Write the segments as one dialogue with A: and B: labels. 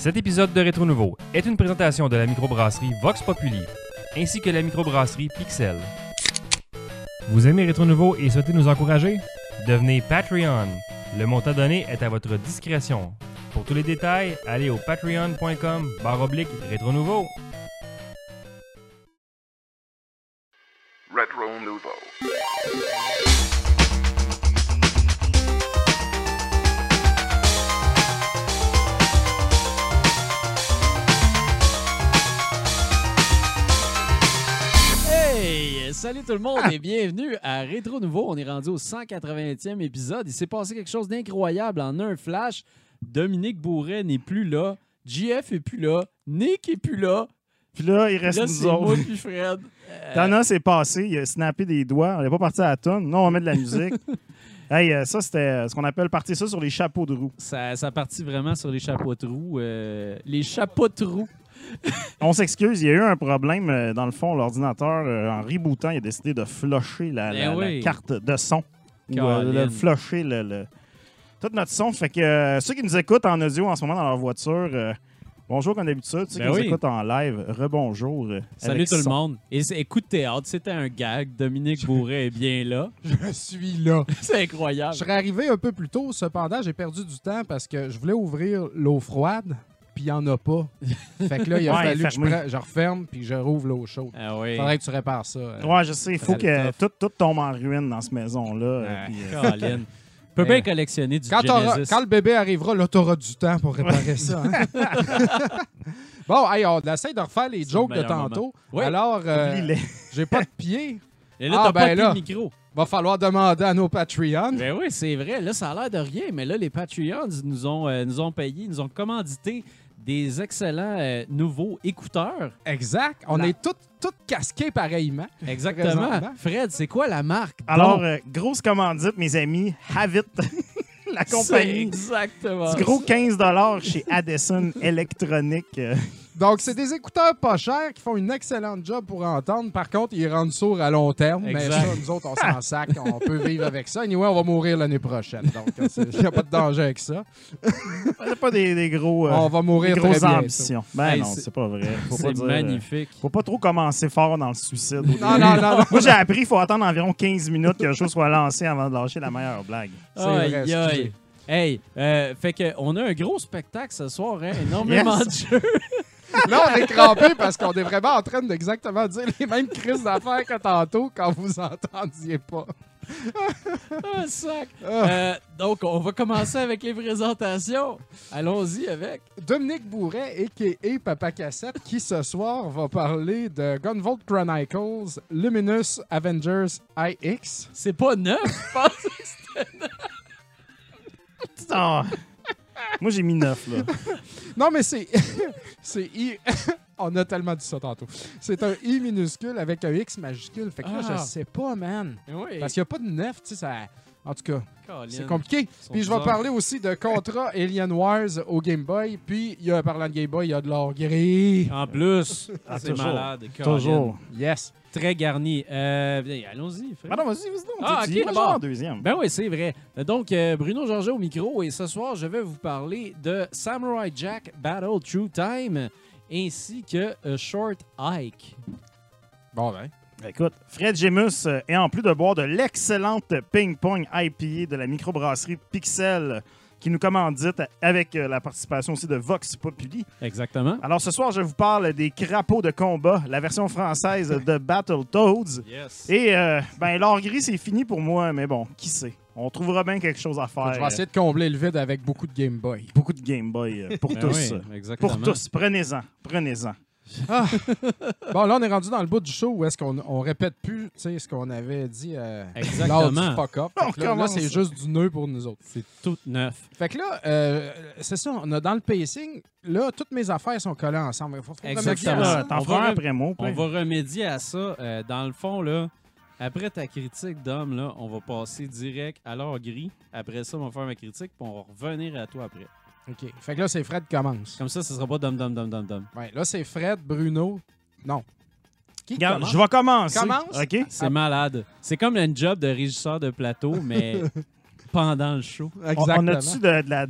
A: Cet épisode de Rétro Nouveau est une présentation de la microbrasserie Vox Populi ainsi que la microbrasserie Pixel. Vous aimez Rétro Nouveau et souhaitez nous encourager? Devenez Patreon. Le montant donné est à votre discrétion. Pour tous les détails, allez au patreon.com barre oblique Rétro Nouveau.
B: Retro Nouveau.
C: Salut tout le monde et bienvenue à Rétro Nouveau. On est rendu au 180e épisode. Il s'est passé quelque chose d'incroyable en un flash. Dominique Bourret n'est plus là. JF est plus là. Nick est plus là.
D: Puis là, il reste
C: Là,
D: nous
C: c'est moi
D: autres.
C: puis Fred. Euh,
D: Thanos est passé, il a snappé des doigts. On n'est pas parti à la tonne. Non, on mettre de la musique. hey, euh, ça, c'était euh, ce qu'on appelle partir ça sur les chapeaux de roue.
C: ça, ça partit vraiment sur les chapeaux de roue. euh, les chapeaux de roue.
D: On s'excuse, il y a eu un problème. euh, dans le fond, l'ordinateur, euh, en rebootant, il a décidé de flusher la, la-
C: Ben oui.
D: la carte de son. Ou euh,
C: Colin.
D: le flusher le, le- tout notre son. Fait que euh, ceux qui nous écoutent en audio en ce moment dans leur voiture, euh, bonjour comme d'habitude. Ceux
C: Ben
D: qui
C: oui.
D: nous écoutent en live, rebonjour. euh,
C: Salut tout le monde. Et écoute théâtre, c'était un gag. Dominique Bourret est bien là.
E: Je suis là.
C: C'est incroyable.
E: Je serais arrivé un peu plus tôt, cependant, j'ai perdu du temps parce que je voulais ouvrir l'eau froide, puis il n'y en a pas. Fait que là, il a
D: Ouais,
E: fallu que je,
D: fermé.
E: prenne- je referme, puis je rouvre l'eau chaude.
C: Ah oui.
E: Faudrait que tu répares ça. euh.
D: Ouais, je sais. Il faut que tout, tout tombe en ruine dans cette maison-là. euh,
C: Ah,
D: puis, euh,
C: Colin. Peut bien collectionner du
E: Quand, t'auras-
C: Genesis.
E: quand le bébé arrivera, là, t'auras du temps pour réparer ça. hein. bon, hey, on essaie de refaire les jokes
C: le
E: de
C: meilleur
E: tantôt.
C: Oui.
E: Alors, euh,
D: oublie-les.
E: j'ai pas de pied.
C: Et là,
E: Ah,
C: t'as
E: ben
C: pas
E: là.
C: de micro.
E: Va falloir demander à nos Patreons.
C: Ben oui, c'est vrai. Là, ça a l'air de rien, mais là, les Patreons nous ont, euh, nous ont payé, nous ont commandité des excellents euh, nouveaux écouteurs.
E: Exact. On
C: La-
E: est tous tous casqués pareillement.
C: Exactement.
E: Présentement.
C: Fred, c'est quoi la marque?
D: Alors,
C: donc?
D: euh, grosse commandite, mes amis. Havit, la
C: C'est
D: compagnie.
C: exactement.
D: Du gros 15 chez Addison Electronic. Euh,
E: Donc, c'est des écouteurs pas chers qui font une excellente job pour entendre. Par contre, ils rendent sourds à long terme. Mais ça, nous autres, on s'en sac. On peut vivre avec ça. Anyway, on va mourir l'année prochaine. Donc, il n'y a pas de danger avec ça.
D: On n'a pas des, des gros, euh,
E: on va
D: des
E: mourir très
D: grosses ambitions. Ben
C: Hey,
D: non,
C: c'est-
D: c'est pas vrai. Faut pas
C: C'est
D: euh,
C: magnifique.
D: faut pas trop commencer fort dans le suicide.
E: Non, non, non, non.
D: Moi, j'ai appris qu'il faut attendre environ 15 minutes que le show soit lancé avant de lâcher la meilleure blague.
E: C'est vrai,
C: Aïe, aïe.
E: excusez.
C: Hey, euh, fait que on a un gros spectacle ce soir, hein? énormément
D: Yes.
C: de jeux.
E: Là, on est crampé parce qu'on est vraiment en train d'exactement dire les mêmes crises d'affaires que tantôt quand vous entendiez pas.
C: Ah, sac.
E: Ah.
C: Euh, donc, on va commencer avec les présentations. Allons-y avec.
E: Dominique Bourret, a.k.a. Papa Cassette, qui ce soir va parler de Gunvolt Chronicles Luminous Avengers IX.
C: C'est pas neuf, je pense.
D: Ah. Moi, j'ai mis 9, là.
E: Non, mais c'est. c'est I. On a tellement dit ça tantôt. C'est un I minuscule avec un X majuscule. Fait que là,
C: Ah.
E: je sais pas, man.
C: Oui.
E: Parce qu'il n'y a pas de 9, tu sais, ça. En tout cas, c'est compliqué. Puis je vais parler aussi de Contra Alien Wars au Game Boy. Puis, il y a, parlant de Game Boy, il y a de l'or gris.
C: En plus,
D: Ah,
C: c'est
D: toujours.
C: malade. Colin.
D: Toujours.
E: Yes.
C: Très garni. Euh, Allons-y.
D: Ah non, vas-y, vas-y.
C: Ah,
D: Tu
C: ok, d'abord.
D: en deuxième.
C: Ben oui, c'est vrai. Donc, euh, Bruno Georges au micro, et ce soir, je vais vous parler de Samurai Jack Battle True Time, ainsi que euh, Short Hike.
E: Bon, ben.
D: Écoute, Fred Gemus, euh, et en plus de boire de l'excellente ping-pong IPA de la microbrasserie Pixel, qui nous commandite avec euh, la participation aussi de Vox Populi.
C: Exactement.
D: Alors ce soir, je vous parle des crapauds de combat, la version française de Battletoads.
C: Yes.
D: Et euh, ben l'or gris, c'est fini pour moi, mais bon, qui sait? On trouvera bien quelque chose à faire.
E: Je vais essayer de combler le vide avec beaucoup de Game Boy.
D: Beaucoup de Game Boy euh, pour
C: Ben
D: tous.
C: oui, exactement.
D: Pour tous. Prenez-en. Prenez-en.
E: Bon, là, on est rendu dans le bout du show où est-ce qu'on on répète plus tu sais, ce qu'on avait dit euh, lors
C: Exactement.
E: du fuck-up.
D: On
E: Fait que Là, c'est juste du nœud pour nous autres.
C: C'est tout neuf.
E: Fait que là, euh, c'est ça, on a dans le pacing, là, toutes mes affaires sont collées ensemble. Il faut, faut
C: Exactement. On va
D: après moi.
C: On va remédier à ça. Euh, dans le fond, là, après ta critique d'homme, là, on va passer direct à l'or gris. Après ça, on va faire ma critique, puis on va revenir à toi après.
E: OK. Fait que là, c'est Fred qui commence.
C: Comme ça, ce sera pas dom dom dom dom dom.
E: Ouais, là, c'est Fred, Bruno. Non. Qui
D: Regarde,
E: commence?
D: je vais commencer.
E: Commence?
D: OK?
C: C'est malade. C'est comme un job de régisseur de plateau, mais pendant le show.
D: On,
E: Exactement.
D: on a-tu de, de la.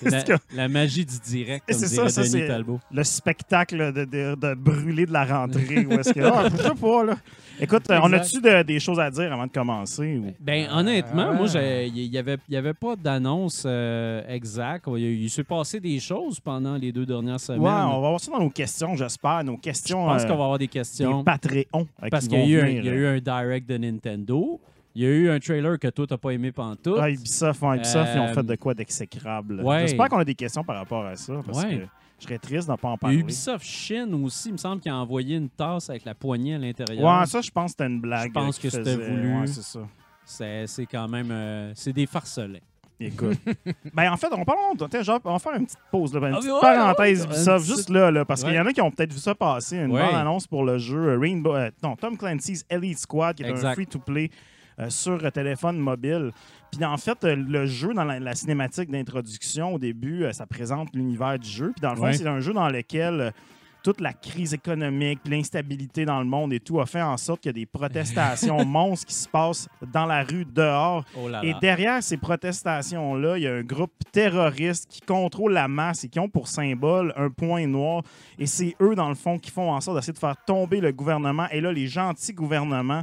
C: C'est la,
D: Est-ce que-
C: la magie du direct,
D: Et
C: comme
D: c'est
C: dirait
D: ça, ça,
C: Denis
D: c'est-
C: Talbot.
D: le spectacle de, de, de brûler de la rentrée. Ou est-ce que. Ah, je sais pas, là. Écoute, euh, on a-tu de- des choses à dire avant de commencer? Ou...
C: Ben, honnêtement, moi, j'ai- il n'y avait, il y avait pas d'annonce euh, exacte. Il, il s'est passé des choses pendant les deux dernières semaines.
D: Ouais, on va voir ça dans nos questions, j'espère. Nos
C: Je
D: questions.
C: pense
D: euh,
C: qu'on va avoir des
D: des
C: questions.
D: Patreons. euh,
C: Parce
D: qui
C: qu'il y, a
D: vont
C: eu un-
D: venir,
C: il y a eu un direct de Nintendo. Il y a eu un trailer que toi, t'as pas aimé pantoute.
D: Ah, Ubisoft, ouais, Ubisoft, ils ont
C: Euh,
D: fait de quoi d'exécrable.
C: ouais.
D: J'espère qu'on a des questions par rapport à ça, parce
C: Ouais.
D: que je serais triste d'en pas en parler.
C: Ubisoft Chine aussi, il me semble qu'il a envoyé une tasse avec la poignée à l'intérieur.
D: Ouais, ça, je pense que c'était une blague.
C: Je pense
D: euh,
C: que c'était voulu.
D: Ouais, c'est ça.
C: C'est, c'est quand même... euh, c'est des farcelets.
D: Écoute. ben, en fait, on parle, on, genre, on va faire une petite pause, là, ben, une
C: Ah,
D: petite
C: ouais,
D: parenthèse
C: ouais,
D: Ubisoft, juste là, là parce qu'il y en a qui ont peut-être vu ça passer, une bonne annonce pour le jeu euh, Rainbow, euh, non, Tom Clancy's Elite Squad, qui est un free-to-play euh, sur téléphone mobile. Puis en fait, euh, le jeu, dans la, la cinématique d'introduction, au début, euh, ça présente l'univers du jeu. Puis dans le fond,
C: Ouais.
D: c'est un jeu dans lequel euh, toute la crise économique, l'instabilité dans le monde et tout a fait en sorte qu'il y a des protestations monstres qui se passent dans la rue dehors.
C: Oh là
D: Et derrière ces protestations-là, il y a un groupe terroriste qui contrôle la masse et qui ont pour symbole un point noir. Et c'est eux, dans le fond, qui font en sorte d'essayer de faire tomber le gouvernement. Et là, les gentils gouvernements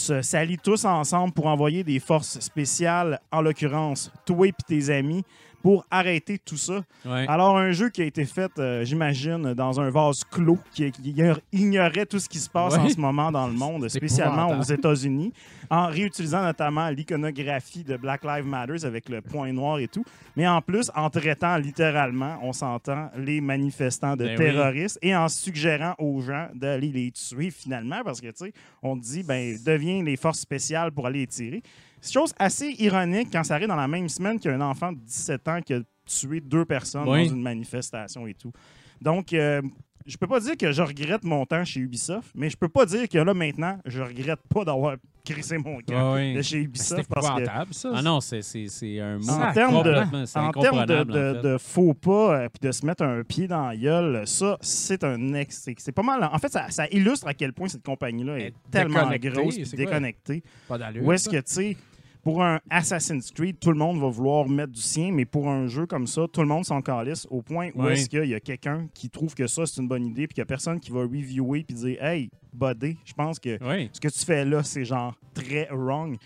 D: se s'allient tous ensemble pour envoyer des forces spéciales, en l'occurrence, toi et tes amis, pour arrêter tout ça.
C: Ouais.
D: Alors, un jeu qui a été fait, euh, j'imagine, dans un vase clos, qui, qui ignorait tout ce qui se passe
C: Ouais.
D: en ce moment dans le monde, spécialement aux. États-Unis, en réutilisant notamment l'iconographie de Black Lives Matter avec le point noir et tout, mais en plus en traitant littéralement, on s'entend, les manifestants de
C: Ben oui.
D: terroristes et en suggérant aux gens d'aller les tuer finalement, parce que, tu sais, on dit, ben, deviens les forces spéciales pour aller les tirer. C'est chose assez ironique quand ça arrive dans la même semaine qu'il y a un enfant de 17 ans qui a tué deux personnes
C: Oui.
D: dans une manifestation et tout. Donc, euh, je peux pas dire que je regrette mon temps chez Ubisoft, mais je peux pas dire que là, maintenant, je regrette pas d'avoir crissé mon camp de chez
E: Ben, C'est
D: Ubisoft parce que
E: ça.
C: Ah non, c'est, c'est, c'est un mot.
D: En termes de- en termes de,
C: incomprenable,
D: de-
C: en fait.
D: de faux pas euh, puis de se mettre un pied dans la gueule, ça, c'est un ex. C'est, pas mal. En fait, ça, ça illustre à quel point cette compagnie-là est
E: Elle est
D: tellement grosse et déconnectée.
E: Pas d'allure.
D: Où est-ce que, tu sais, pour un Assassin's Creed, tout le monde va vouloir mettre du sien, mais pour un jeu comme ça, tout le monde s'en calisse au point où
C: Oui.
D: est-ce qu'il y a quelqu'un qui trouve que ça, c'est une bonne idée, puis qu'il y a personne qui va reviewer puis dire Hey, buddy, je pense que
C: Oui.
D: ce que tu fais là, c'est genre très wrong.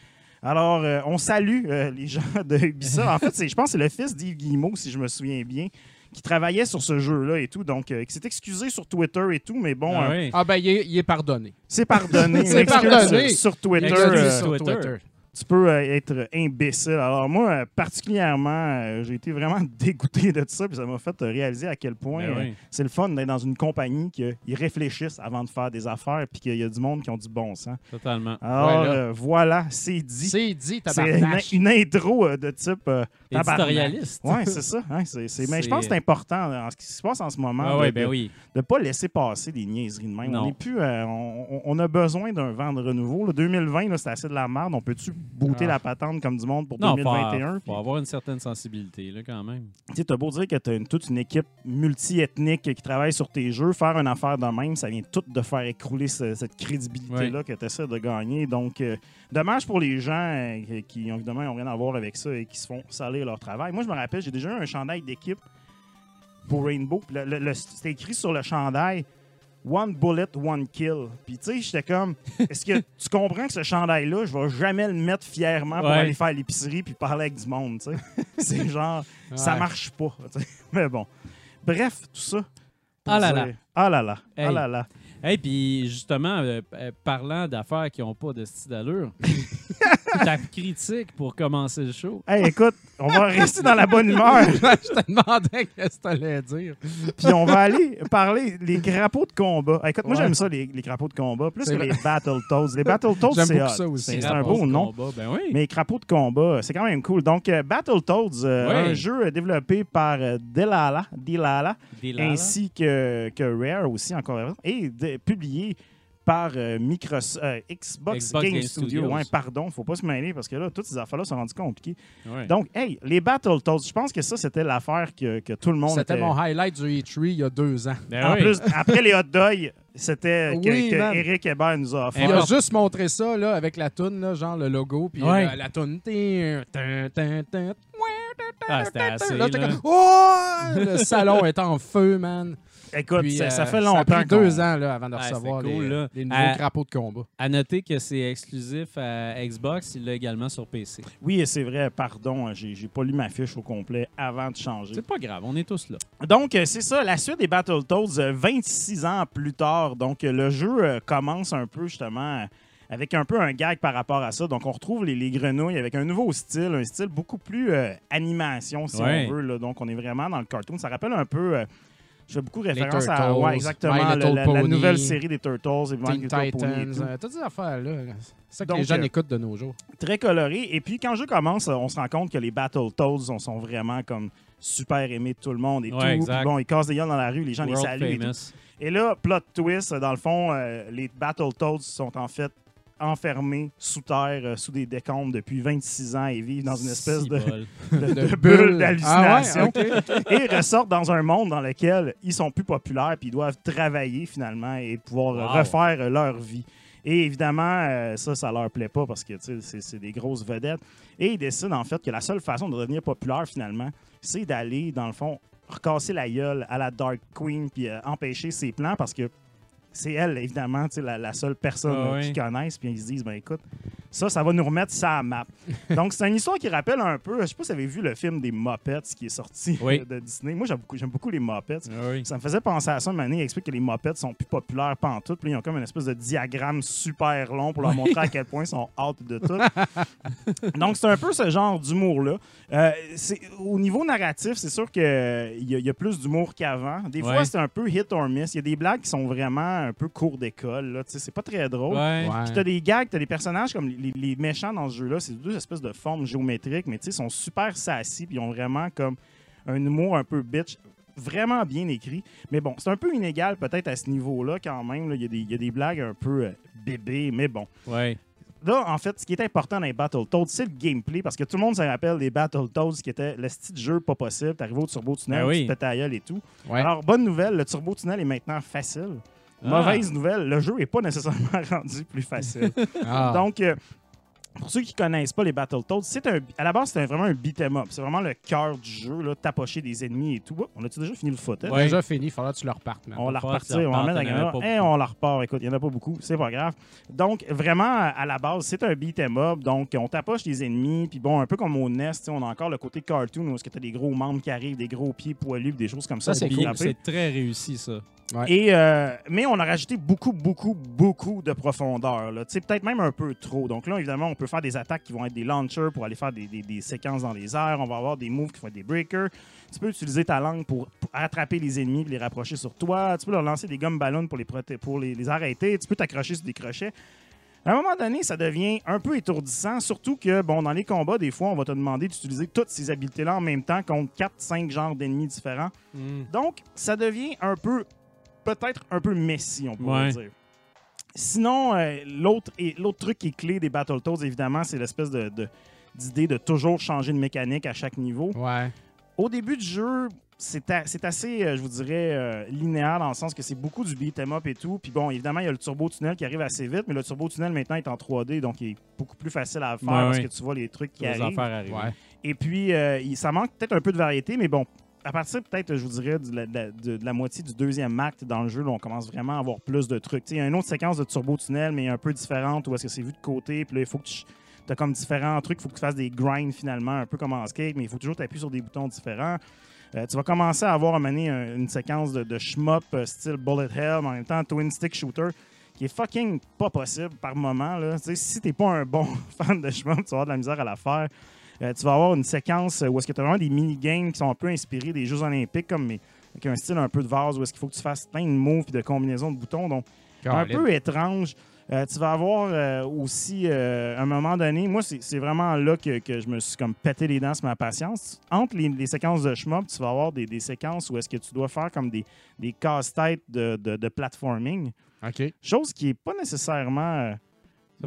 D: Alors, euh, on salue euh, les gens de Ubisoft. En fait, je pense que c'est le fils d'Yves Guillemot, si je me souviens bien, qui travaillait sur ce jeu-là et tout. Donc, euh, qui s'est excusé sur Twitter et tout, mais bon,
C: Ah
D: euh,
C: oui.
E: Ah ben, il est, il est pardonné.
D: c'est pardonné.
E: C'est pardonné.
D: Sur, sur Twitter.
C: Excuse
D: euh,
C: sur
E: sur
C: Twitter.
D: Tu peux euh, être imbécile. Alors moi, euh, particulièrement, euh, j'ai été vraiment dégoûté de ça, puis ça m'a fait réaliser à quel point
C: Ben oui.
D: c'est le fun d'être dans une compagnie qu'ils réfléchissent avant de faire des affaires, puis qu'il y a du monde qui ont du bon sens.
C: Totalement.
D: Alors
E: Ouais, là.
D: euh, voilà, c'est dit.
E: C'est dit,
D: C'est une, une intro de type euh.
C: Éditorialiste.
D: Ouais, c'est ça. hein, c'est- c'est- mais je pense que c'est important en ce qui se passe en ce moment
C: Ah
D: de
C: ouais,
D: ne
C: ben oui.
D: pas laisser passer des niaiseries de même.
C: Non.
D: On, est plus, euh, on, a besoin d'un vent de renouveau. Le 2020, là, c'est assez de la merde. On peut-tu booter
E: Ah.
D: la patente comme du monde pour
C: Non, faut,
D: 2021?
C: faut avoir une certaine sensibilité, là, quand même.
D: Tu sais, beau dire que t'as une, toute une équipe multi-ethnique qui travaille sur tes jeux, faire une affaire de même, ça vient tout de faire écrouler ce- cette crédibilité-là que tu essaies de gagner. Donc, euh, dommage pour les gens euh, qui- évidemment, n'ont rien à voir avec ça et qui se font leur travail. Moi, je me rappelle, j'ai déjà eu un chandail d'équipe pour Rainbow. C'était écrit sur le chandail One bullet, one kill. Puis, tu sais, j'étais comme, est-ce que tu comprends que ce chandail-là, je vais jamais le mettre fièrement pour
C: Ouais.
D: aller faire l'épicerie puis parler avec du monde, tu sais? C'est genre, ça marche pas. Mais bon. Bref, tout ça. pour
C: Ah là là.
D: Ah là là. Ah
C: Hey.
D: là là.
C: Hey, puis justement, euh, euh, parlant d'affaires qui n'ont pas de style d'allure, ta critique pour commencer le show.
D: Hey, écoute, on va rester dans la bonne humeur.
E: je te demandais qu'est-ce que tu allais dire.
D: Puis on va aller parler des crapauds de combat. Hey, écoute, moi j'aime ça, les, les crapauds de combat. Plus que
E: vrai.
D: les Battletoads. Les Battletoads,
E: J'aime
D: c'est. C'est un beau
C: au
D: nom.
C: combat, Ben oui.
D: Mais les crapauds de combat, c'est quand même cool. Donc, euh, Battletoads, euh, un jeu développé par euh, Delala, Delala ainsi que, que Rare aussi, encore et de- publié par euh, Microsoft, euh, Xbox,
C: Xbox
D: Game,
C: Game
D: Studio.
C: Studios.
D: Ouais, pardon, faut pas se mêler parce que là, toutes ces affaires-là sont rendues compliquées.
C: Ouais.
D: Donc, hey, les Battletoads, je pense que ça, c'était l'affaire que, que tout le monde
E: C'était
D: était...
E: mon highlight du E3 il y a deux ans.
C: Ben
D: En
C: oui.
D: plus, après les hot dogs, c'était que,
E: Oui,
D: que. Eric Hébert nous a offert.
E: Il a juste montré ça là, avec la toune, là, genre le logo, puis
C: Ouais.
E: la, la toune.
C: Ah, c'était assez.
E: Là, j'étais
C: là.
E: comme, Oh! Le salon est en feu, man.
D: Écoute,
E: Puis,
D: ça, ça
E: euh,
D: fait
E: a
D: longtemps.
E: pris deux
D: qu'on-
E: ans là, avant de
C: Ouais,
E: recevoir
C: cool,
E: les,
C: là.
E: les nouveaux
C: Euh,
E: crapauds de combat.
C: À noter que c'est exclusif à Xbox, il l'a également sur PC.
D: Oui, et c'est vrai, pardon, j'ai j'ai pas lu ma fiche au complet avant de changer.
C: C'est pas grave, on est tous là.
D: Donc, euh, c'est ça, la suite des Battletoads, euh, 26 ans plus tard. Donc, euh, le jeu euh, commence un peu, justement, euh, avec un peu un gag par rapport à ça. Donc, on retrouve les, les grenouilles avec un nouveau style, un style beaucoup plus euh, animation, si
C: Ouais.
D: on veut. là. Donc, on est vraiment dans le cartoon. Ça rappelle un peu... euh, je fais beaucoup référence à ouais, exactement,
E: My
D: le-
E: Little
D: la, nouvelle série des Turtles et My
E: Teen
D: Little Pony et
E: Titans, euh, toutes ces affaires-là. C'est ça que
D: Donc,
E: les jeunes
D: euh,
E: écoutent de nos jours.
D: très coloré. Et puis, quand le jeu commence, on se rend compte que les Battletoads on- sont vraiment comme super aimés de tout le monde et
C: Ouais,
D: tout.
C: exact.
D: Puis bon, ils cassent des gueules dans la rue, les gens les saluent et tout.
C: famous.
D: Et là, plot twist, dans le fond, euh, les Battletoads sont en fait enfermés sous terre, euh, sous des décombres depuis 26 ans et vivent dans une espèce de,
C: bol.
D: de- de
E: De
D: bulle d'hallucination.
E: Ah ouais, ok.
D: Et ils ressortent dans un monde dans lequel ils sont plus populaires puis ils doivent travailler finalement et pouvoir
C: Wow.
D: refaire leur vie. Et évidemment, euh, ça, ça leur plaît pas parce que tu sais, c'est c'est des grosses vedettes. Et ils décident en fait que la seule façon de devenir populaire finalement, c'est d'aller, dans le fond, recasser la gueule à la Dark Queen puis euh, empêcher ses plans parce que c'est elle, évidemment, la, la seule personne
C: Ah ouais.
D: qu'ils connaissent. Puis ils se disent, ben écoute, ça, ça va nous remettre ça à map. Donc, c'est une histoire qui rappelle un peu, je sais pas si vous avez vu le film des Muppets qui est sorti
C: Oui.
D: euh, de Disney. Moi, j'aime beaucoup, j'aime beaucoup les Muppets.
C: Ah oui.
D: Ça me faisait penser à ça une année. Il explique que les Muppets sont plus populaires pantoute. Puis là, ils ont comme une espèce de diagramme super long pour leur montrer à quel point ils sont out de tout. Donc, c'est un peu ce genre d'humour-là. Euh, c'est- au niveau narratif, c'est sûr qu'il y, y a plus d'humour qu'avant. Des fois, c'est un peu hit or miss. Il y a des blagues qui sont vraiment un peu cours d'école. Tu C'est pas très drôle.
C: Ouais.
D: Puis t'as des gags, t'as des personnages comme les, les méchants dans ce jeu-là, c'est deux espèces de formes géométriques, mais tu sais, sont super sassy, puis ils ont vraiment comme un humour un peu bitch, vraiment bien écrit. Mais bon, c'est un peu inégal peut-être à ce niveau-là quand même. là. Il y, a des- il y a des blagues un peu euh, bébés, mais bon.
C: Ouais.
D: Là, en fait, ce qui est important dans les Battletoads, c'est le gameplay, parce que tout le monde se rappelle des Battletoads qui étaient le style de jeu pas possible. T'arrives au Turbo Tunnel,
C: Ben oui.
D: tu te et tout.
E: Ouais.
D: Alors, bonne nouvelle, le Turbo Tunnel est maintenant facile.
C: Ah.
D: Mauvaise nouvelle, le jeu est pas nécessairement rendu plus facile.
E: Ah.
D: Donc, euh, pour ceux qui connaissent pas les Battletoads, c'est un, à la base, c'est vraiment un beat'em up. C'est vraiment le cœur du jeu, là, tapocher des ennemis et tout. On a-tu déjà fini le footage?
C: Ouais.
E: déjà fini, il faudra que tu le repartes. man.
D: On la repartir, on mettre la caméra. Et on la repart. Écoute, il n'y en a pas beaucoup, c'est pas grave. Donc, vraiment, à la base, c'est un beat'em up. Donc, on tapoche les ennemis. Puis bon, un peu comme au NES, tu sais, on a encore le côté cartoon où est-ce que tu as des gros membres qui arrivent, des gros pieds poilus, des choses comme ça.
E: Ça, c'est cool.
C: C'est très réussi, ça.
D: Et, euh, mais on a rajouté beaucoup, beaucoup, beaucoup de profondeur. Peut-être même un peu trop. Donc là, évidemment, on peut faire des attaques qui vont être des launchers pour aller faire des, des- des séquences dans les airs. On va avoir des moves qui vont être des breakers. Tu peux utiliser ta langue pour, pour attraper les ennemis et les rapprocher sur toi. Tu peux leur lancer des gommes ballons pour les, pour les, les arrêter. Tu peux t'accrocher sur des crochets. À un moment donné, ça devient un peu étourdissant, surtout que, bon, dans les combats, des fois, on va te demander d'utiliser toutes ces habiletés-là en même temps contre 4-5 genres d'ennemis différents. Donc, ça devient un peu, peut-être un peu messy, on pourrait
C: Ouais.
D: dire. Sinon, euh, l'autre et- l'autre truc qui est clé des Battletoads, évidemment, c'est l'espèce de, de- d'idée de toujours changer de mécanique à chaque niveau.
E: Ouais.
D: Au début du jeu, c'est a- c'est assez, euh, je vous dirais, euh, linéaire dans le sens que c'est beaucoup du beat'em up et tout. Puis bon, évidemment, il y a le turbo tunnel qui arrive assez vite, mais le turbo tunnel maintenant est en 3D, donc il est beaucoup plus facile à faire
C: Ouais,
D: parce que tu vois les trucs qui
C: Les
D: arrivent.
C: affaires arrivent.
E: Ouais.
D: Et puis, euh, il- ça manque peut-être un peu de variété, mais bon, à partir peut-être, je vous dirais, de la, moitié du deuxième acte dans le jeu, on commence vraiment à avoir plus de trucs. Il y a une autre séquence de turbo tunnel, mais un peu différente, où est-ce que c'est vu de côté, puis là, il faut que tu as comme différents trucs, il faut que tu fasses des grinds finalement, un peu comme en skate, mais il faut toujours t'appuyer sur des boutons différents. Euh, tu vas commencer à avoir à mener un- une séquence de, de shmup euh, style Bullet Hell, mais en même temps Twin Stick Shooter, qui est fucking pas possible par moment. Si t'es pas un bon fan de shmup, tu vas avoir de la misère à la faire. Euh, tu vas avoir une séquence où est-ce que tu as vraiment des mini-games qui sont un peu inspirés des Jeux olympiques, comme mais avec un style un peu de vase, où est-ce qu'il faut que tu fasses plein de moves et de combinaisons de boutons. Donc, un peu étrange. Euh, tu vas avoir euh, aussi, euh, à un moment donné, moi, c'est vraiment là que, que je me suis comme pété les dents sur ma patience. Entre les, les séquences de shmup, tu vas avoir des, des séquences où est-ce que tu dois faire comme des, des casse-têtes de, de, de platforming.
E: OK.
D: Chose qui est pas nécessairement...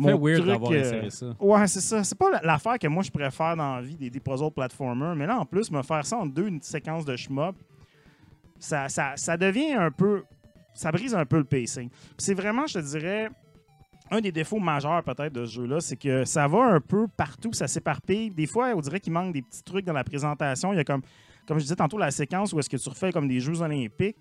C: Ça fait weird d'avoir
D: euh,
C: ça.
D: Ouais, c'est ça. C'est pas la- l'affaire que moi je préfère dans la vie des, des puzzle platformers. Mais là, en plus, me faire ça en deux une séquence de shmup, ça, ça, ça devient un peu. Ça brise un peu le pacing. C'est vraiment, je te dirais, un des défauts majeurs peut-être de ce jeu-là, c'est que ça va un peu partout, ça s'éparpille. Des fois, on dirait qu'il manque des petits trucs dans la présentation. Il y a comme, comme je disais tantôt, la séquence où est-ce que tu refais comme des Jeux olympiques.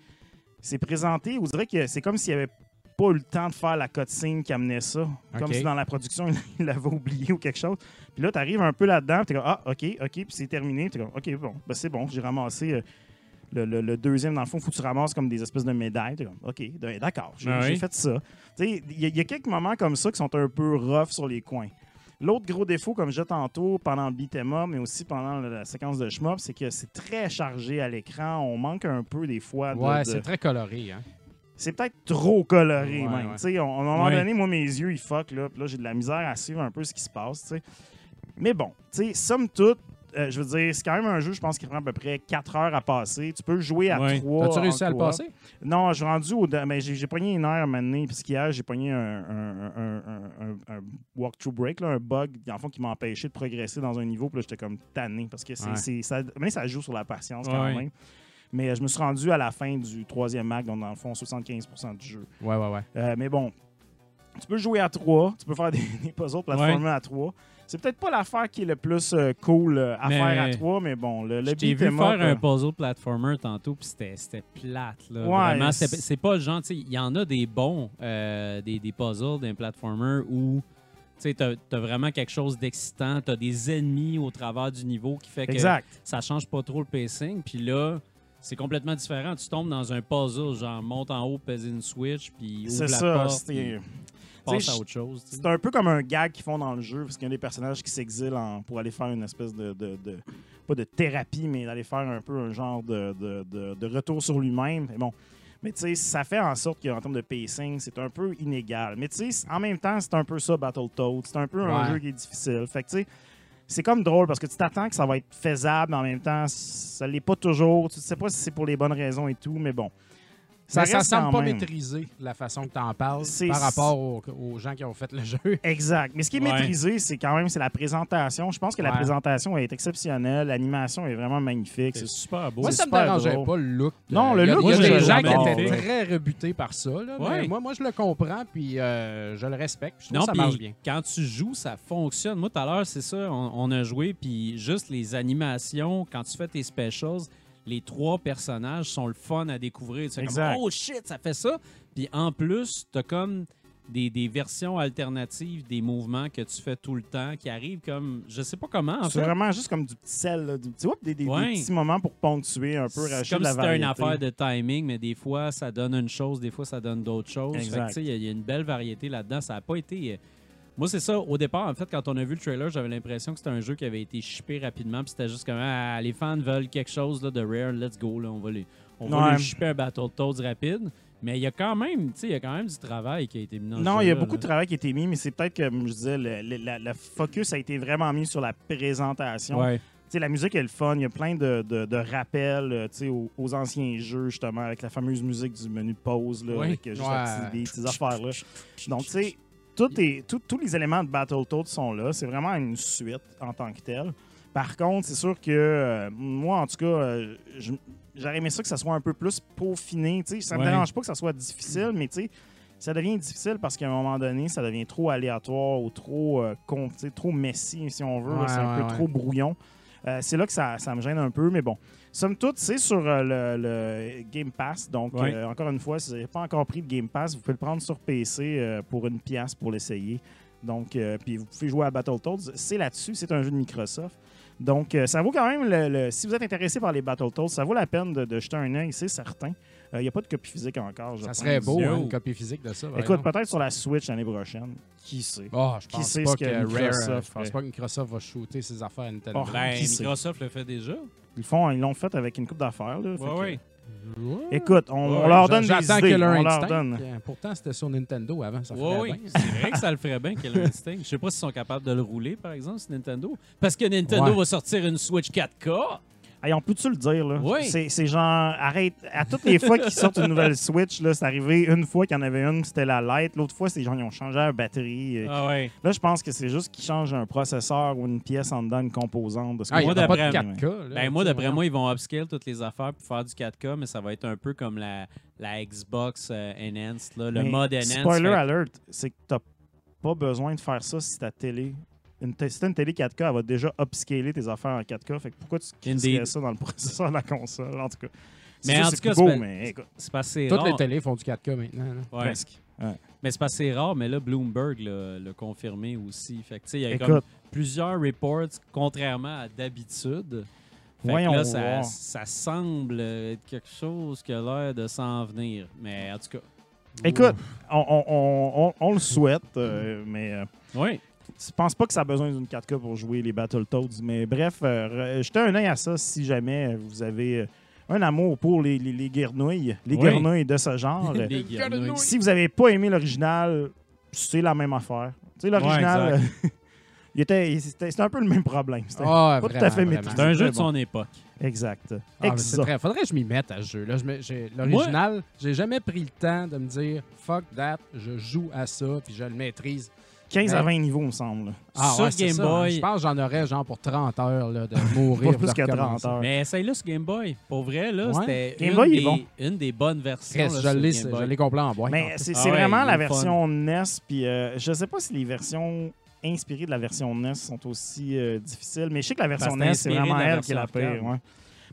D: C'est présenté, on dirait que c'est comme s'il n'y avait pas eu le temps de faire la cutscene qui amenait ça. Comme si dans la production, il l'avait oublié ou quelque chose. Puis là, tu arrives un peu là-dedans, tu es comme Ah, OK, OK, puis c'est terminé. Tu comme OK, bon, ben c'est bon, j'ai ramassé. euh, le, le- le deuxième, dans le fond, faut que tu ramasses comme des espèces de médailles. Comme, OK, d- d'accord, j'ai
C: Ah oui.
D: fait ça. Tu sais, Il y, a- il y a quelques moments comme ça qui sont un peu rough sur les coins. L'autre gros défaut, comme je tantôt, pendant le beat'em mais aussi pendant la, la séquence de shmup, c'est que c'est très chargé à l'écran. On manque un peu des fois de...
E: Ouais,
D: de-
E: c'est très coloré. Hein?
D: C'est peut-être trop coloré
E: Ouais,
D: même.
E: ouais.
D: On- à un moment donné, moi, mes yeux, ils fuck, là. Puis là, j'ai de la misère à suivre un peu ce qui se passe, tu sais. Mais bon, tu sais, somme toute, euh, je veux dire, c'est quand même un jeu, je pense, qui prend à peu près 4 heures à passer. Tu peux jouer à
C: Ouais.
D: 3.
E: As-tu réussi à le passer?
D: Non, je suis rendu au. Mais j'ai pogné une heure maintenant, parce qu'hier, j'ai pogné un, un, un, un- walkthrough break, là, un bug, en fond, qui m'a empêché de progresser dans un niveau. Puis là, j'étais comme tanné, parce que c'est,
E: Ouais.
D: c'est- ça, mais ça joue sur la patience quand
C: Ouais.
D: même. Mais euh, je me suis rendu à la fin du troisième acte, donc dans le fond, 75% du jeu.
E: Ouais, ouais, ouais.
D: Euh, mais bon, tu peux jouer à trois, tu peux faire des, des puzzles platformers à trois. C'est peut-être pas l'affaire qui est le plus euh, cool euh, à
C: Mais-
D: faire à trois, mais bon, le,
C: t'ai vu faire un puzzle platformer tantôt, puis c'était plate. Là.
D: Ouais,
C: Vraiment,
D: c'est-
C: pas le genre, tu sais, il y en a des bons, des, des puzzles d'un platformer où tu as, vraiment quelque chose d'excitant, tu as des ennemis au travers du niveau qui fait que
D: Exact.
C: ça change pas trop le pacing. Puis là, c'est complètement différent. Tu tombes dans un puzzle, genre monte en haut, pèse une switch, puis ouvre
D: C'est
C: la
D: ça.
C: porte, puis passe à autre chose.
D: C'est un peu comme un gag qu'ils font dans le jeu, parce qu'il y a des personnages qui s'exilent en- pour aller faire une espèce de, de- de- Pas de thérapie, mais d'aller faire un peu un genre de, de- de- retour sur lui-même. Mais bon. Mais tu sais, ça fait en sorte qu'en termes de pacing, c'est un peu inégal. Mais tu sais, en même temps, c'est un peu ça, Battletoads. C'est un peu un jeu qui est difficile. Fait que tu sais, c'est comme drôle parce que tu t'attends que ça va être faisable, mais en même temps, ça l'est pas toujours. Tu sais pas si c'est pour les bonnes raisons et tout, mais bon.
E: Ça, ça
D: reste
E: semble pas maîtrisé, la façon que tu en parles, par rapport aux, aux gens qui ont fait le jeu.
D: Exact. Mais ce qui est
C: Ouais.
D: maîtrisé, c'est quand même c'est la présentation. Je pense que la présentation est exceptionnelle. L'animation est vraiment magnifique.
C: C'est super beau.
E: Moi, ça me
D: super
E: dérangeait
D: drôle.
E: pas le look.
D: Non,
E: Euh,
D: le
E: il y a-
D: look,
E: Il y a
C: moi,
E: des
C: je-
E: gens qui étaient très rebutés par ça. là, mais
C: Ouais.
E: moi, moi, je le comprends, puis euh, je le respecte. Je trouve
C: Non,
E: que ça
C: puis
E: marche bien.
C: quand tu joues, ça fonctionne. Moi, tout à l'heure, c'est ça, on, on a joué, puis juste les animations, quand tu fais tes specials, les trois personnages sont le fun à découvrir.
D: Exact.
C: comme, oh shit, ça fait ça. Puis en plus, t'as comme des, des versions alternatives des mouvements que tu fais tout le temps qui arrivent comme, je sais pas comment, en
D: c'est vraiment juste comme du petit sel, là, du petit, des, des- des
C: Ouais.
D: petits moments pour ponctuer un peu,
C: C'est
D: rajouter
C: comme
D: la
C: si c'était une affaire de timing, mais des fois, ça donne une chose, des fois, ça donne d'autres choses. Il y, y a une belle variété là-dedans. Ça n'a pas été. Moi, c'est ça. Au départ, en fait, quand on a vu le trailer, j'avais l'impression que c'était un jeu qui avait été shippé rapidement. Puis c'était juste comme ah, les fans veulent quelque chose là, de rare, let's go. Là, on va, les, on va shipper un Battletoads rapide. Mais il y a quand même, tu sais, il y a quand même du travail qui a été mis dans ce
D: Non, il y a beaucoup
C: là.
D: de travail qui a été mis, mais c'est peut-être que, comme je disais, le, le- la- le focus a été vraiment mis sur la présentation.
C: Ouais.
D: Tu sais, la musique est le fun. Il y a plein de, de- de rappels euh, tu sais, aux, aux anciens jeux, justement, avec la fameuse musique du menu de pause, là,
C: Oui.
D: avec euh, juste la
E: Ouais.
D: petite beat, ces affaires-là. Donc, tu sais, tout est- tout- tous les éléments de Battletoads sont là. C'est vraiment une suite en tant que telle. Par contre, c'est sûr que euh, moi, en tout cas, euh, j'aurais aimé ça que ça soit un peu plus peaufiné. tu sais. Ça ne me dérange pas que ça soit difficile, mais ça devient difficile parce qu'à un moment donné, ça devient trop aléatoire ou trop, euh, con- trop messy, si on veut.
E: Ouais,
D: c'est un
E: ouais,
D: peu trop brouillon. Euh, c'est là que ça, ça me gêne un peu, mais bon. Somme toute, c'est sur euh, le, le Game Pass. Donc, euh, encore une fois, si vous n'avez pas encore pris le Game Pass, vous pouvez le prendre sur PC euh, pour une pièce pour l'essayer. Donc, euh, puis vous pouvez jouer à Battletoads. C'est là-dessus. C'est un jeu de Microsoft. Donc, euh, ça vaut quand même, le, le- si vous êtes intéressé par les Battletoads, ça vaut la peine de, de jeter un œil, c'est certain. Il n'y a pas de copie physique encore. je
E: Ça
D: pense.
E: serait beau, hein, une copie physique de ça.
D: Écoute, peut-être sur la Switch l'année prochaine. Qui sait?
E: Oh, je
D: qui
E: pense
D: sait
E: pas
D: ce
E: que,
D: que
E: Rare,
D: Microsoft
E: euh, je pense pas que Microsoft va shooter ses affaires à Nintendo.
D: Oh,
C: Ben,
D: Qui?
C: Microsoft le fait déjà.
D: Ils font, ils l'ont fait avec une coupe d'affaires. là. Fait
C: Ouais,
D: que-
C: ouais.
E: Ouais.
D: Écoute, on, on
C: Ouais,
D: leur donne des
E: J'attends
D: idées.
E: Killer
D: On leur
E: Instinct.
D: donne.
E: Euh, Pourtant, c'était sur Nintendo avant. Ça
C: Ouais,
E: ferait
C: oui,
E: bien.
C: c'est vrai que ça le ferait bien Killer Instinct. Je sais pas s'ils sont capables de le rouler, par exemple, sur Nintendo. Parce que Nintendo
E: Ouais.
C: va sortir une Switch 4K.
D: Hey, on peut-tu le dire, là?
C: Oui.
D: C'est c'est genre, arrête. À toutes les fois qu'ils sortent une nouvelle Switch, là, c'est arrivé une fois qu'il y en avait une, c'était la Lite. L'autre fois, c'est genre, ils ont changé la batterie. Euh,
C: Ah ouais.
D: Là, je pense que c'est juste qu'ils changent un processeur ou une pièce en dedans, une composante. De ce
E: Ah,
C: Moi, d'après-
E: 4K. là,
C: Ben, moi, d'après moi, ils vont upscale toutes les affaires pour faire du 4K, mais ça va être un peu comme la, la Xbox euh, Enhanced, là, le
D: Mais
C: mode Enhanced.
D: Spoiler
C: fait-
D: alert, c'est que t'as pas besoin de faire ça si ta télé. Une si une télé 4K, elle va déjà upscaler tes affaires en 4K. Fait que pourquoi tu crisserais
C: Indeed.
D: ça dans le processeur de la console? En tout cas? C'est
C: Mais en
D: c'est
C: tout cas,
D: beau,
C: c'est pas-
D: mais écoute,
C: C'est pas assez
E: Toutes
C: rare.
E: les télés font du 4K maintenant. là.
C: Ouais.
D: presque.
C: Mais c'est pas assez rare, mais là, Bloomberg l'a confirmé aussi. Fait que, tu sais, il y a comme
D: Écoute,
C: plusieurs reports, contrairement à d'habitude. Fait que
D: Voyons
C: là, ça,
D: voir.
C: ça semble être quelque chose qui a l'air de s'en venir. Mais en tout cas,
D: écoute on, on- on- on- on le souhaite, euh, mais euh,
C: oui.
D: Je pense pas que ça a besoin d'une 4K pour jouer les Battletoads. Mais bref, euh, jetez un œil à ça si jamais vous avez euh, un amour pour les, les, les guernouilles, les
C: Oui.
D: guernouilles de ce genre.
C: Les
D: si vous n'avez pas aimé l'original, c'est la même affaire. Tu sais, l'original,
C: Ouais,
D: euh, il était, c'était, un peu le même problème. C'était
E: Ah,
D: pas tout à fait.
C: C'est un jeu de
D: bon.
C: son époque.
D: Exact.
E: Ah, très- Faudrait que je m'y mette à ce jeu. Là, Je L'original, j'ai jamais pris le temps de me dire fuck that, je joue à ça, puis je le maîtrise.
D: 15 à
E: Ouais.
D: 20 niveaux, me semble.
E: Ah,
C: Sur
E: ouais,
C: Game
E: ça,
C: Boy.
E: hein. Je pense que j'en aurais genre pour 30 heures là, de mourir.
D: Pas plus
E: de
D: que 30
E: recommencer.
D: heures.
C: Mais essaye-le sur Game Boy. Pour vrai, là,
E: Ouais.
C: c'était
D: Game
C: une,
D: Boy, il est
C: des,
D: bon.
C: une des bonnes versions. Là,
E: je l'ai
C: Game
E: je
C: Boy.
E: l'ai complet en boîte.
D: Mais c'est
C: Ah
D: vraiment la version NES. Puis euh, je sais pas si les versions inspirées de la version NES sont aussi euh, difficiles. Mais je sais que la version
C: Parce
D: NES,
C: c'est
D: vraiment elle qui est la pire. ouais.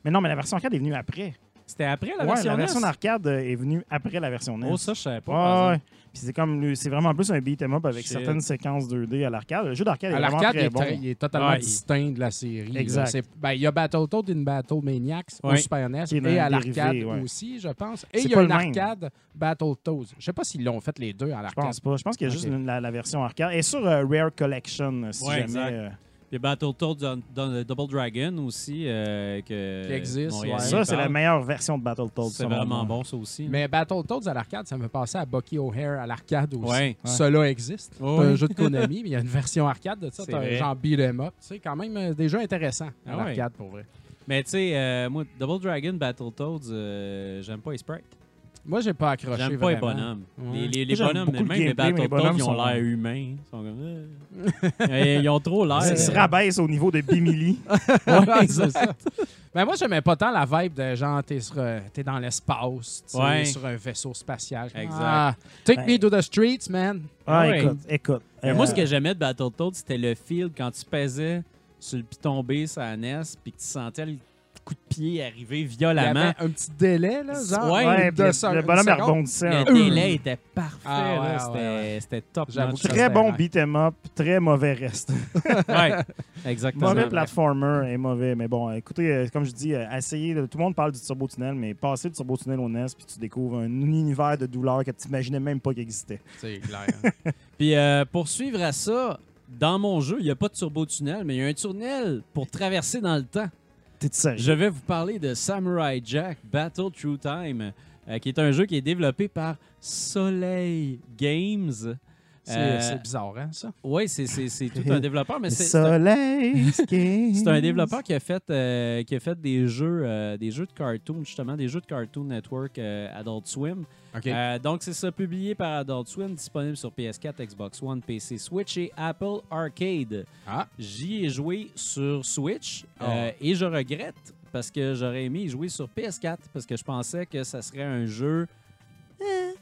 D: Mais non, mais la version arcade est venue après.
C: C'était après la
D: Ouais,
C: version
D: la version
C: NES?
D: arcade euh, est venue après la version NES.
C: Oh, ça, je savais pas.
D: Puis c'est comme c'est vraiment plus un beat'em up avec
C: Shit.
D: certaines séquences 2D à l'arcade. Le jeu d'arcade est vraiment
E: il,
D: bon.
E: très- il est totalement
C: Ouais,
E: distinct de la série.
D: Exact.
E: Ben, il y a Battletoads et Battle Maniacs au
C: Ouais.
E: Super NES
D: est
E: et à l'arcade
D: ouais.
E: aussi, je pense. Et il y a une arcade Battletoads. Je sais pas s'ils l'ont fait les deux à
D: Je
E: l'arcade.
D: pense pas. Je pense qu'il y a juste la, la version arcade. Et sur euh, Rare Collection, si jamais.
C: exact.
D: euh,
C: Puis Battletoads dans, dans le Double Dragon aussi. euh, que
E: Qui existe, ouais.
D: ça, c'est la meilleure version de Battletoads.
C: C'est vraiment
D: moi.
C: bon, ça aussi.
E: Mais Battletoads à l'arcade, ça me passait à Bucky O'Hare à l'arcade aussi.
C: Ouais.
E: Cela existe. C'est un jeu de Konami, mais il y a une version arcade de ça.
C: C'est
E: T'as genre beat 'em up. Sais, quand même des jeux intéressants à
C: Ah ouais.
E: l'arcade pour vrai.
C: Mais tu sais, euh, moi, Double Dragon, Battletoads, euh, j'aime pas les sprites.
E: Moi, j'ai pas accroché
C: J'aime pas les bonhommes.
E: Ouais.
C: Les, les, les bonhommes,
D: le
C: même les
D: gameplay, mais les
C: Battletoads, ils ont
D: sont-
C: l'air humains. Ils, sont comme, euh. ils ont trop l'air.
D: Ça se rabaisse au niveau de Bimili.
E: Ouais, c'est ça. Ben moi, j'aimais pas tant la vibe de genre, t'es, sur, euh, t'es dans l'espace,
C: Ouais.
E: sur un vaisseau spatial.
C: Exact.
E: Ah, take
D: Ben-
E: me to the streets, man.
D: Ah,
C: Ouais.
D: écoute, écoute.
C: Mais
D: Euh,
C: moi, ce que j'aimais de Battletoads, c'était le feel quand tu pesais sur le piton B sur la NES, puis que tu sentais le coup de pied
E: Il y
C: violemment.
E: avait un petit délai, là, genre.
C: Ouais,
D: Ouais,
E: de secondes-
D: le bonhomme rebondissait
C: Le délai était parfait.
E: Ah ouais,
C: C'était
E: ouais.
C: top.
D: Très bon beat'em up, très mauvais reste.
C: Ouais, exactement.
D: mauvais platformer et mauvais. Mais bon, écoutez, euh, comme je dis, euh, essayez. Tout le monde parle du Turbo Tunnel, mais passez le Turbo Tunnel au NES, puis tu découvres un univers de douleur que tu n'imaginais même pas qu'il existait.
E: C'est clair.
C: Puis euh, pour suivre à ça, dans mon jeu, il n'y a pas de turbo-tunnel, mais il y a un tunnel pour traverser dans le temps.
D: Sérieux?
C: Je vais vous parler de Samurai Jack Battle Through Time, euh, qui est un jeu qui est développé par Soleil Games.
E: C'est,
C: Euh,
E: bizarre, hein, ça?
C: Oui, c'est tout un développeur, mais c'est
D: soleil.
C: c'est un développeur qui a fait, euh, qui a fait des jeux, des jeux de cartoon, justement, des jeux de Cartoon Network Adult Swim. Euh, donc, c'est ça, publié par Adult Swim, disponible sur PS4, Xbox One, PC, Switch et Apple Arcade.
E: Ah.
C: J'y ai joué sur Switch
E: Oh.
C: euh, et je regrette parce que j'aurais aimé y jouer sur PS4 parce que je pensais que ça serait un jeu.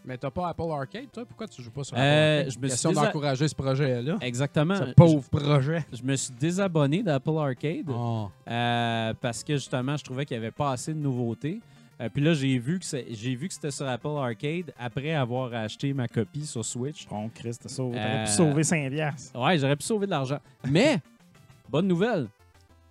E: Mais t'as pas Apple Arcade, toi? Pourquoi tu joues pas sur
C: Euh,
E: Apple Arcade?
C: je me suis
E: Question d'encourager ce projet-là.
C: Exactement.
E: Ce pauvre projet.
C: Je, je me suis désabonné d'Apple Arcade
E: Oh.
C: euh, parce que justement, je trouvais qu'il n'y avait pas assez de nouveautés. Euh, puis là, j'ai vu que j'ai vu que c'était sur Apple Arcade après avoir acheté ma copie sur Switch.
D: Bon, Chris, t'as sauvé-
C: Euh,
D: t'aurais pu sauver 5 piastres.
C: Ouais, j'aurais pu sauver de l'argent. Mais, bonne nouvelle,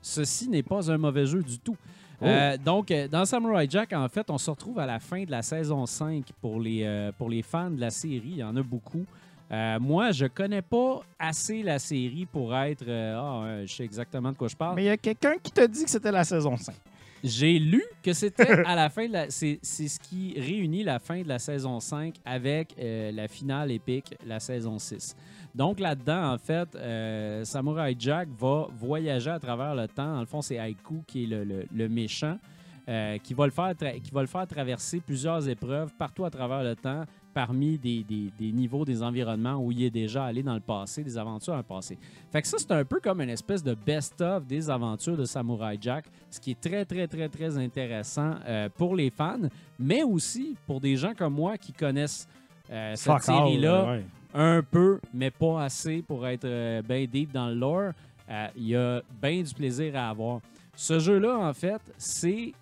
C: ceci n'est pas un mauvais jeu du tout.
E: Oh.
C: Euh, donc, euh, dans Samurai Jack, en fait, on se retrouve à la fin de la saison 5 pour les, euh, pour les fans de la série. Il y en a beaucoup. Euh, moi, je connais pas assez la série pour être. euh, ah, je sais exactement de quoi je parle.
D: Mais il y a quelqu'un qui t'a dit que c'était la saison 5.
C: J'ai lu que c'était à la fin de la. C'est ce qui réunit la fin de la saison 5 avec euh, la finale épique, la saison 6. Donc là-dedans, en fait, euh, Samurai Jack va voyager à travers le temps. Dans le fond, c'est Haiku qui est le, le- le méchant, euh, qui, va le faire qui va le faire traverser plusieurs épreuves partout à travers le temps, parmi des, des- des niveaux, des environnements où il est déjà allé dans le passé, des aventures dans le passé. Fait que ça, c'est un peu comme une espèce de best-of des aventures de Samurai Jack, ce qui est très, très, très, très intéressant euh, pour les fans, mais aussi pour des gens comme moi qui connaissent Euh, cette série-là,
D: ouais.
C: un peu, mais pas assez pour être euh, bien deep dans le lore. Euh, Il y a bien du plaisir à avoir. Ce jeu-là, en fait, c'est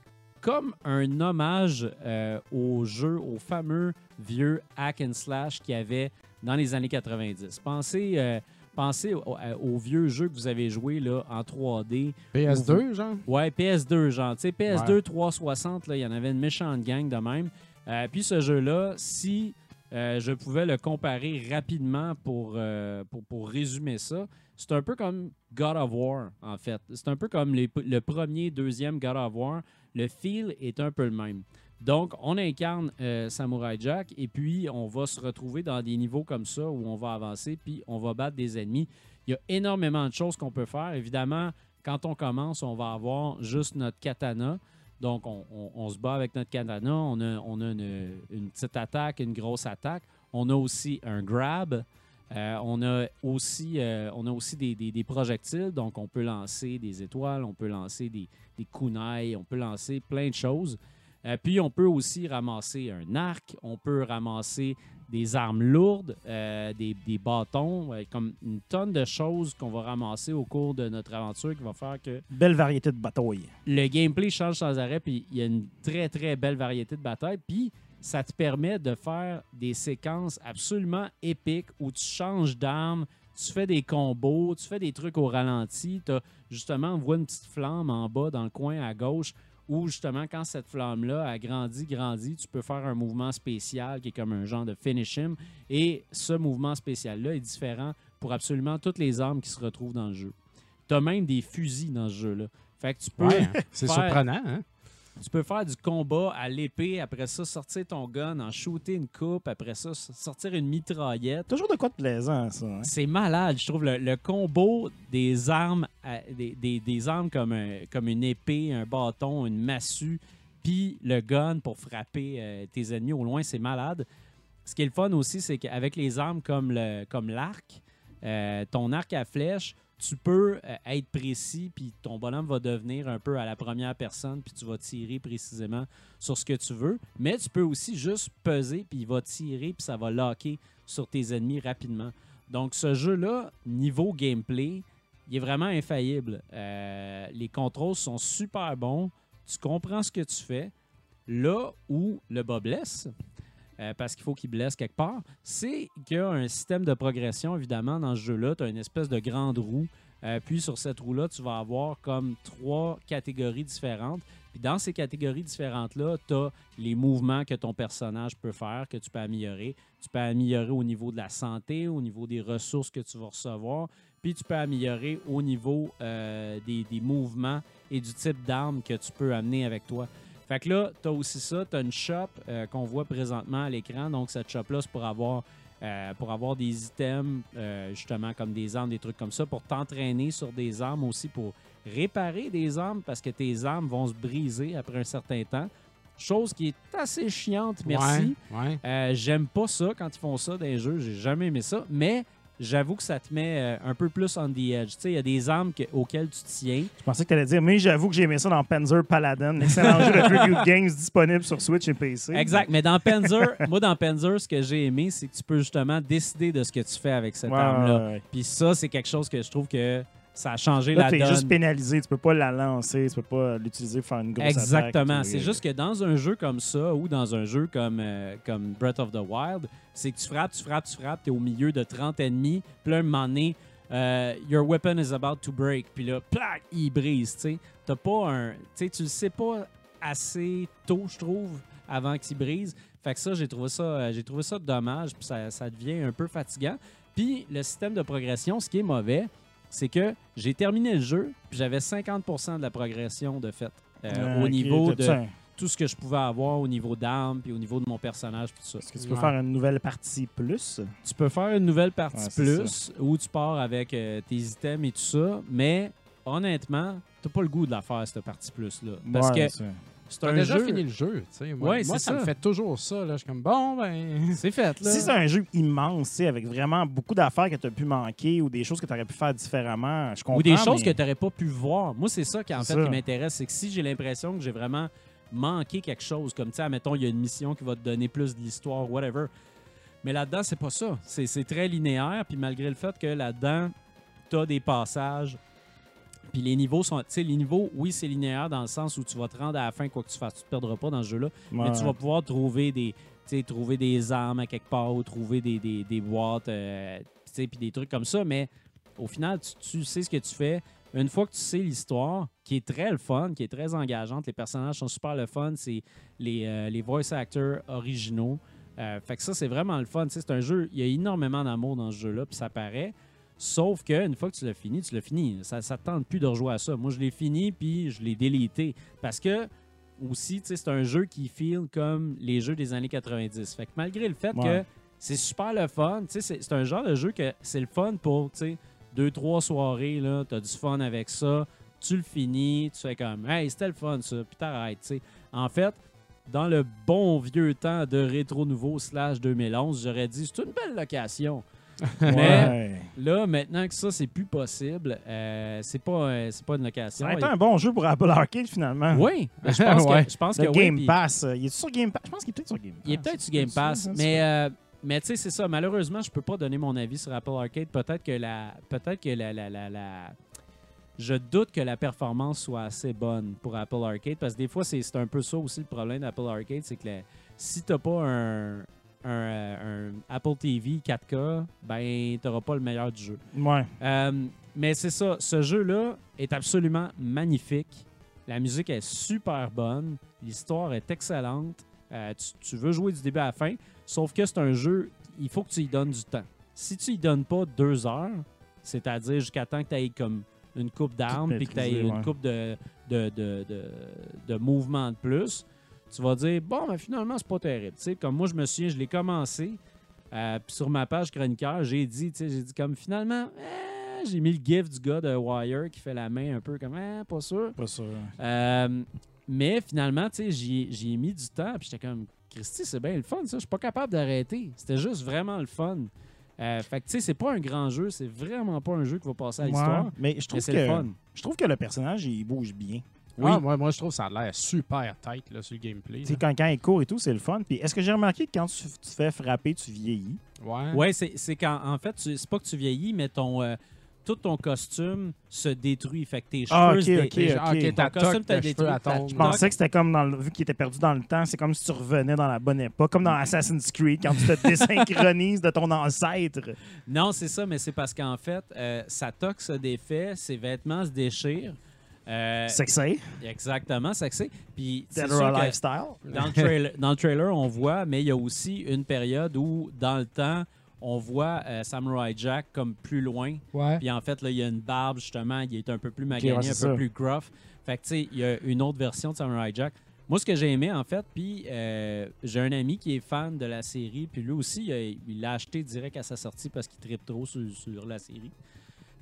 C: comme un hommage euh, au jeu, au fameux vieux hack and slash qu'il y avait dans les années 90. Pensez, euh, pensez au, à- au vieux jeu que vous avez joué là, en 3D.
E: PS2, genre?
C: Ouais, PS2, genre. Tu sais, PS2
E: Ouais.
C: 360, là, il y en avait une méchante gang de même. Euh, puis ce jeu-là, si euh, je pouvais le comparer rapidement pour, euh, pour, pour résumer ça, c'est un peu comme God of War, en fait. C'est un peu comme les- le premier, deuxième God of War. Le feel est un peu le même. Donc, on incarne euh, Samurai Jack et puis on va se retrouver dans des niveaux comme ça où on va avancer puis on va battre des ennemis. Il y a énormément de choses qu'on peut faire. Évidemment, quand on commence, on va avoir juste notre katana. Donc, on, se bat avec notre katana. On a, une petite attaque, une grosse attaque. On a aussi un grab. Euh, on a aussi, euh, on a aussi des, des- des projectiles. Donc, on peut lancer des étoiles, on peut lancer des, des kunai, on peut lancer plein de choses. Euh, puis, on peut aussi ramasser un arc. On peut ramasser des armes lourdes, des, bâtons, comme une tonne de choses qu'on va ramasser au cours de notre aventure qui va faire que
D: Belle variété de batailles.
C: le gameplay change sans arrêt, puis il y a une très, très belle variété de batailles. Puis ça te permet de faire des séquences absolument épiques où tu changes d'arme, tu fais des combos, tu fais des trucs au ralenti. Tu justement, on voit une petite flamme en bas dans le coin à gauche où justement, quand cette flamme-là a grandi, grandi, tu peux faire un mouvement spécial qui est comme un genre de finish him. Et ce mouvement spécial-là est différent pour absolument toutes les armes qui se retrouvent dans le jeu. Tu as même des fusils dans ce jeu-là. Fait que tu peux,
E: Ouais, hein? c'est surprenant, hein?
C: Tu peux faire du combat à l'épée, après ça, sortir ton gun, en shooter une coupe, après ça, sortir une mitraillette.
D: Toujours de quoi de plaisant, ça. hein?
C: C'est malade, je trouve, le, le combo des armes, à- des, des- des armes comme, un- comme une épée, un bâton, une massue, puis le gun pour frapper euh, tes ennemis au loin, c'est malade. Ce qui est le fun aussi, c'est qu'avec les armes comme le- comme l'arc, euh, ton arc à flèche, tu peux euh, être précis, puis ton bonhomme va devenir un peu à la première personne, puis tu vas tirer précisément sur ce que tu veux. Mais tu peux aussi juste peser, puis il va tirer, puis ça va locker sur tes ennemis rapidement. Donc, ce jeu-là, niveau gameplay, il est vraiment infaillible. Euh, les contrôles sont super bons. Tu comprends ce que tu fais. Là où le bas blesse, euh, parce qu'il faut qu'il blesse quelque part, c'est qu'il y a un système de progression, évidemment, dans ce jeu-là. Tu as une espèce de grande roue. Euh, puis sur cette roue-là, tu vas avoir comme trois catégories différentes. Puis dans ces catégories différentes-là, tu as les mouvements que ton personnage peut faire, que tu peux améliorer. Tu peux améliorer au niveau de la santé, au niveau des ressources que tu vas recevoir. Puis tu peux améliorer au niveau euh, des, mouvements et du type d'arme que tu peux amener avec toi. Fait que là, tu as aussi ça. Tu as une shop euh, qu'on voit présentement à l'écran. Donc, cette shop-là, c'est pour avoir, euh, pour avoir des items, euh, justement, comme des armes, des trucs comme ça, pour t'entraîner sur des armes aussi, pour réparer des armes, parce que tes armes vont se briser après un certain temps. Chose qui est assez chiante, merci.
E: Ouais, ouais.
C: J'aime pas ça quand ils font ça dans les jeux. J'ai jamais aimé ça. Mais j'avoue que ça te met euh, un peu plus on the edge. Tu sais, il y a des armes que- auxquelles tu tiens.
D: Je pensais que tu allais dire, mais j'avoue que j'ai aimé ça dans Panzer Paladin, excellent jeu de Tribute Games disponible sur Switch et PC.
C: Exact. Mais dans Panzer, moi, dans Panzer, ce que j'ai aimé, c'est que tu peux justement décider de ce que tu fais avec cette
D: Ouais,
C: arme-là.
D: ouais, ouais.
C: Puis ça, c'est quelque chose que je trouve que ça a changé
D: Là,
C: la donne.
D: juste pénalisé. Tu peux pas la lancer, tu peux pas l'utiliser pour faire une grosse
C: Exactement. C'est juste que dans un jeu comme ça ou dans un jeu comme, euh, comme Breath of the Wild, c'est que tu frappes, tu frappes, tu frappes, tu es au milieu de 30 ennemis, puis là, un moment donné, euh, your weapon is about to break, puis là, plac, il brise, tu sais. T'as pas un... Tu sais, tu le sais pas assez tôt, je trouve, avant qu'il brise. Fait que ça, j'ai trouvé ça, euh, j'ai trouvé ça dommage, puis ça, ça devient un peu fatigant. Puis le système de progression, ce qui est mauvais, c'est que j'ai terminé le jeu, puis j'avais 50% de la progression de fait. euh,
D: Ah,
C: au niveau de tout ce que je pouvais avoir au niveau d'armes puis au niveau de mon personnage puis tout ça.
D: Est-ce que tu peux
E: Ouais.
D: faire une nouvelle partie plus?
C: Tu peux faire une nouvelle partie
D: Ouais,
C: plus où tu pars avec euh, tes items et tout ça, mais honnêtement, t'as pas le goût de la faire cette partie plus là parce
D: Ouais,
C: que
D: c'est-
C: un
E: déjà
C: jeu
E: fini le jeu, tu sais. Moi,
C: Ouais,
E: moi,
C: c'est
E: ça, me
C: ça.
E: fait toujours ça. Là. Je suis comme, bon, ben...
C: c'est fait là.
D: Si c'est un jeu immense, tu sais, avec vraiment beaucoup d'affaires que tu as pu manquer ou des choses que tu aurais pu faire différemment, je comprends.
C: ou des choses
D: mais-
C: que tu n'aurais pas pu voir. Moi, c'est ça qui en
D: C'est
C: fait
D: ça.
C: qui m'intéresse, c'est que si j'ai l'impression que j'ai vraiment manqué quelque chose, comme tu sais, admettons, il y a une mission qui va te donner plus de l'histoire, whatever. Mais là-dedans, c'est pas ça. C'est c'est très linéaire. Puis malgré le fait que là-dedans, tu as des passages. Puis les niveaux sont. Tu sais, les niveaux, oui, c'est linéaire dans le sens où tu vas te rendre à la fin, quoi que tu fasses. Tu te perdras pas dans ce jeu-là. Mais tu vas pouvoir trouver des, trouver des armes à quelque part ou trouver des, des, des boîtes, euh, tu sais, puis des trucs comme ça. Mais au final, tu, tu sais ce que tu fais. Une fois que tu sais l'histoire, qui est très le fun, qui est très engageante, les personnages sont super le fun, c'est les, euh, les voice actors originaux. Euh, fait que ça, c'est vraiment le fun. Tu sais, C'est un jeu, il y a énormément d'amour dans ce jeu-là, puis ça paraît. Sauf qu'une fois que tu l'as fini, tu l'as fini. Ça ne te tente plus de rejouer à ça. Moi, je l'ai fini, puis je l'ai délité. Parce que, aussi, tu sais, c'est un jeu qui feel comme les jeux des années 90. Fait que malgré le fait
D: Ouais.
C: que c'est super le fun, tu sais, c'est un genre de jeu que c'est le fun pour, tu sais, deux, trois soirées, là, t'as du fun avec ça, tu le finis, tu fais comme, hey, c'était le fun, ça, puis t'arrêtes, tu sais. En fait, dans le bon vieux temps de Rétro Nouveau slash 2011, j'aurais dit, c'est une belle location. Mais là, maintenant que ça, c'est plus possible, euh, c'est pas, euh, c'est pas une
D: Ça
C: location.
D: a été un bon jeu pour Apple Arcade, finalement.
C: Oui, je pense
E: Ouais.
C: que, je pense
D: Le
C: que oui,
D: Game
C: puis-
D: Pass. euh, Il est sur Game Pass? Je pense qu'il est peut-être sur Game Pass.
C: Il est peut-être sur Game
D: ça,
C: Pass, mais,
D: ça.
C: euh, mais tu sais, c'est ça. Malheureusement, je peux pas donner mon avis sur Apple Arcade. Peut-être que la, peut-être que la, la, la, la- je doute que la performance soit assez bonne pour Apple Arcade parce que des fois, c'est un peu ça aussi le problème d'Apple Arcade, c'est que la- si t'as pas un, un, euh, un Apple TV 4K, ben t'auras pas le meilleur du jeu.
D: Ouais.
C: Euh, mais c'est ça, ce jeu-là est absolument magnifique. La musique est super bonne. L'histoire est excellente. Euh, tu, tu veux jouer du début à la fin, sauf que c'est un jeu, il faut que tu y donnes du temps. Si tu y donnes pas deux heures, c'est-à-dire jusqu'à temps que tu aies comme une coupe d'armes puis que tu aies une coupe de, de, de, de, de mouvements de plus, tu vas dire bon, ben finalement, c'est pas terrible. Comme moi, je me souviens, je l'ai commencé. euh, puis sur ma page chroniqueur, j'ai dit, tu sais, j'ai dit comme finalement, eh, j'ai mis le gif du gars de Wire qui fait la main un peu comme, eh, pas sûr.
D: Pas sûr.
C: Euh, mais finalement, tu sais, j'y ai mis du temps, puis j'étais comme, Christy, c'est bien le fun, ça. Je suis pas capable d'arrêter. C'était juste vraiment le fun. Euh, fait que, tu sais, c'est pas un grand jeu, c'est vraiment pas un jeu qui va passer à
D: Ouais,
C: l'histoire.
D: Mais je
C: Mais
D: trouve
C: c'est le
D: que
C: fun.
D: je trouve que le personnage il bouge bien.
C: Oui.
E: Ah, moi, moi, je trouve que ça a l'air super tight là, sur le gameplay.
D: Tu quand, quand il court et tout, c'est le fun. Puis est-ce que j'ai remarqué que quand tu, fais frapper, tu vieillis?
E: Ouais.
C: Ouais, c'est c'est quand, en fait, tu- c'est pas que tu vieillis, mais ton, euh, tout ton costume se détruit. Fait que tes cheveux
D: Ah,
C: se
D: ok.
E: Ah, ok, ta
C: Ton costume t'a détruit,
E: cheveux.
D: Je pensais que c'était comme dans le, vu qu'il était perdu dans le temps, c'est comme si tu revenais dans la bonne époque, comme dans Assassin's Creed, quand tu te désynchronises de ton ancêtre.
C: Non, c'est ça, mais c'est parce qu'en fait, euh, sa toque se défait, ses vêtements se déchirent. Euh,
D: C'est que c'est.
C: exactement, c'est que c'est. Puis
D: Lifestyle.
C: dans le, trailer, dans le trailer, on voit, mais il y a aussi une période où, dans le temps, on voit euh, Samurai Jack comme plus loin.
E: Ouais.
C: Puis en fait, là, il y a une barbe, justement, il est un peu plus magané,
D: ouais,
C: un peu plus gruff. Fait que, tu sais, il y a une autre version de Samurai Jack. Moi, ce que j'ai aimé, en fait, puis euh, j'ai un ami qui est fan de la série, puis lui aussi, il a- il l'a acheté direct à sa sortie parce qu'il tripe trop sur, sur la série.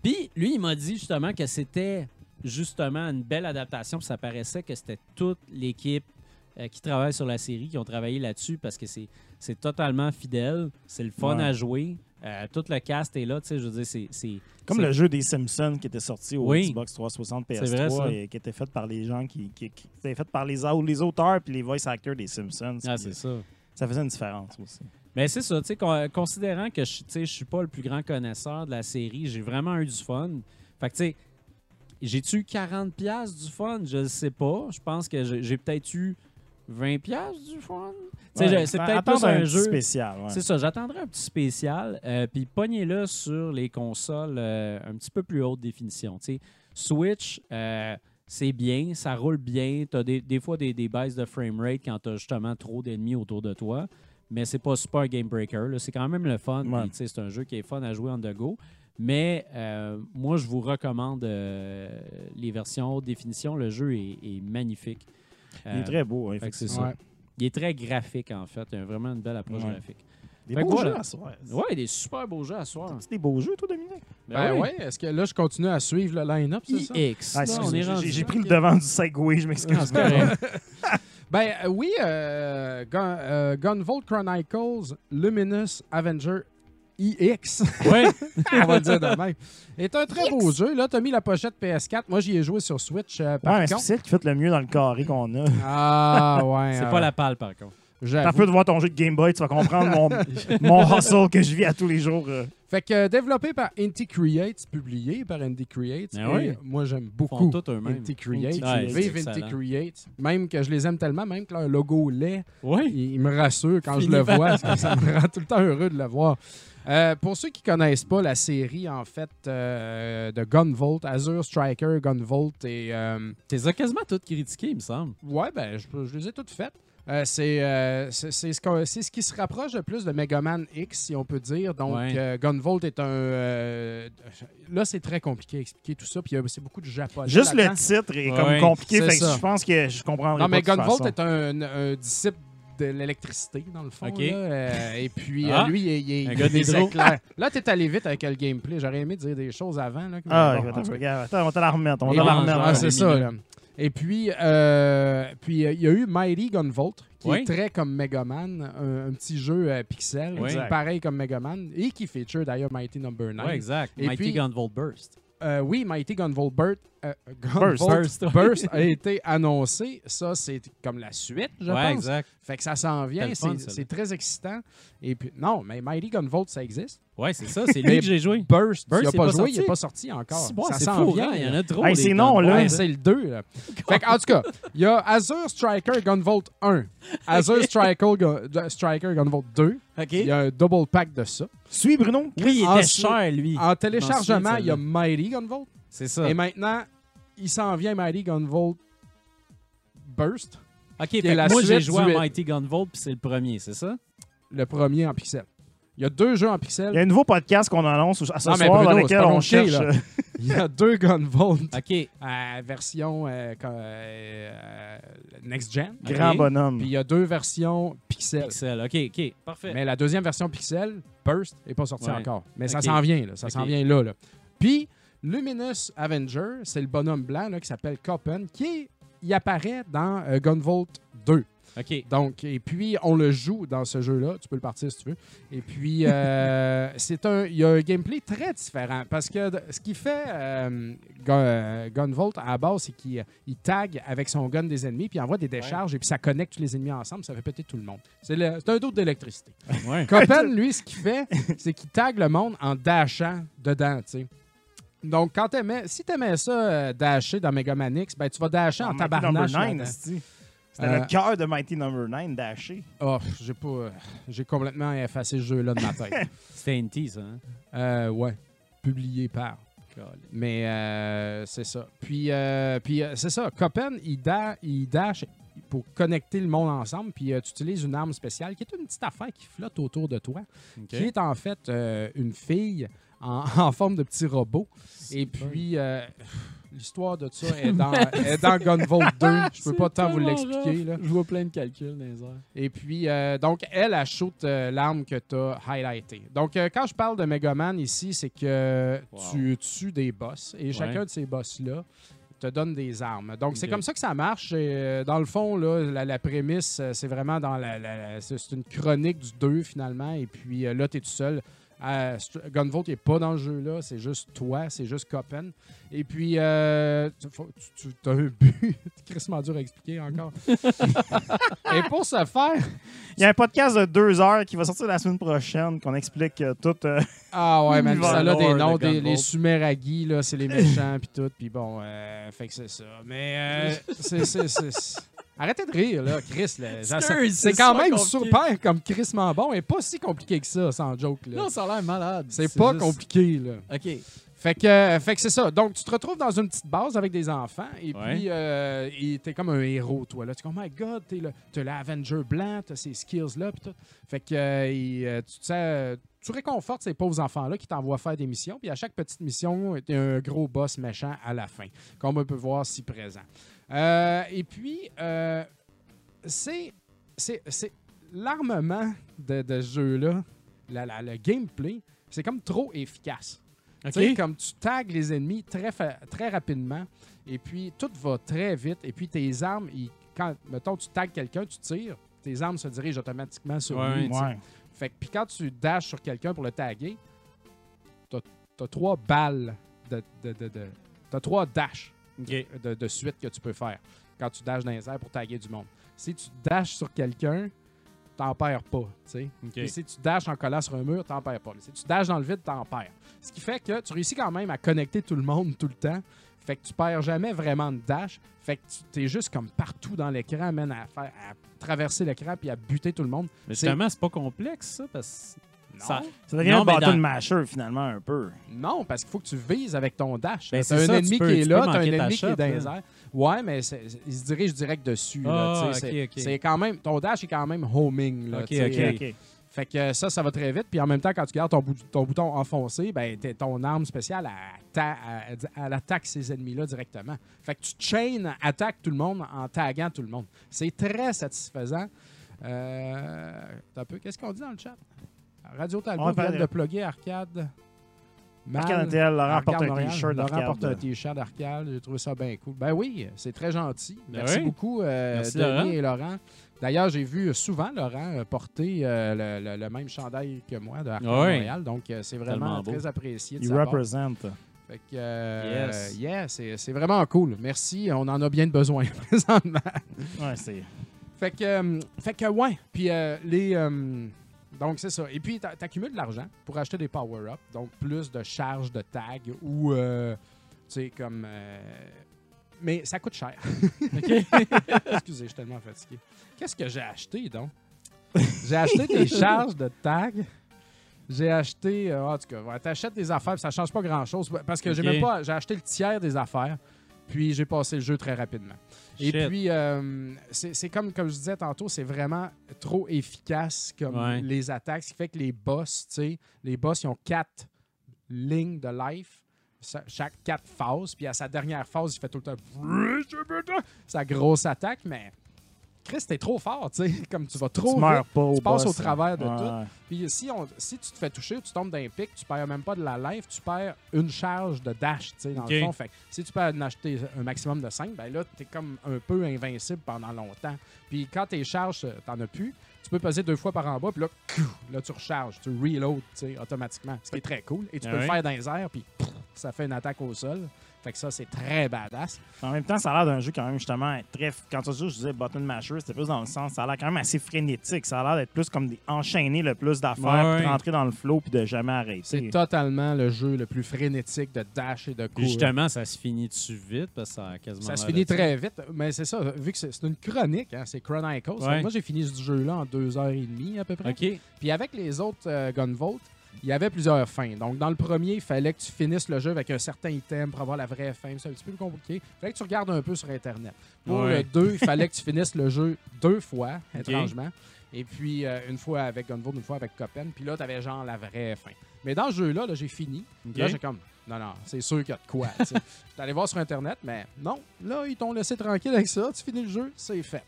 C: Puis lui, il m'a dit justement que c'était justement une belle adaptation, puis ça paraissait que c'était toute l'équipe euh, qui travaille sur la série qui ont travaillé là-dessus parce que c'est totalement fidèle, c'est le fun
D: Ouais.
C: à jouer. Euh, tout le cast est là, tu sais, je veux dire, c'est-.
D: Comme le jeu des Simpsons qui était sorti au
C: Oui.
D: Xbox 360
C: C'est vrai, ça.
D: PS3 et qui était fait par les gens qui, qui, qui était fait par les, les auteurs puis les voice actors des Simpsons.
C: Ah, c'est ça.
D: ça faisait une différence aussi.
C: Mais c'est ça, tu sais, con- considérant que je tu sais, je suis pas le plus grand connaisseur de la série, j'ai vraiment eu du fun. Fait que, tu sais, j'ai-tu 40$ piastres du fun? Je ne sais pas. Je pense que j'ai peut-être eu 20$ piastres du fun.
D: Ouais,
C: c'est peut-être
D: attendre
C: plus un,
D: petit
C: jeu.
D: spécial. ouais.
C: C'est ça, j'attendrai un petit spécial. euh, Puis pognez-le sur les consoles euh, un petit peu plus haute définition. Switch, euh, c'est bien, ça roule bien. Tu as des, des fois des, des baisses de framerate quand tu as justement trop d'ennemis autour de toi. Mais c'est pas super un game breaker. C'est quand même le fun.
D: Ouais.
C: C'est un jeu qui est fun à jouer on the go. Mais euh, moi, je vous recommande euh, les versions haute définition. Le jeu est, est magnifique.
D: Il est très beau, hein,
C: c'est ça. Il est très graphique, en fait. Il a vraiment une belle approche
D: Ouais.
C: graphique.
D: Des
C: Fait
D: beaux jeux à soir.
C: Ouais, des super beaux jeux à soir.
D: C'est des beaux jeux, toi, Dominique?
E: Ben ouais, est-ce que là, je continue à suivre le line-up, c'est.
D: Ah,
C: là,
D: excuse,
C: on est
D: j'ai- pris le devant du Segway, je m'excuse.
E: Ben euh, oui, euh, Gun, euh, Gunvolt Chronicles Luminous Avenger IX,
C: Ouais.
E: on va le dire de même, est un très beau jeu. Là, tu as mis la pochette PS4. Moi, j'y ai joué sur Switch, euh, par
D: Ouais, mais c'est qui fait le mieux dans le carré qu'on a.
E: Ah, ouais.
C: C'est
E: euh,
C: pas la pâle, par contre.
D: T'as peu de voir ton jeu de Game Boy, tu vas comprendre mon, mon hustle que je vis à tous les jours. euh.
E: Fait que euh, développé par Inti Creates, publié par Inti Creates. Et
C: oui.
E: moi, j'aime beaucoup
C: font tout eux-mêmes.
E: Inti Creates.
C: Ouais,
E: Vive Inti. Creates. Même que je les aime tellement, même que leur logo laid,
C: Oui.
E: il, il me rassure quand je le vois. ça me rend tout le temps heureux de le voir. Euh, pour ceux qui connaissent pas la série, en fait, euh, de Gunvolt, Azure Striker, Gunvolt et... euh,
C: T'es as quasiment toutes critiquées, il me semble.
E: Ouais, ben, je, je les ai toutes faites. Euh, c'est euh, c'est- ce, qui se rapproche le plus de Mega Man X, si on peut dire. Donc,
C: Ouais.
E: euh, Gunvolt est un. euh, là, c'est très compliqué à expliquer tout ça. Puis, c'est beaucoup de japonais.
D: Juste le titre est
C: Ouais,
D: comme compliqué, fait que je pense que je comprends
E: Non, mais Gunvolt est un, un disciple de l'électricité, dans le fond. Là. Euh, et puis,
C: Ah.
E: euh, lui, il, il- il des
C: d'hydro.
E: éclairs. Là, t'es allé vite avec le gameplay. J'aurais aimé dire des choses avant. Là,
D: Ah,
E: Bon,
D: attends, regarde, attends, on va te la remettre. On va la remettre.
E: ah, c'est ça. là. Et puis, euh, puis euh, il y a eu Mighty Gunvolt, qui
C: Oui.
E: est très comme Mega Man, un, un petit jeu euh, pixel,
C: Oui.
E: pareil comme Mega Man, et qui feature d'ailleurs Mighty Number 9.
C: Oui, exact.
E: Et
C: Mighty
E: puis-
C: Gunvolt Burst.
E: Euh, oui, Mighty Gunvolt Burt, euh,
D: Burst.
E: Gunvolt
C: Burst.
E: Burst a été annoncé. Ça, c'est comme la suite, je
C: Ouais,
E: pense.
C: exact.
E: Fait que ça s'en vient. C'est c'est très excitant. Et puis, non, mais Mighty Gunvolt, ça existe.
C: Ouais, c'est ça. C'est lui que j'ai joué.
E: Burst,
C: Burst,
E: il n'a
C: c'est
E: pas,
C: pas
E: joué, il
C: sorti?
E: n'est pas sorti encore.
C: C'est bon,
E: ça
C: c'est
E: s'en vient.
C: hein, Il y en a trop.
D: Hey,
C: des
D: ces noms, là.
E: Ouais, c'est le 2. Là. fait que, en tout cas, il y a Azure Striker Gunvolt 1, Azure Striker, Gun- Striker Gunvolt 2.
C: OK.
E: Il y a un double pack de ça.
D: Suis Bruno.
C: Oui, il était
E: Ensuite-
C: cher, lui.
E: En téléchargement, il y a. Mighty Gunvolt.
C: C'est ça.
E: Et maintenant, il s'en vient Mighty Gunvolt Burst,
C: OK, fait
E: la
C: moi, j'ai
E: suite
C: joué
E: du-
C: à Mighty Gunvolt, puis c'est le premier, c'est ça?
E: le premier en pixel. Il y a deux jeux en
D: Il y
E: pixel.
D: a un nouveau podcast qu'on annonce à ce
E: Non, mais
D: soir
E: Bruno,
D: dans
E: c'est
D: lequel on cherche.
E: là. Il y a deux Gunvolt
C: OK.
E: euh, version euh, euh, euh, next gen.
D: Grand bonhomme.
E: Puis il y a deux versions pixel.
C: Pixel. OK, OK. Parfait.
E: Mais la deuxième version Pixel, Burst, n'est pas sortie
C: Ouais.
E: encore. Mais ça s'en vient, là. Ça s'en vient là, là. Puis, Luminous Avenger, c'est le bonhomme blanc là, qui s'appelle Coppen, qui est- il apparaît dans euh, Gunvolt 2.
C: OK.
E: Donc, et puis, on le joue dans ce jeu-là. Tu peux le partir si tu veux. Et puis, euh, c'est un, il y a un gameplay très différent. Parce que ce qui fait euh, Gun- euh, Gunvolt à la base, c'est qu'il il tag avec son gun des ennemis, puis il envoie des décharges, et puis ça connecte tous les ennemis ensemble. Ça fait péter tout le monde. C'est le- c'est un dos d'électricité.
C: Ouais.
E: Coppen, lui, ce qu'il fait, c'est qu'il tag le monde en dashant dedans, tu sais. Donc, quand t'aimais, si t'aimais ça, euh, dasher dans Mega Man X, ben, tu vas dasher en tabarnache.
D: Number 9,
E: là-dedans.
D: esti. C'était
E: Euh,
D: le cœur de Mighty Number 9, Dashé.
E: Oh, j'ai pas. euh, J'ai complètement effacé ce jeu-là de ma tête.
C: C'était NT, ça. Hein?
E: Euh, ouais. Publié par. Mais euh, c'est ça. Puis, euh, puis euh, c'est ça. Coppen, il, da- il dash pour connecter le monde ensemble. Puis euh, tu utilises une arme spéciale qui est une petite affaire qui flotte autour de toi, qui est en fait euh, une fille en, en forme de petit robot. Et puis, euh, l'histoire de ça est dans, est dans Gunvolt 2. Je peux pas tant vous l'expliquer. là.
C: Je vois plein de calculs dans les airs.
E: Et puis, euh, donc, elle, elle shoot euh, l'arme que tu as highlightée. Donc, euh, quand je parle de Megaman ici, c'est que
C: Wow.
E: tu tues des boss et chacun de ces boss-là te donne des armes. Donc, c'est comme ça que ça marche. Et, euh, dans le fond, là, la, la prémisse, c'est vraiment dans la. la- la- c'est une chronique du 2 finalement. Et puis euh, là, tu es tout seul. Euh, Gunvolt n'est pas dans le jeu-là, c'est juste toi, c'est juste Coppen. Et puis, euh, tu, tu- tu as un but. C'est crissement dur à expliquer encore. Et pour ce faire,
D: Il y a un podcast de deux heures qui va sortir la semaine prochaine qu'on explique euh, tout. euh,
E: Ah ouais,
C: L'univers
E: ça a des
C: de
E: noms, des,
C: Gunvolt.
E: les Sumeragi, là, c'est les méchants puis tout, puis bon, euh, fait que c'est ça. Mais euh, c'est- Arrêtez de rire, là, Chris.
C: C'est
E: quand même
C: compliqué.
E: super comme Chris bon et pas si compliqué que ça, sans joke. Là.
C: Non, ça a l'air malade.
E: c'est pas
C: juste-
E: compliqué, là.
C: OK.
E: Fait que, euh, fait que c'est ça. Donc, tu te retrouves dans une petite base avec des enfants et
C: Ouais.
E: puis euh, t'es comme un héros, toi. Là. Tu es comme, oh my God, t'es l'Avenger blanc, t'as ces skills-là, puis tout. Fait que euh, et, tu, tu réconfortes ces pauvres enfants-là qui t'envoient faire des missions. Puis à chaque petite mission, a un gros boss méchant à la fin, comme on peut voir si présent. Euh, et puis, euh, c'est, l'armement de, de ce jeu-là, le gameplay, c'est comme trop efficace. Tu sais, comme tu tags les ennemis très, très rapidement, et puis tout va très vite, et puis tes armes, ils- quand, mettons, tu tags quelqu'un, tu tires, tes armes se dirigent automatiquement sur
C: Ouais,
E: lui.
D: ouais.
E: Fait que, puis quand tu dashes sur quelqu'un pour le taguer, t'as as trois balles de. de, de, de- t'as trois dashs De, de suite que tu peux faire quand tu dashes dans les airs pour taguer du monde. Si tu dashes sur quelqu'un, t'en perds pas. sais. Si tu dashes en collant sur un mur, t'en perds pas. Mais si tu dashes dans le vide, t'en perds. Ce qui fait que tu réussis quand même à connecter tout le monde tout le temps. Fait que tu perds jamais vraiment de dash. Fait que tu es juste comme partout dans l'écran, man, à, faire, à traverser l'écran puis à buter tout le monde.
C: Mais
E: C'est-
C: justement, c'est pas complexe, ça, parce que. Ça-
D: Ça devient
C: Non,
D: un
C: mais
D: bâton
C: dans-
D: masher, finalement, un peu.
E: Non, parce qu'il faut que tu vises avec ton dash.
C: Ben,
E: t'as
C: c'est
E: un
C: ça, tu
E: ennemi
C: peux-
E: qui est
C: tu
E: là, t'as un
C: manquer ta
E: ennemi qui est dans les
C: là.
E: airs. Ouais, mais c'est- c'est- il se dirige direct dessus. là,
C: Ah,
E: tu sais, c'est,
C: ok, ok.
E: c'est quand même, ton dash est quand même homing. Là,
C: Ok,
E: tu sais.
C: ok.
E: Fait que ça, ça va très vite. Puis en même temps, quand tu gardes ton, bout- ton bouton enfoncé, ben, t'es- ton arme spéciale, elle, ta- elle- elle attaque ces ennemis-là directement. Fait que tu chain, attaque tout le monde en taguant tout le monde. C'est très satisfaisant. Euh, t'as un peu, qu'est-ce qu'on dit dans le chat? Radio Talbot vient de plugger Arcade. Mal.
D: Arcade NTL, Laurent
E: Arcade
D: porte un t-shirt
E: Laurent
D: d'arcade.
E: porte un t-shirt d'arcade. J'ai trouvé ça bien cool. Ben oui, c'est très gentil.
C: Ben
E: Merci
C: oui.
E: beaucoup, euh,
C: Merci,
E: Denis
C: Laurent.
E: et Laurent. D'ailleurs, j'ai vu souvent Laurent euh, porter euh, le, le- le même chandail que moi de Arcade
C: Ouais.
E: Montréal. Donc, euh, c'est vraiment très apprécié de
D: Il représente.
E: Fait que, euh,
C: Yes.
E: yeah, c'est c'est vraiment cool. Merci. On en a bien besoin présentement.
D: Ouais, c'est.
E: Fait que, euh, fait que ouais. Puis euh, les. Donc, c'est ça. Et puis, t'a- t'accumules de l'argent pour acheter des power-ups. Donc, plus de charges de tag ou. euh, tu sais, comme. euh, mais ça coûte cher. Excusez, je suis tellement fatigué. Qu'est-ce que j'ai acheté, donc? J'ai acheté des charges de tag. J'ai acheté. euh, en tout cas, ouais, t'achètes des affaires, ça change pas grand-chose. Parce que j'ai même pas. J'ai acheté le tiers des affaires. Puis j'ai passé le jeu très rapidement. Et puis, euh, c'est comme, comme je disais tantôt, c'est vraiment trop efficace comme
C: Ouais.
E: les attaques. Ce qui fait que les boss, tu sais, les boss, ils ont quatre lignes de life, chaque quatre phases. Puis à sa dernière phase, il fait tout le temps sa grosse attaque, mais Chris, t'es trop fort, tu sais. Comme tu vas trop
D: Tu meurs pas
E: tu passes au travers de
D: ouais.
E: tout. Puis si, on, si tu te fais toucher ou tu tombes d'un pic, tu perds même pas de la life, tu perds une charge de dash, tu sais, dans le fond. Fait que si tu peux en acheter un maximum de 5, ben là, t'es comme un peu invincible pendant longtemps. Puis quand tes charges, euh, t'en as plus, tu peux passer deux fois par en bas, puis là, là tu recharges, tu reload, tu sais, automatiquement. Ce qui est très cool. Et tu
C: Ah
E: peux le faire dans les airs, puis ça fait une attaque au sol. Fait que ça, c'est très badass.
D: En même temps, ça a l'air d'un jeu quand même justement très. Quand tu dis, je disais button masher, c'était plus dans le sens, ça a l'air quand même assez frénétique. Ça a l'air d'être plus comme des enchaîner le plus d'affaires,
C: Ouais,
D: puis rentrer dans le flow puis de jamais arrêter.
E: C'est totalement le jeu le plus frénétique de dash et de
C: Puis
E: cours.
C: justement, ça se finit dessus vite? Parce que ça a quasiment
E: Ça se finit très vite, mais c'est ça, vu que c'est une chronique, hein, c'est Chronicles.
C: Ouais.
E: Moi, j'ai fini ce jeu-là en deux heures et demie à peu près.
C: OK.
E: Puis avec les autres euh, Gunvolt, il y avait plusieurs fins. Donc, dans le premier, il fallait que tu finisses le jeu avec un certain item pour avoir la vraie fin. C'est un petit peu plus compliqué. Il fallait que tu regardes un peu sur Internet. Pour
C: Ouais.
E: le 2, il fallait que tu finisses le jeu deux fois, étrangement. Et puis, euh, une fois avec Gunvolt, une fois avec Copen. Puis là, tu avais genre la vraie fin. Mais dans ce jeu-là, là, j'ai fini.
C: OK.
E: Là, j'ai comme, non, non, c'est sûr qu'il y a de quoi. J'étais allé voir sur Internet, mais non. Là, ils t'ont laissé tranquille avec ça. Tu finis le jeu, c'est fait.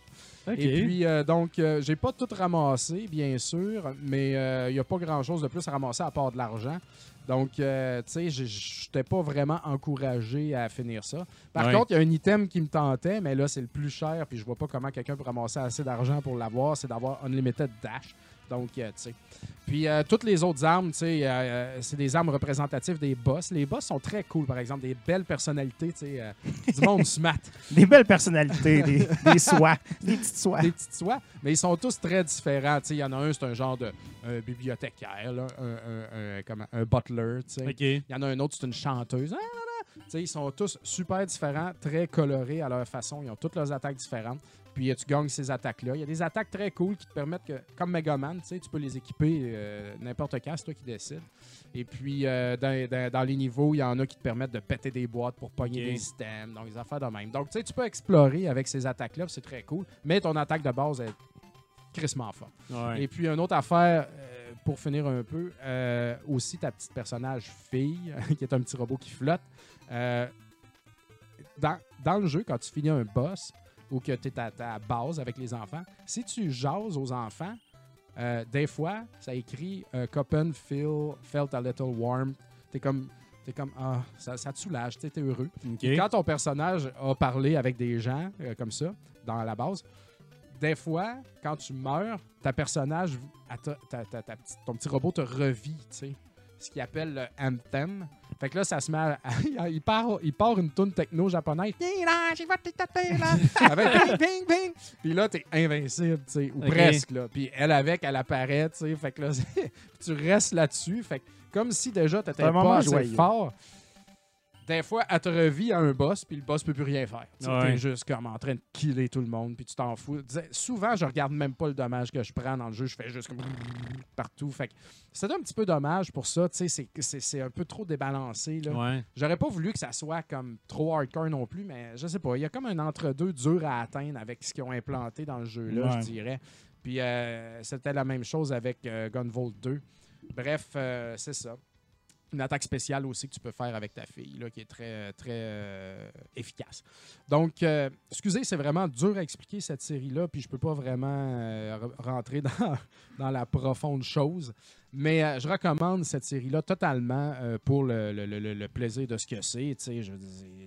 E: Et puis, euh, donc, euh, j'ai pas tout ramassé, bien sûr, mais il n'y a pas grand-chose de plus à ramasser à part de l'argent. Donc, euh, tu sais, je n'étais pas vraiment encouragé à finir ça. Par
C: Ouais.
E: contre, il y a un item qui me tentait, mais là, c'est le plus cher, puis je vois pas comment quelqu'un peut ramasser assez d'argent pour l'avoir, c'est d'avoir Unlimited Dash. Donc, euh, tu sais. Puis, euh, toutes les autres armes, tu sais, euh, c'est des armes représentatives des boss. Les boss sont très cool, par exemple, des belles personnalités, tu sais, euh, du monde smart.
D: Des belles personnalités, des, des soies, des petites soies.
E: des petites soies, mais ils sont tous très différents. Tu sais, Il y en a un, c'est un genre de un bibliothécaire, là, un, un- un- comment- un butler. tu sais.
C: OK.
E: Il y en a un autre, c'est une chanteuse. Ah, là, là. Tu sais, Ils sont tous super différents, très colorés à leur façon. Ils ont toutes leurs attaques différentes. Puis euh, tu gagnes ces attaques-là. Il y a des attaques très cool qui te permettent que, comme Megaman, tu sais, tu peux les équiper euh, n'importe quand, c'est toi qui décides. Et puis euh, dans, dans- dans les niveaux, il y en a qui te permettent de péter des boîtes pour pogner des items, donc des affaires de même. Donc tu sais, tu peux explorer avec ces attaques-là, c'est très cool. Mais ton attaque de base est crissement forte.
C: Ouais.
E: Et puis, une autre affaire, euh, pour finir un peu, euh, aussi ta petite personnage fille, qui est un petit robot qui flotte. Euh, dans, dans le jeu, quand tu finis un boss ou que tu es à ta base avec les enfants, si tu jases aux enfants, euh, des fois, ça écrit euh, Copen feel, felt a little warm. T'es comme, t'es comme, ah, ça, ça te soulage, t'es heureux. Et quand ton personnage a parlé avec des gens euh, comme ça, dans la base, des fois, quand tu meurs, ta personnage, ta- ta- ta petite- ton petit robot te revit, tu sais. Ce qu'il appelle le anthem. Fait que là, ça se met à- il, part, il part une tune techno japonaise. Avec ping, ping, ping. Puis là, t'es invincible, tu sais, ou presque, là. Puis elle avec, elle apparaît, tu sais. Fait que là, tu restes là-dessus. Fait que comme si déjà, t'étais pas assez
D: joyeux.
E: fort. Des fois, elle te revit à un boss, puis le boss peut plus rien faire. Tu
C: Ouais.
E: T'es juste comme en train de killer tout le monde, puis tu t'en fous. Souvent, je regarde même pas le dommage que je prends dans le jeu. Je fais juste comme partout. Fait que c'est un petit peu dommage pour ça. Tu sais, c'est- un peu trop débalancé.
C: Ouais.
E: J'aurais pas voulu que ça soit comme trop hardcore non plus, mais je sais pas. Il y a comme un entre-deux dur à atteindre avec ce qu'ils ont implanté dans le jeu-là,
D: Ouais.
E: je dirais. Puis euh, c'était la même chose avec euh, Gunvolt 2. Bref, euh, c'est ça. Une attaque spéciale aussi que tu peux faire avec ta fille, là, qui est très, très euh, efficace. Donc, euh, excusez, c'est vraiment dur à expliquer cette série-là, puis je peux pas vraiment euh, re- rentrer dans, dans la profonde chose. Mais euh, je recommande cette série-là totalement euh, pour le, le- le- le plaisir de ce que c'est. je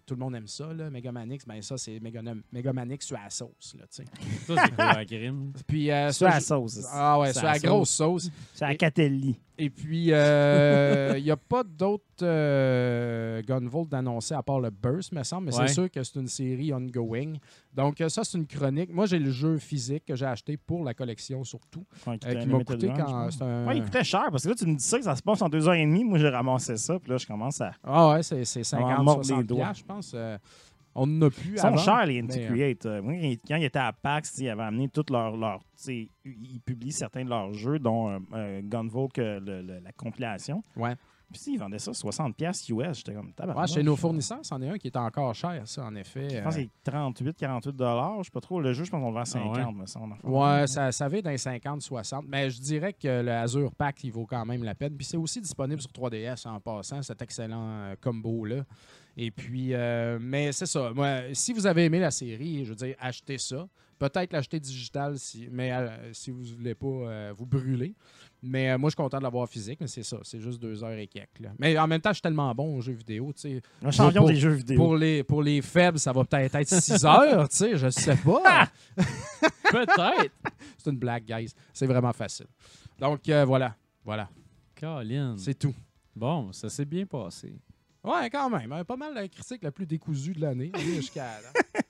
E: Tout le monde aime ça, là, Megamanix. Ben ça, c'est Megana- Megamanix sur la sauce. Là, tu sais.
C: Ça, c'est quoi la crime?
E: Puis, euh, ça,
D: la sauce.
E: Ah ouais,
C: C'est
E: sur
C: la
E: la grosse sauce.
D: C'est la
E: Et-
D: Catelli.
E: Et puis, euh, il n'y a pas d'autres euh, Gunvolt d'annoncer à part le Burst, me semble, mais
C: Ouais.
E: c'est sûr que c'est une série ongoing. Donc, euh, ça, c'est une chronique. Moi, j'ai le jeu physique que j'ai acheté pour la collection, surtout,
D: Ouais, qui
E: euh, qui m'a coûté quand un.
D: Ouais, il coûtait cher parce que là, tu me dis ça que ça se passe en deux heures et demie. Moi, j'ai ramassé ça, puis là, je commence à.
E: Ah ouais, c'est c'est
D: On va
E: 50,
D: mordre les
E: 60
D: doigts.
E: piastres, je pense. Euh, on en a plus
D: Ils sont chers, les
E: euh,
D: Anti-Create. Euh, moi, quand ils étaient à PAX, ils avaient amené tous leurs. leurs tu sais, ils publient certains de leurs jeux, dont euh, euh, Gunvolt, euh, le- le- la compilation.
E: Ouais.
D: Puis si, ils vendaient ça 60$ US. J'étais comme
E: chez nos fournisseurs, c'en est un qui est encore cher, ça, en effet.
D: Je
E: Euh,
D: pense que c'est 38, 48 Je sais pas trop. Le jeu, je pense qu'on le vend à 50.
C: Ah ouais?
D: mais ça, on en fait-
E: Ouais, ça, ça va dans les 50, 60. Mais je dirais que le Azure Pack, il vaut quand même la peine. Puis c'est aussi disponible sur 3DS en passant, cet excellent euh, combo-là. Et puis, euh, mais c'est ça. Moi, si vous avez aimé la série, je veux dire, achetez ça. Peut-être l'acheter digital, si, mais euh, si vous ne voulez pas euh, vous brûler. Mais euh, moi, je suis content de l'avoir physique, mais c'est ça. C'est juste deux heures et quelques. là. Mais en même temps, je suis tellement bon aux jeux vidéo. tu sais.
D: Un champion
E: Pour-
D: des jeux vidéo.
E: Pour les, pour les faibles, ça va peut-être être 6 heures, tu sais, je sais pas.
C: Peut-être.
E: C'est une blague, guys. C'est vraiment facile. Donc, euh, voilà. Voilà. C'est tout.
C: Bon, ça s'est bien passé.
E: Ouais, quand même. hein, Pas mal la critique la plus décousue de l'année. allez, jusqu'à là.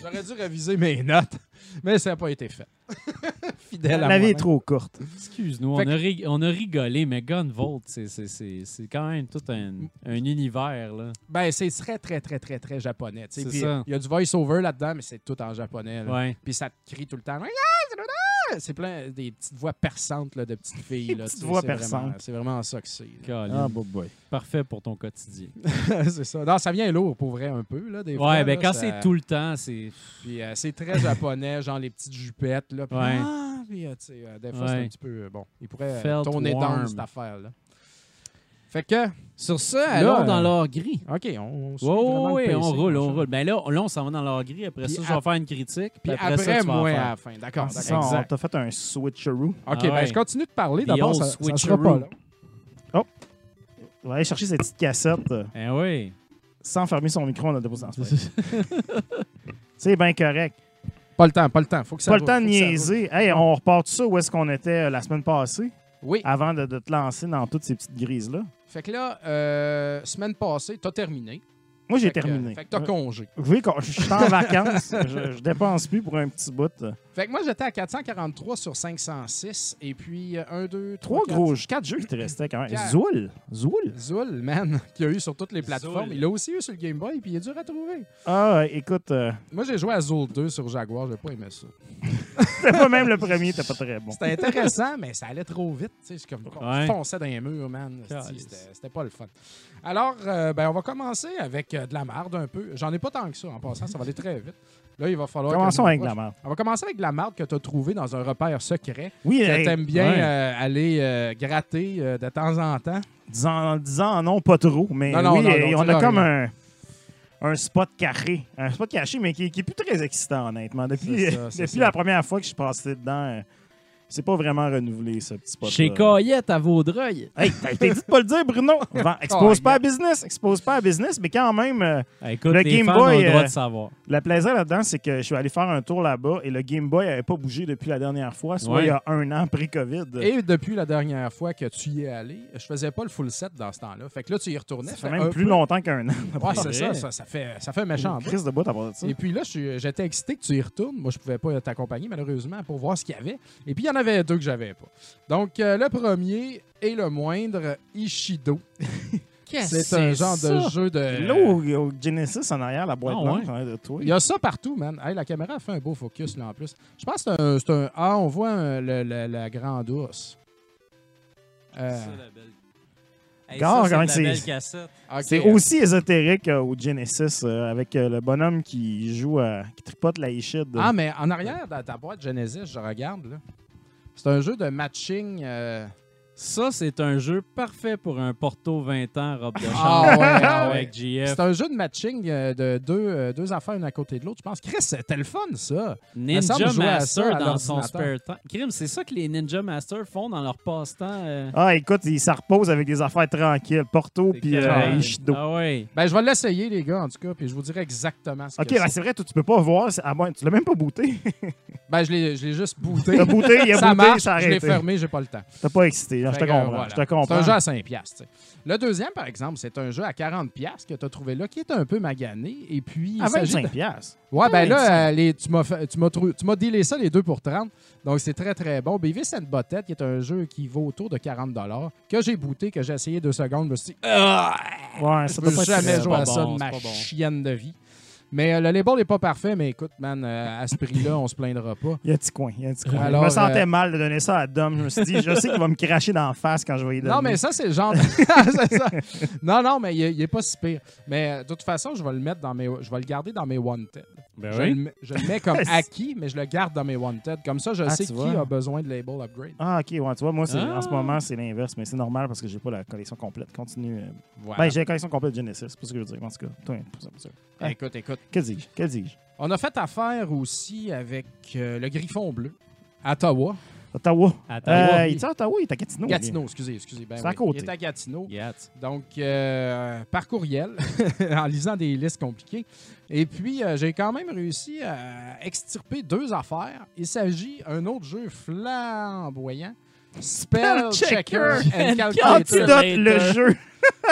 E: J'aurais dû réviser mes notes, mais ça n'a pas été fait. Fidèle à
D: La vie est trop courte.
C: Excuse-nous, on,
E: que-
C: a rig- on a rigolé, mais Gunvolt, c'est- quand même tout un, un univers. Là.
E: Ben, c'est très, très, très, très, très japonais. Il y a du voice-over là-dedans, mais c'est tout en japonais. là.
C: Ouais.
E: Puis ça te crie tout le temps. C'est plein des petites voix perçantes là, de petites filles. là,
D: petites voix
E: c'est vraiment-
D: perçantes.
E: C'est vraiment ça que c'est. là.
D: Ah, boy, boy.
C: Parfait pour ton quotidien.
E: c'est ça. Non, ça vient lourd pour vrai un peu. Là, des fois,
C: Ouais, ben
E: là,
C: quand
E: ça-
C: c'est tout le temps, c'est.
E: Puis euh, c'est très japonais, genre les petites jupettes. Là, puis,
C: Ouais.
E: ah, puis, euh, euh, des fois, c'est un petit peu. euh, bon, il pourrait euh,
C: Felt
E: tourner dans cette affaire-là. Fait que,
C: Sur ça,
E: euh,
C: dans l'or gris.
E: OK, on, on suit le
C: oui, on roule, on roule. Ben là, là, on s'en va dans l'or gris. Après
E: Puis
C: ça, je vais faire une critique. Puis
E: Puis
C: après,
E: après,
C: ça, tu vas
E: moi, à la fin. D'accord,
D: Ah,
E: d'accord.
D: ça, on
C: exact.
D: t'a fait un switcheroo.
E: OK,
C: Ah
E: ben je continue de parler.
C: The
E: D'abord, ça, ça sera
C: switcheroo.
E: pas là.
D: On va aller chercher cette petite cassette euh,
C: Eh oui.
D: sans fermer son micro. On a déposé dans ce C'est bien correct.
E: Pas le temps, pas le temps. Faut que ça
D: Pas le temps de niaiser. Hey, on repart ça où est-ce qu'on était euh, la semaine passée?
E: Oui.
D: avant de, de te lancer dans toutes ces petites grises-là?
E: Fait que là, euh, semaine passée, t'as terminé.
D: Moi, j'ai terminé.
E: Fait que t'as congé.
D: Oui, quand- je suis en vacances. je, je dépense plus pour un petit bout.
E: Fait que moi, j'étais à 443 sur 506. Et puis, 1, 2, 3,
D: Trois gros, quatre jeux qui te restaient quand même.
E: Quatre.
D: Zoul. Zoul.
E: Zul, man, qu'il y a eu sur toutes les plateformes. Il l'a aussi eu sur le Game Boy, puis il est dur à trouver.
D: Ah, écoute, euh,
E: Moi, j'ai joué à Zul 2 sur Jaguar, j'ai pas aimé ça.
D: c'était pas même le premier, c'était pas très bon.
E: C'était intéressant, mais ça allait trop vite. tu sais, C'est comme on
C: Ouais.
E: fonçait dans les murs, man. C'était c'était pas le fun. Alors, euh, ben, on va commencer avec de la marde un peu. J'en ai pas tant que ça en passant, ça va aller très vite. Là, il va falloir.
D: Commençons avec
E: m'approche.
D: la merde.
E: On va commencer avec de la marde que tu as trouvée dans un repère secret.
D: Oui,
E: Que
D: hey,
E: t'aimes bien
C: ouais.
E: euh, aller euh, gratter euh, de temps en temps.
D: disant, disant non, pas trop, mais
E: Non, non,
D: oui,
E: non, non,
D: on a comme un, un spot caché. Un spot caché, mais qui, qui est plus très excitant, honnêtement. Depuis,
E: C'est ça, c'est
D: depuis
E: ça.
D: la première fois que je suis passé dedans, euh, C'est pas vraiment renouvelé, ce petit spot
C: Chez Coyette à Vaudreuil.
D: Hey, t'as été dit de pas le dire, Bruno. Vend- expose pas à business, expose pas à business, mais quand même, euh,
C: écoute,
D: Le
C: les
D: Game
C: fans
D: Boy,
C: ont le droit
D: euh,
C: de savoir.
D: le plaisir là-dedans, c'est que je suis allé faire un tour là-bas et le Game Boy avait pas bougé depuis la dernière fois, soit
C: Ouais.
D: il y a un an pré-COVID.
E: Et depuis la dernière fois que tu y es allé, je faisais pas le full set dans ce temps-là. Fait que là, tu y retournais.
D: Ça fait
E: fait
D: même plus
E: peu-
D: longtemps qu'un an.
E: Ouais, c'est ça, ça. Ça fait, ça fait un méchant bout.
D: Crise de bout à part de ça.
E: Et puis là, j'étais excité que tu y retournes. Moi, je pouvais pas t'accompagner, malheureusement, pour voir ce qu'il y avait. Et puis, il y en avait deux que j'avais pas. Donc, euh, le premier et le moindre, Ishido. C'est un genre de jeu de...
D: Là, au, au Genesis, en arrière, la boîte
C: Ah,
D: blanche,
C: ouais?
D: en arrière de toi.
E: Il y a ça partout, man. Hey, la caméra a fait un beau focus, là, en plus. Je pense que c'est un, Ah, on voit un- le- le- la grande ours. Euh,
D: comment c'est-
C: cassette.
E: ok,
D: C'est aussi ésotérique euh, au Genesis, euh, avec euh, le bonhomme qui joue qui tripote la Ishid.
E: Ah, mais en arrière, dans ta boîte Genesis, je regarde, là. C'est un jeu de matching... euh,
C: Ça, c'est un jeu parfait pour un Porto 20 ans, robe de chambre.
E: Ah ouais, ah ouais.
C: Avec GF.
E: C'est un jeu de matching euh, de deux, euh, deux affaires une à côté de l'autre. Je pense, Chris, c'était le fun, ça.
C: Ninja
E: à ça
C: Master
E: à
C: dans son spare temps. Crime, c'est ça que les Ninja Masters font dans leur passe-temps. euh?
D: Ah, écoute, il s'en repose avec des affaires tranquilles. Porto puis euh. Ishido.
C: Ah ouais.
E: Ben, je vais l'essayer, les gars, en tout cas, puis je vous dirai exactement ce
D: Ok,
E: que
D: ben,
E: c'est.
D: c'est vrai, toi, tu peux pas voir. c'est- Ah, bon, tu l'as même pas booté.
E: Ben, je l'ai je l'ai juste booté.
D: T'as booté, il a
E: ça
D: booté,
E: marche,
D: ça a
E: je l'ai fermé, j'ai pas le temps.
D: T'as pas excité. Là, je te
E: que,
D: comprends.
E: voilà.
D: Je te
E: C'est un jeu à 5$. piastres. Le deuxième, par exemple, c'est un jeu à 40$ piastres que tu as trouvé là, qui est un peu magané. Et puis,
D: À
E: s'agit de-
D: 25 piastres.
E: Ouais, ben
D: 25.
E: là, euh, les- tu m'as dealé ça les deux pour 30. Donc, c'est très, très bon. Beavis and Butthead, qui est un jeu qui vaut autour de 40 que j'ai booté, que j'ai essayé deux secondes. Je me suis dit!
D: Ouais,
E: je
D: ça
E: peux
D: pas être
E: jamais jouer à ça de ma chienne de vie. Mais euh, le label n'est pas parfait, mais écoute, man, euh, à ce prix-là, on se plaindra pas.
D: Il y a un petit coin. Il y a petit coin?
E: Alors,
D: je me sentais
E: euh,
D: mal de donner ça à Dom. Je me suis dit, je sais qu'il va me cracher dans la face quand je vais y donner.
E: Non, mais ça, c'est le genre. de- ça. Non, non, mais il n'est pas si pire. Mais de toute façon, je vais le mettre dans mes. Je vais le garder dans mes wanted.
C: Ben
E: je, le, mets- je le mets comme acquis, mais je le garde dans mes wanted. Comme ça, je
D: Ah,
E: sais qui
D: vois.
E: a besoin de label upgrade.
D: Ah, ok, ouais, tu vois, moi,
C: Ah.
D: en ce moment, c'est l'inverse, mais c'est normal parce que j'ai pas la collection complète. Continue. euh.
E: Voilà.
D: Ben, j'ai la collection complète de Genesis, c'est pas ce que je veux dire. En tout cas, toi, pour ça, pour ça. Ouais.
E: Écoute, écoute.
D: Que dis-je? Que dis-je?
E: On a fait affaire aussi avec euh, le Griffon Bleu à Ottawa.
D: Ottawa. Euh, il est à Ottawa, il est à Gatineau. lui.
E: Gatineau, excusez, excusez. Ben
D: C'est à côté.
E: Il est à Gatineau. Donc, euh, par courriel, en lisant des listes compliquées. Et puis, euh, j'ai quand même réussi à extirper deux affaires. Il s'agit d'un autre jeu flamboyant. Spell Checker and Calculator.
D: Antidote le jeu.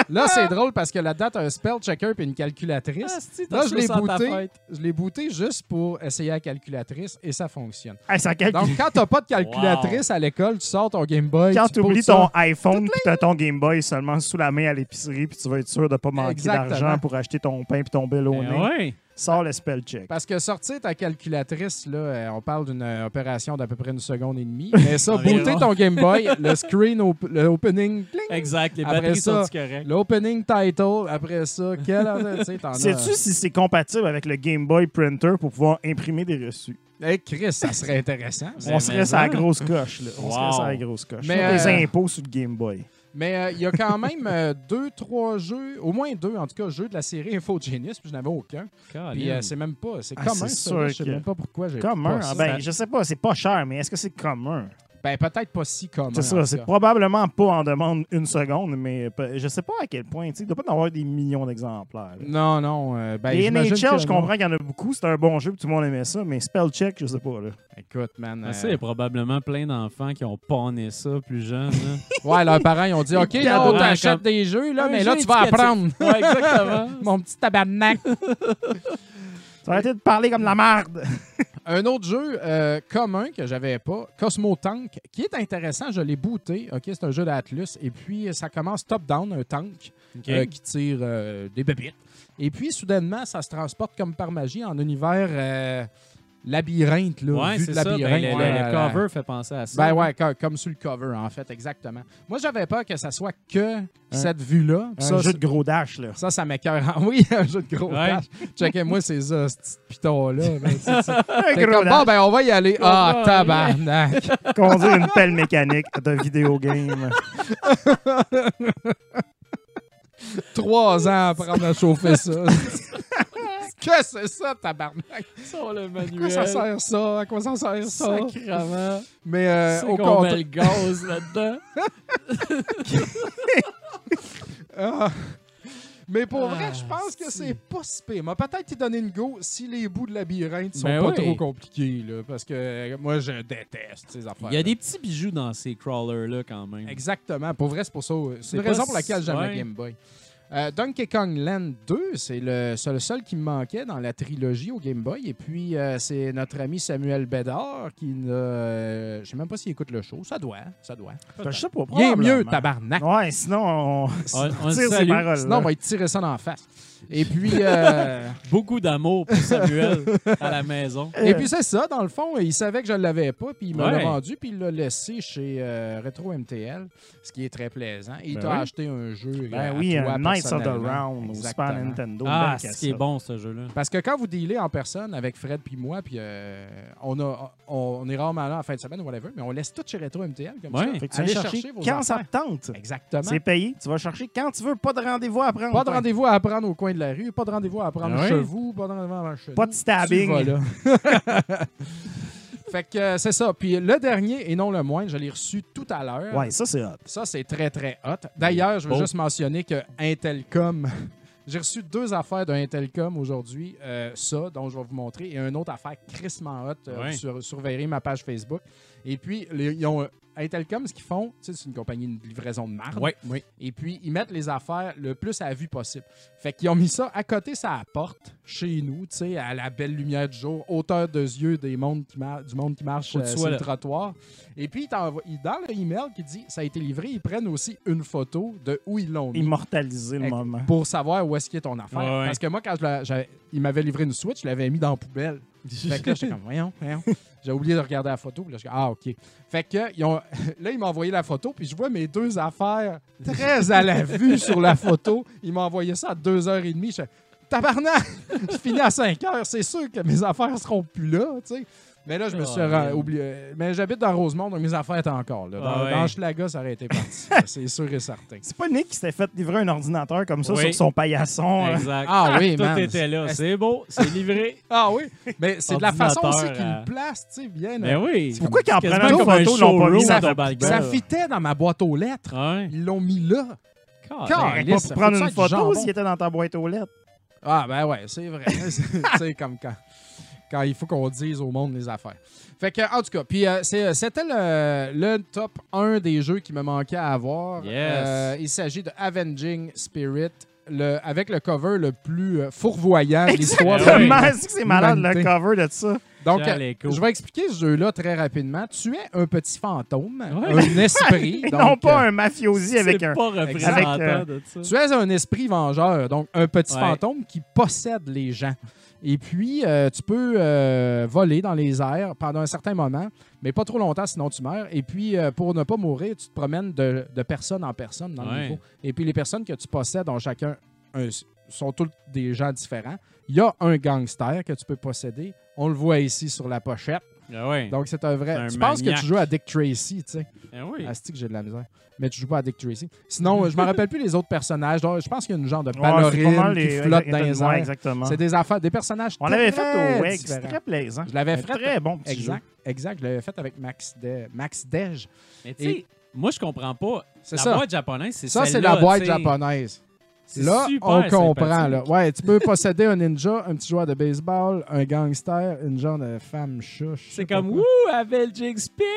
E: Là, c'est drôle parce que la date a un Spell Checker et une calculatrice. Là, je l'ai booté. Je l'ai booté juste pour essayer la calculatrice et ça fonctionne.
D: Hey, ça calcule.
E: Donc, quand t'as pas de calculatrice à l'école, tu sors ton Game Boy.
D: Quand
E: tu
D: oublies
E: ça.
D: ton iPhone puis t'as ton Game Boy seulement sous la main à l'épicerie puis tu vas être sûr de pas manquer d'argent pour acheter ton pain puis ton bill au nez,
C: ouais.
D: Sors le spell check.
E: Parce que sortir ta calculatrice, là, euh, on parle d'une euh, opération d'à peu près une seconde et demie. Mais ça, booter ton Game Boy, le screen, op- le opening, cling,
C: Exact. Les
E: Après
C: batteries
E: ça,
C: sont correctes?
E: l'opening title, après ça, as.
D: Sais-tu si c'est compatible avec le Game Boy Printer pour pouvoir imprimer des reçus?
E: Hey, Chris, ça serait intéressant. ça.
D: On serait sur la
C: ça.
D: grosse coche, là. On serait
C: Wow.
D: sur la grosse coche.
E: Mais,
D: Mais des
E: euh,
D: impôts sur le Game Boy.
E: Mais euh, il y a quand même euh, deux, trois jeux, au moins deux, en tout cas, jeux de la série Infogenius, puis je n'avais aucun. Puis euh, c'est même pas, c'est
D: Ah,
E: commun, ça. là. Je sais
D: que-
E: même pas pourquoi j'ai
D: Commun?
E: pas
D: Ah,
E: ça.
D: ben, je sais pas, c'est pas cher, mais est-ce que c'est commun?
E: Ben, peut-être pas si commun.
D: C'est ça, c'est probablement pas en demande une seconde, mais je sais pas à quel point. Il doit pas y en avoir des millions d'exemplaires.
E: Non, non. euh, ben,
D: Les NHL,
E: que
D: je comprends qu'il y en a beaucoup, c'est un bon jeu, puis tout le monde aimait ça, mais spell check, je sais pas. Là.
E: Écoute, man.
C: Ah,
E: euh,
C: ça, il y a probablement plein d'enfants qui ont pawné ça plus jeunes. là.
E: Ouais, leurs parents, ils ont dit OK, là, t'achètes
C: comme-
E: des jeux, là,
C: Un
E: mais
C: jeu
E: là, tu vas apprendre.
C: ouais, exactement.
E: Mon petit tabarnak.
D: Tu vas arrêter de parler comme de la merde.
E: Un autre jeu euh, commun que j'avais pas, Cosmo Tank, qui est intéressant. Je l'ai booté. OK, c'est un jeu d'Atlus. Et puis, ça commence top-down, un tank euh, qui tire euh, des bébites. Et puis, soudainement, ça se transporte comme par magie en univers euh, labyrinthe, là,
C: ouais,
E: vue
C: c'est
E: de
C: ça. Ben,
E: labyrinthe.
C: le,
E: ouais,
C: le cover fait penser à ça.
E: Ben ouais, co- comme sur le cover, en fait, exactement. Moi, j'avais peur que ça soit que cette vue-là.
D: Un
E: Ça,
D: jeu de gros dash, là.
E: Ça, ça m'écœure. Oui, un jeu de gros dash. Checkez-moi ces. Ben, c'est- c'est-
D: Un
E: T'es
D: gros
E: comme,
D: dash.
E: bon, ben, on va y aller. Ah,
C: va,
E: tabarnak.
D: Conduire une pelle mécanique de vidéo game.
E: Trois ans à apprendre à chauffer ça. Que c'est ça, tabarnak?
C: Sur le
E: À quoi
C: manuel.
E: ça sert ça? À quoi ça sert ça?
C: Sacrement.
E: Mais euh, au
C: qu'on met
E: compte...
C: le gaz là-dedans.
E: Ah. Mais pour vrai,
C: Ah,
E: je pense que
C: si.
E: c'est pas si pire. M'a peut-être y donné une go si les bouts de labyrinthe sont
C: Ben
E: pas
C: oui.
E: trop compliqués, là, parce que euh, moi, je déteste ces affaires.
C: Il y a des petits bijoux dans ces crawlers-là quand même.
E: Exactement. Pour vrai, c'est pour ça. C'est une raison
C: si-
E: pour laquelle j'aime
C: ouais.
E: Game Boy. Euh, Donkey Kong Land 2, c'est le, seul qui me manquait dans la trilogie au Game Boy. Et puis, euh, c'est notre ami Samuel Bédard qui n'a. euh, je sais même pas s'il écoute le show. Ça doit. Ça doit.
D: Ben, je sais pas.
E: Il est mieux, tabarnak.
D: Ouais, sinon, on,
C: On,
D: tire paroles.
E: Sinon, on va être tiré ça dans la face. Et puis, euh,
C: Beaucoup d'amour pour Samuel à la maison.
E: et puis c'est ça, dans le fond, il savait que je ne l'avais pas, puis il me l'a
C: Ouais.
E: vendu, puis il l'a laissé chez euh, Retro MTL, ce qui est très plaisant. Et il
C: Ben
E: t'a
C: oui.
E: acheté un jeu. euh,
D: Ben
E: à
D: oui,
E: toi,
D: un Knights of the
E: personnellement.
D: Round au Super
E: Exactement.
D: Nintendo.
C: Ah,
D: belle cassette.
C: qui est bon ce jeu-là.
E: Parce que quand vous dealez en personne avec Fred puis moi, puis euh, on, a, on, on est rarement là en fin de semaine ou whatever, mais on laisse tout chez Retro MTL comme
C: Ouais.
E: ça.
D: Fait que tu
E: Allez
D: vas chercher
E: vos
D: quand ça
E: affaires.
D: te tente.
E: Exactement.
D: C'est payé. Tu vas chercher quand tu veux. Pas de rendez-vous à prendre.
E: Pas de rendez-vous à prendre au coin de la rue, pas de rendez-vous à prendre
C: Ah
E: chez vous, pas de rendez-vous à chez
D: Pas de stabbing.
E: Fait que euh, c'est ça. Puis le dernier, et non le moindre, je l'ai reçu tout à l'heure.
D: Ouais, ça, c'est hot.
E: Ça, c'est très, très hot. D'ailleurs, je veux juste mentionner que Intelcom, j'ai reçu deux affaires d'un Intelcom aujourd'hui. Euh, ça, dont je vais vous montrer, et une autre affaire crissement hot. Euh,
C: Ouais.
E: vous sur- surveillerez ma page Facebook. Et puis, les- ils ont Intelcom, ce qu'ils font, c'est une compagnie de livraison de marde.
C: Oui, oui.
E: Et puis, ils mettent les affaires le plus à vue possible. Fait qu'ils ont mis ça à côté sa porte, chez nous, tu sais, à la belle lumière du jour, hauteur de yeux des mondes qui du monde qui marche euh, sur le trottoir. Et puis, ils ils- dans le email qui dit ça a été livré, ils prennent aussi une photo de où ils l'ont mis
D: Immortaliser le moment.
E: pour savoir où est-ce qu'il est ton affaire.
C: Ouais, ouais.
E: Parce que moi, quand il m'avait livré une Switch, je l'avais mis dans la poubelle. Fait que là, j'étais comme, voyons, voyons. J'ai oublié de regarder la photo. Puis là, ah, OK. Fait que, ils ont, là, il m'a envoyé la photo, puis je vois mes deux affaires très à la vue sur la photo. Il m'a envoyé ça à 2h30. Je suis tabarnak! je finis à 5h. C'est sûr que mes affaires seront plus là, tu sais. Mais là, je me suis
C: Oh, man.
E: oublié. Mais j'habite dans Rosemont, donc mes affaires étaient encore là. Dans,
C: Ah ouais.
E: dans Schlaga, ça aurait été parti. c'est sûr et certain.
D: C'est pas Nick qui s'était fait livrer un ordinateur comme ça
C: Oui.
D: sur son paillasson. hein.
C: Exact.
E: Ah oui,
C: Tout
E: man.
C: était là. C'est beau, c'est livré.
E: Ah oui, mais c'est de la façon aussi qu'il
C: euh,
E: le place, tu sais, bien.
C: Ben oui.
D: Pourquoi qu'ils en prenaient une
C: comme un
D: photo, ils l'ont pas mis
E: Ça
C: belle.
E: fitait dans ma boîte aux lettres. Ils l'ont mis là.
C: Calme.
D: Pas pour prendre une photo
E: jambon.
D: s'il était dans ta boîte aux lettres.
E: Ah ben ouais, c'est vrai. c'est comme quand, quand il faut qu'on dise au monde les affaires. Fait que, en tout cas, puis euh, c'est- c'était le, le top 1 des jeux qui me manquait à avoir.
C: Yes.
E: Euh, il s'agit de Avenging Spirit, le, avec le cover le plus euh, fourvoyant de l'histoire. de
D: Exactement. C'est que c'est malade le cover de ça?
E: Donc, euh, je vais expliquer ce jeu-là très rapidement. Tu es un petit fantôme,
C: Ouais.
E: un esprit. donc,
D: non pas
E: euh,
D: un mafiosi avec un.
C: pas représentant
D: avec, euh,
C: de ça.
E: Tu es un esprit vengeur, donc un petit
C: Ouais.
E: fantôme qui possède les gens. Et puis, euh, tu peux euh, voler dans les airs pendant un certain moment, mais pas trop longtemps, sinon tu meurs. Et puis, euh, pour ne pas mourir, tu te promènes de, de personne en personne dans le niveau. Et puis, les personnes que tu possèdes ont chacun un- sont tous des gens différents. Il y a un gangster que tu peux posséder. On le voit ici sur la pochette.
C: Ah ouais.
E: Donc, c'est un vrai.
C: C'est un
E: tu penses que
C: maniaque.
E: tu joues à Dick Tracy, tu sais.
C: Ah oui.
E: Asti que j'ai de la misère? Mais tu joues pas à Dick Tracy. Sinon, je me rappelle plus les autres personnages. Donc, je pense qu'il y a une genre de
D: Ouais, c'est
E: ballerine
D: mal
E: qui flotte dans les
D: Ouais,
E: airs.
D: exactement.
E: C'est des affaires, des personnages
D: On l'avait fait au
E: différents.
D: C'était très plaisant.
E: Je l'avais fait.
D: Très bon petit jeu.
E: Exact, exact. Je l'avais fait avec Max, De- Max Dej.
C: Mais tu sais, moi, je comprends pas.
E: C'est
C: La
E: ça.
C: boîte japonaise, c'est
E: Ça, c'est la boîte
C: tu sais.
E: japonaise. Là,
C: super
E: on comprend. Là. Ouais, tu peux posséder un ninja, un petit joueur de baseball, un gangster, une genre de femme chouche.
C: C'est comme, wouh, Avenging Spirit!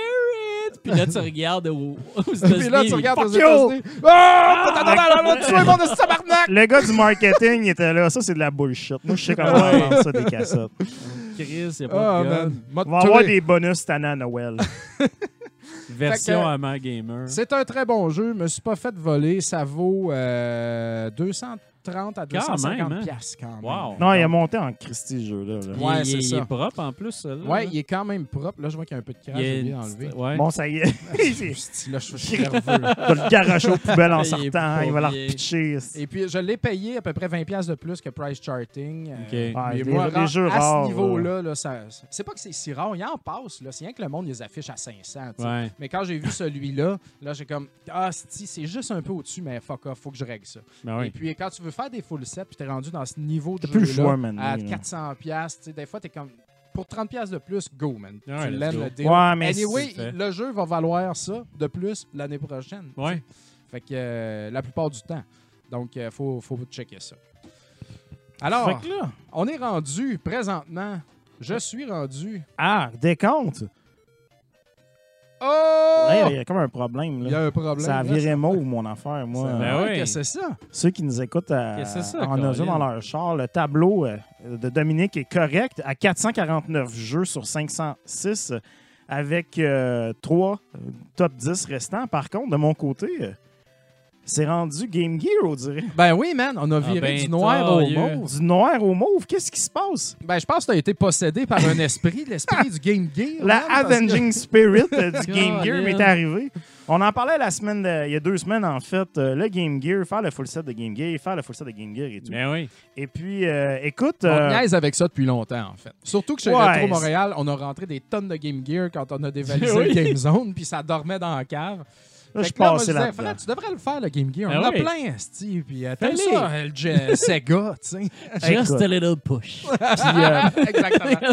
C: Puis là, tu regardes au, aux États-Unis.
E: Puis là, tu regardes aux! États-Unis. Ah! Attends, attends, attends, attends, tu es mon esti tabarnak!
D: Le gars du marketing il était là. Ça, c'est de la bullshit. Moi, je sais comment
C: Ouais.
D: on vend ça des cassettes.
C: Chris, y a
E: Ah,
C: pas de
D: On va avoir des bonus cette année à Noël.
C: Version
E: que-
C: Hammer Gamer.
E: C'est un très bon jeu. Je me suis pas fait voler. Ça vaut euh, 230 à 250
C: même, hein?
E: piastres quand même.
C: Wow.
D: Non, il a monté en Christie, ce jeu-là. là.
C: Il-
E: Ouais,
C: il,
E: c'est
C: il
E: ça.
C: est propre en plus, celui-là.
E: Ouais, il est quand même propre. Là, je vois qu'il y a un peu de crash.
C: Il
E: J'ai
C: est-. Ouais.
D: Bon, ça y est. il
E: Là, je suis nerveux. là.
D: va le garocher aux poubelles en
C: Il est
D: sortant. Il va la repitcher.
E: Et puis, je l'ai payé à peu près 20$ piastres de plus que Price Charting. Euh,
C: Ok.
D: Ouais,
E: mais
D: les-
E: moi,
D: les
E: ren-
D: jeux
E: à
D: rares,
E: ce niveau-là, là, ça- c'est pas que c'est si rare. Il en passe. là. C'est rien que le monde les affiche à 500. tu sais.
C: Ouais.
E: Mais quand j'ai vu celui-là, là, j'ai comme Ah, c'est juste un peu au-dessus, mais fuck off, faut que je règle ça.
C: Ben
E: Et puis, quand tu veux faire des full sets, puis t'es rendu dans ce niveau de
D: plus le
E: jeu
D: choix, man,
E: à
D: là.
E: 400 pièces, des fois t'es comme pour 30 pièces de plus, go man.
C: Ouais,
E: tu l'aimes le deal.
D: Ouais, mais
E: anyway, le jeu va valoir ça de plus l'année prochaine.
C: Ouais.
E: Fait que euh, la plupart du temps. Donc il faut faut checker ça. Alors,
D: là,
E: on est rendu présentement, je suis rendu
D: ah, décompte.
E: Oh!
D: Il y a comme un problème.
E: Il y
D: Là.
E: a un problème.
D: Ça a
E: là,
D: viré mauve, mon affaire, moi.
C: Ben oui.
E: Qu'est-ce que c'est ça?
D: Ceux qui nous écoutent à-
C: Qu'est-ce que c'est ça,
D: en audio dans leur char, le tableau euh, de Dominique est correct à 449 jeux sur 506 euh, avec euh, trois euh, top 10 restants. Par contre, de mon côté, euh, c'est rendu Game Gear, on dirait.
E: Ben oui, man, on a viré
C: ben,
E: du noir au mauve.
D: Du noir au mauve, qu'est-ce qui se passe?
E: Ben, je pense que tu as été possédé par un esprit, l'esprit du Game Gear.
D: La
E: man, parce que-
D: Avenging Spirit euh, du Game Gear m'est arrivée. On en parlait la semaine, de- il y a deux semaines en fait, euh, le Game Gear, faire le full set de Game Gear, faire le full set de Game Gear et tout.
C: Ben oui.
D: Et puis, euh, écoute,
E: On
D: euh,
E: niaise avec ça depuis longtemps, en fait. Surtout que chez
D: Ouais,
E: Retro Montréal, on a rentré des tonnes de Game Gear quand on a dévalisé
C: Oui.
E: le Game Zone, puis ça dormait dans la cave.
D: Là, je
E: là, tu devrais le faire, le Game Gear. On
C: Ah
E: en a
C: oui.
E: plein, Steve. Puis euh, t'aimes ça, le Sega, tu sais.
D: Just a
C: little push.
D: Puis, euh,
E: Exactement.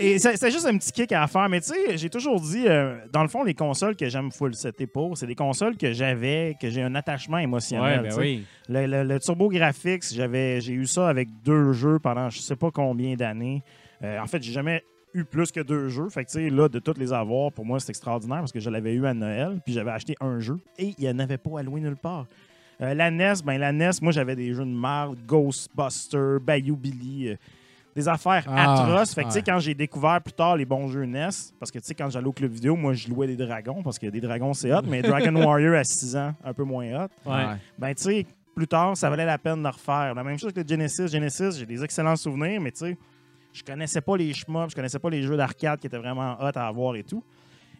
D: Et c'est c'est juste un petit kick à faire. Mais tu sais, j'ai toujours dit, euh, dans le fond, les consoles que j'aime full setter pour, c'est des consoles que j'avais, que j'ai un attachement émotionnel.
C: Ouais, ben oui.
D: Le, le, le Turbo Graphics, j'avais, j'ai eu ça avec deux jeux pendant je sais pas combien d'années. Euh, en fait, j'ai jamais eu plus que deux jeux. Fait que, tu sais, là, de tous les avoir, pour moi, c'est extraordinaire parce que je l'avais eu à Noël, puis j'avais acheté un jeu et il n'y en avait pas à louer nulle part. Euh, la NES, ben la NES, moi, j'avais des jeux de marde, Ghostbusters, Bayou Billy, euh, des affaires
E: Ah,
D: atroces. Fait que, tu sais, quand j'ai découvert plus tard les bons jeux NES, parce que, tu sais, quand j'allais au club vidéo, moi, je louais des dragons, parce que des dragons, c'est hot, mais Dragon Warrior à 6 ans, un peu moins hot
C: Ouais.
D: ben tu sais, plus tard, ça valait la peine de refaire. La même chose que le Genesis. Genesis, j'ai des excellents souvenirs, mais tu sais, je connaissais pas les shmups, je connaissais pas les jeux d'arcade qui étaient vraiment hot à avoir et tout.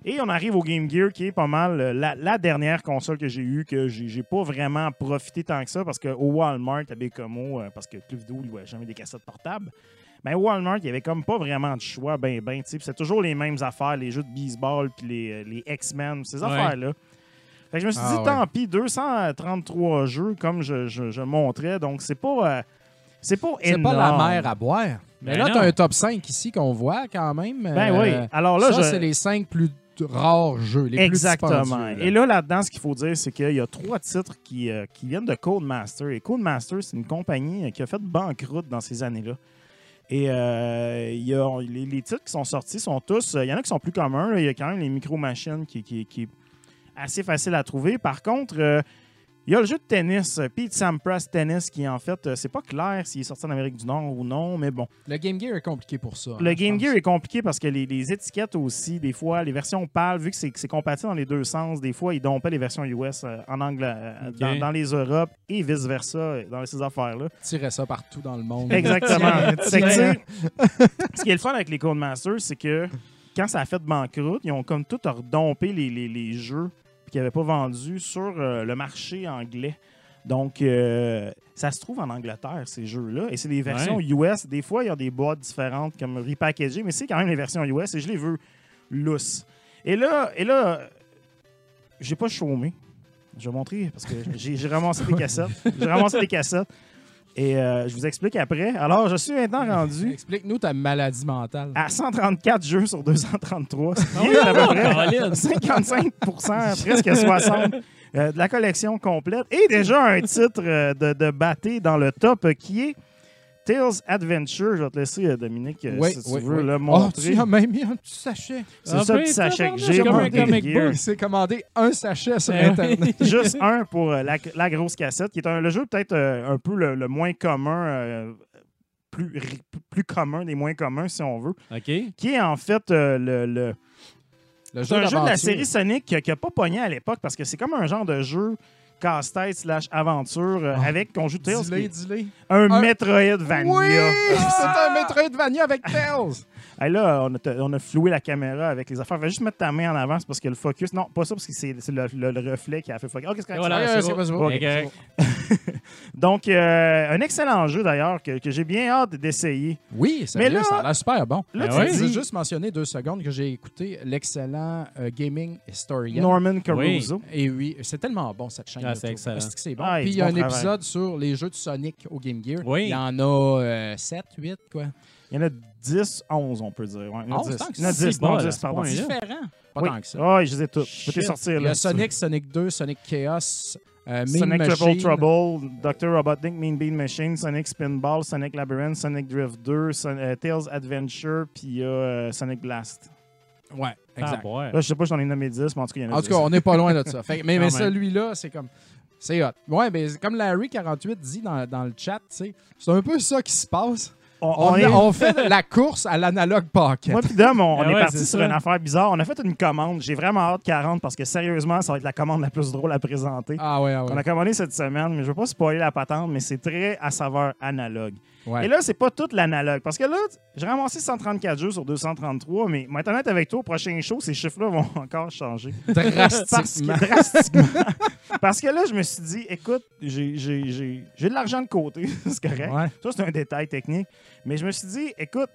D: Et on arrive au Game Gear, qui est pas mal euh, la, la dernière console que j'ai eue, que j'ai pas vraiment profité tant que ça, parce qu'au Walmart, à Bécomo, euh, parce que Club Vidéo, il jamais des cassettes portables, ben, au Walmart, il y avait comme pas vraiment de choix, ben, ben, tu C'est toujours les mêmes affaires, les jeux de baseball, puis les, euh, les X-Men, ces
C: Ouais.
D: affaires-là. Fait que je me suis
E: Ah
D: dit,
E: ouais.
D: tant pis, 233 jeux, comme je, je- je montrais, donc c'est pas, euh, c'est pas
E: C'est
D: énorme.
E: pas la mer à boire. Mais là, tu as un top 5 ici qu'on voit quand même.
D: Ben
E: Euh,
D: oui. Alors là,
E: ça,
D: je...
E: c'est les 5 plus rares jeux, les
D: Exactement.
E: plus dispendieux, là.
D: Et là, là-dedans, ce qu'il faut dire, c'est qu'il y a trois titres qui, euh, qui viennent de Codemaster. Et Codemaster, c'est une compagnie euh, qui a fait banqueroute dans ces années-là. Et euh, y a, les, les titres qui sont sortis sont tous. euh, Il y en a qui sont plus communs. Il y a quand même les micro-machines qui, qui, qui est assez facile à trouver. Par contre, euh, il y a le jeu de tennis, euh, Pete Sampras Tennis, qui en fait, euh, c'est pas clair s'il est sorti en Amérique du Nord ou non, mais bon.
E: Le Game Gear est compliqué pour ça.
D: Le
E: hein,
D: Game. Gear est compliqué parce que les, les étiquettes aussi, des fois, les versions pâles, vu que c'est compatible dans les deux sens, des fois, ils dompaient les versions US euh, en anglais, dans, dans les Europes et vice-versa dans ces affaires-là.
E: Tirais ça partout dans le monde.
D: Exactement. Ce qui est le fun avec les Codemasters, c'est que quand ça a fait banqueroute, ils ont comme tout redompé les, les- les jeux qu'ils n'avaient pas vendus sur euh, le marché anglais. Donc, euh, ça se trouve en Angleterre, ces jeux-là. Et c'est des versions US. Des fois, il y a des boîtes différentes comme repackagées, mais c'est quand même les versions US et je les veux lousses. Et là, et là j'ai pas chômé. Je vais montrer parce que j'ai j'ai ramassé des cassettes. J'ai ramassé des cassettes. Et euh, je vous explique après. Alors, je suis maintenant rendu
E: Explique-nous ta maladie mentale.
D: à 134 jeux sur 233.
C: Ah
D: Ce qui est à peu près 55 presque 60 euh, de la collection complète. Et déjà un titre euh, de, de batté dans le top qui est Tales Adventure. Je vais te laisser, euh, Dominique, euh,
E: Oui,
D: si tu
E: oui,
D: veux
E: oui.
D: le
E: Oh,
D: montrer.
E: tu as même mis un petit sachet.
D: C'est
C: Ah
D: ça,
C: ben,
D: petit sachet que j'ai Gear.
E: Il s'est commandé un sachet sur
C: Eh oui.
E: Internet.
D: Juste un pour euh, la, la grosse cassette, qui est un, le jeu peut-être euh, un peu le, le moins commun, euh, plus, plus commun des moins communs, si on veut,
C: OK.
D: qui est en fait euh, le, le- un jeu de la série Sonic qui n'a pas pogné à l'époque parce que c'est comme un genre de jeu casse-tête slash aventure euh,
E: Ah.
D: avec qu'on joue Tails, qui
E: Dis-le,
D: est
E: dis-le.
D: un
E: Un-
D: Metroidvania.
E: Oui! C'est un Metroidvania avec Tails!
D: Hey, là, on a, on a floué la caméra avec les affaires. Va juste mettre ta main en avant, c'est parce que le focus. Non, pas ça, parce que c'est c'est le, le- le reflet qui a fait focus. Ok, c'est correct,
C: Voilà,
D: c'est
C: c'est
E: c'est pas- c'est bon.
C: Ok.
E: C'est bon.
D: Donc, euh, un excellent jeu d'ailleurs que, que j'ai bien hâte d'essayer.
E: Oui,
D: Mais là-
E: ça a l'air super bon.
D: Là,
C: Ben
D: tu.
E: Je veux juste mentionner deux secondes que j'ai écouté l'excellent euh, Gaming Historian.
D: Norman Caruso.
E: Et oui, c'est tellement bon cette chaîne.
C: Ah, c'est excellent.
E: C'est bon?
D: Ah,
E: Puis il y a
D: bon
E: un
D: travail.
E: épisode sur les jeux de Sonic au Game Gear.
C: Oui.
E: Il y en a 7, 8, quoi.
D: Il y en a 10, 11, on peut dire. Ouais, il y en a
E: Oh,
D: 10.
E: tant que
D: Il y en a
C: c'est
D: 10,
C: pas
D: non,
C: à
D: 10,
C: ce
D: pardon.
C: point-là.
E: Différent. Pas
D: Oui.
E: tant que ça.
D: Ah, je les ai tous. Je peux sortir
E: Il y a Sonic, Sonic 2, Sonic Chaos, euh,
D: Sonic
E: Machine.
D: Triple Trouble, Dr. Robotnik, Mean Bean Machine, Sonic Spinball, Sonic Labyrinth, Sonic Drift 2, Son- euh, Tails Adventure, puis il y a euh, Sonic Blast.
E: Ouais, exact.
C: Ah, ouais.
D: Là, je sais pas, j'en ai nommé 10, mais en tout cas, il y en a
E: En
D: 10.
E: tout cas, on n'est pas loin de ça. Fait que- mais mais
C: Quand même.
E: celui-là, c'est comme. C'est hot. Ouais, mais comme Larry48 dit dans, dans le chat, tu sais, c'est un peu ça qui se passe.
D: on,
E: On,
D: on est-
E: on fait la course à l'analogue pocket.
D: Moi puis Dom, on, on
C: Ah
D: est
C: ouais,
D: parti
C: c'est
D: sur
C: ça.
D: une affaire bizarre. On a fait une commande. J'ai vraiment hâte qu'elle rentre parce que sérieusement, ça va être la commande la plus drôle à présenter.
E: Ah ouais, ah ouais.
D: On a commandé cette semaine, mais je veux pas spoiler la patente, mais c'est très à saveur analogue.
E: Ouais.
D: Et là, c'est pas tout l'analogue. Parce que là, j'ai ramassé 134 jeux sur 233, mais honnête avec toi, au prochain show, ces chiffres-là vont encore changer. Parce
E: Drastiquement.
D: que, drastiquement. Parce que là, je me suis dit, écoute, j'ai de l'argent de côté, c'est correct.
E: Ouais.
D: Ça, c'est un détail technique. Mais je me suis dit, écoute,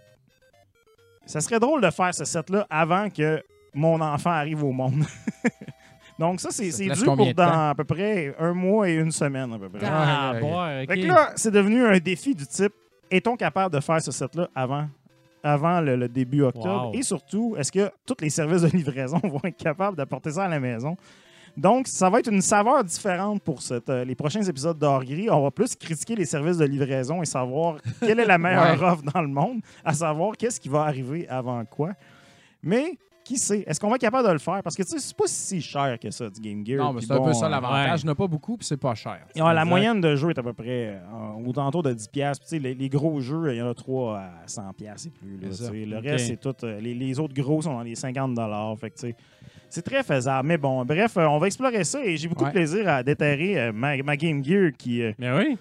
D: ça serait drôle de faire ce set-là avant que mon enfant arrive au monde. Donc, ça, c'est dû pour dans à peu près un mois et une semaine, à peu près.
C: Ah,
E: Ouais, ouais.
D: Fait que là, c'est devenu un défi du type est-on capable de faire ce set-là avant, avant le, le début octobre?
C: Wow.
D: Et surtout, est-ce que tous les services de livraison vont être capables d'apporter ça à la maison? Donc, ça va être une saveur différente pour cette, euh, les prochains épisodes d'Or Gris. On va plus critiquer les services de livraison et savoir quelle est la meilleure offre dans le monde, à savoir qu'est-ce qui va arriver avant quoi. Mais, qui sait? Est-ce qu'on va être capable de le faire? Parce que, tu sais, c'est pas si cher que ça, du Game Gear.
E: Non, mais c'est un peu ça
D: euh,
E: l'avantage.
C: ouais.
E: Il n'y en a pas beaucoup, puis c'est pas cher.
D: et, ouais, la moyenne de jeux est à peu près euh, aux alentours de 10$. piastres. Puis, tu sais, Les, les gros jeux, il y en a 3 à 100$ piastres et plus. là. Le reste, c'est tout. euh, les, les autres gros sont dans les 50$. Fait que, tu sais, c'est très faisable. Mais bon, bref, euh, on va explorer ça et j'ai beaucoup
E: Ouais.
D: de plaisir à déterrer euh, ma, ma Game Gear qui, euh,
C: Mais oui.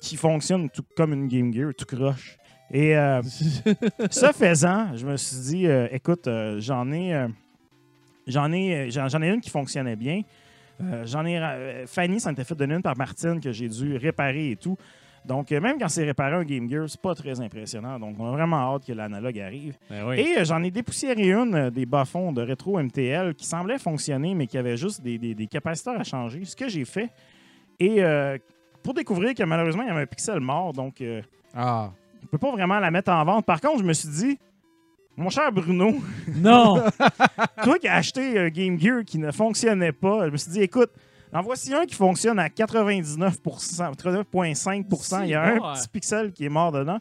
D: qui fonctionne tout comme une Game Gear, tout croche. Et euh, ce faisant, je me suis dit, euh, écoute, euh, j'en ai, j'en ai, j'en j'en ai une qui fonctionnait bien. J'en ai, Fanny s'en était fait donner une par Martine que j'ai dû réparer et tout. Donc, même quand c'est réparé un Game Gear, c'est pas très impressionnant. Donc, on a vraiment hâte que l'analogue arrive.
C: Ben oui.
D: Et j'en ai dépoussiéré une des bas-fonds de rétro MTL qui semblait fonctionner, mais qui avait juste des, des- des capaciteurs à changer. Ce que j'ai fait. Et euh, pour découvrir que malheureusement, il y avait un pixel mort, donc
E: Ah.
D: Je peux pas vraiment la mettre en vente. Par contre, je me suis dit, mon cher Bruno,
C: Non!
D: toi qui as acheté un Game Gear qui ne fonctionnait pas, je me suis dit, écoute, en voici un qui fonctionne à 99 99,5% Il y a un
C: Ouais.
D: petit pixel qui est mort dedans.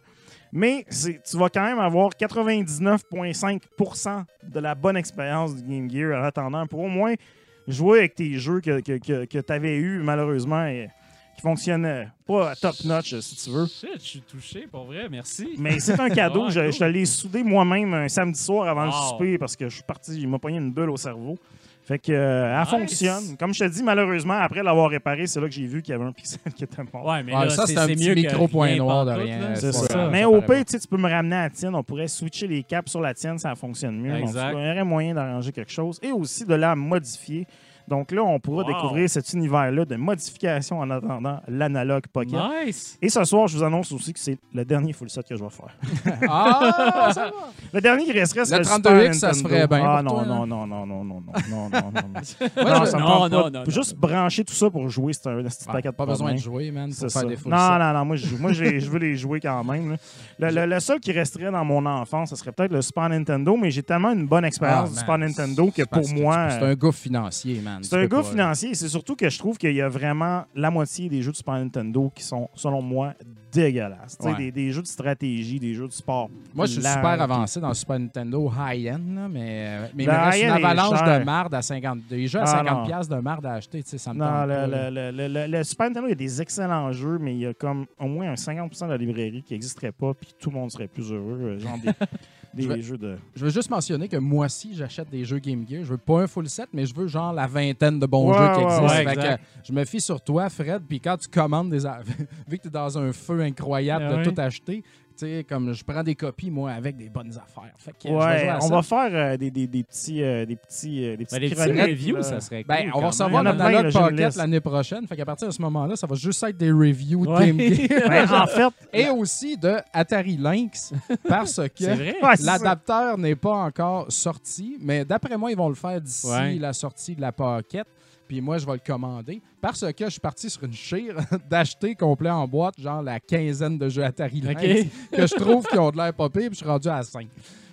D: Mais tu vas quand même avoir 99,5% de la bonne expérience du Game Gear en attendant pour au moins jouer avec tes jeux que, que, tu avais eu malheureusement et qui fonctionnaient pas à top notch si tu veux.
C: Shit, je suis touché, pour vrai, merci.
D: Mais c'est un cadeau. Je, te l'ai soudé moi-même un samedi soir avant le souper parce que je suis parti, il m'a pogné une bulle au cerveau. Fait que euh, elle
C: Nice.
D: fonctionne. Comme je te dis, malheureusement, après l'avoir réparé, c'est là que j'ai vu qu'il y avait un pixel qui était mort.
C: Ouais, mais
E: Ouais, ça, c'est un petit micro point noir de rien.
D: C'est ça. Mais
E: ça
D: au pire, tu sais, tu peux me ramener à la tienne. On pourrait switcher les caps sur la tienne, ça fonctionne mieux. Donc,
C: Exact.
D: il y aurait moyen d'arranger quelque chose. Et aussi de la modifier. Donc là, on pourra
C: Wow.
D: découvrir cet univers-là de modification en attendant l'analogue Pocket.
C: Nice!
D: Et ce soir, je vous annonce aussi que c'est le dernier full set que je vais faire.
E: Ah, ça va.
D: Le dernier qui resterait, c'est
E: Le
D: le
E: 32X,
D: Super
E: ça se ferait bien
D: Ah
E: pour
D: non,
E: toi,
D: non,
E: hein?
D: non, non, non, non, non, non, non, non, non. Ça me
C: non, non, non,
D: Juste
C: non.
D: brancher tout ça pour jouer, c'est un petit paquet de
E: pas besoin de jouer, man,
D: C'est
E: pour faire des full
D: Non,
E: sets.
D: non, non, moi, je, veux les jouer quand même. Le, le- le seul qui resterait dans mon enfance, ce serait peut-être le Super Nintendo, mais j'ai tellement une bonne expérience
E: Ah,
D: du Super Nintendo que pour moi.
E: C'est un gars financier, man.
D: C'est un gars
E: pas-
D: financier et c'est surtout que je trouve qu'il y a vraiment la moitié des jeux de Super Nintendo qui sont, selon moi, dégueulasses.
E: Ouais.
D: Des, des jeux de stratégie, des jeux de sport.
E: Moi, je suis super avancé dans le Super Nintendo high-end, mais, euh, mais il me reste une avalanche de marde à 50. Des jeux à
D: Ah,
E: 50$
D: non.
E: piastres de marde à acheter, tu sais, ça me
D: Non, le- le- le Super Nintendo, il y a des excellents jeux, mais il y a comme au moins un 50 de la librairie qui n'existerait pas, puis tout le monde serait plus heureux. euh, Genre des, des
E: Je vais-
D: jeux de.
E: Je veux juste mentionner que moi aussi, j'achète des jeux Game Gear. Je veux pas un full set, mais je veux genre la vingtaine de bons
D: Ouais,
E: jeux qui existent.
C: ouais,
E: Fait que,
C: exact.
E: je me fie sur toi, Fred, puis quand tu commandes des... Vu que tu es dans un feu incroyable
C: Ah
E: de
C: ouais.
E: tout acheter, sais, comme je prends des copies, moi, avec des bonnes affaires. Fait que
D: Ouais,
E: à
D: on
E: ça.
D: va faire euh, des, des, des petits. euh, des petits, euh, des
C: Ben, petits reviews,
D: là.
C: ça serait cool.
E: Ben, on
C: quand
E: va recevoir
D: j'ai une
E: Pocket l'année prochaine. Fait qu'à partir de ce moment-là, ça va juste être des reviews de
C: Ouais.
E: Game Gear.
D: Ben, en fait,
E: Et aussi de Atari Lynx, parce que l'adapteur n'est pas encore sorti, mais d'après moi, ils vont le faire d'ici
C: Ouais.
E: la sortie de la Pocket. puis moi, je vais le commander. Parce que je suis parti sur une chire d'acheter complet en boîte, genre la quinzaine de jeux Atari Lynx. Que je trouve qui ont de l'air pas pire, puis je suis rendu à 5.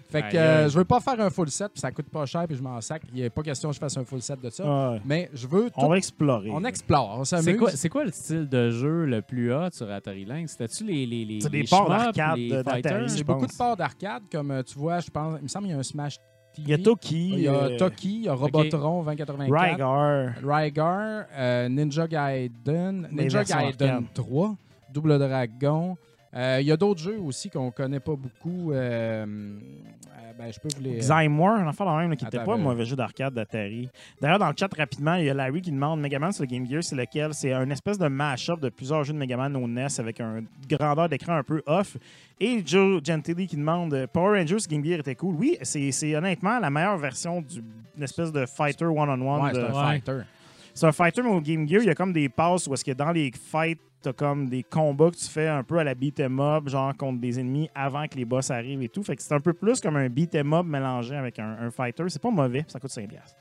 E: Fait que
C: Aïe,
E: euh, je veux pas faire un full set, puis ça coûte pas cher, puis je m'en sac. Il n'est pas question que je fasse un full set de ça.
D: Ouais.
E: Mais je veux tout.
D: On va explorer.
E: On explore, on s'amuse.
C: C'est quoi, c'est quoi le style de jeu le plus hot sur Atari Lynx? C'était-tu les, les, les,
D: C'est des
C: les
D: ports
C: shmups,
D: d'arcade
C: les
D: de-
C: fighters?
D: d'Atari,
E: J'ai beaucoup
D: pense.
E: de ports d'arcade, comme euh, tu vois, je pense, il me semble qu'il y a un Smash TV.
D: Il y a Toki,
E: Il y a
D: euh,
E: Toki, il y a Robotron 2084.
D: Rygar.
E: Rygar, euh, Ninja Gaiden, Ninja
D: versions
E: Gaiden
D: arcade.
E: 3, Double Dragon. Euh, Il y a d'autres jeux aussi qu'on connaît pas beaucoup. euh, euh, ben, je peux vous les.
D: Xymore, un enfant dans même là, qui n'était pas un mauvais jeu d'arcade d'Atari. D'ailleurs, dans le chat rapidement, il y a Larry qui demande Megaman sur le Game Gear, c'est lequel? C'est un espèce de mash-up de plusieurs jeux de Megaman au NES avec un grandeur d'écran un peu off. Et Joe Gentili qui demande Power Rangers Game Gear était cool. Oui, c'est honnêtement la meilleure version d'une espèce de fighter one-on-one.
E: Ouais, c'est
D: de-
E: un
C: Ouais.
E: fighter.
D: C'est un fighter, mais au Game Gear, il y a comme des passes où est-ce que dans les fights, t'as comme des combats que tu fais un peu à la beat 'em up, genre contre des ennemis avant que les boss arrivent et tout. Fait que c'est un peu plus comme un beat 'em up mélangé avec un, un fighter. C'est pas mauvais, ça coûte 5 piastres.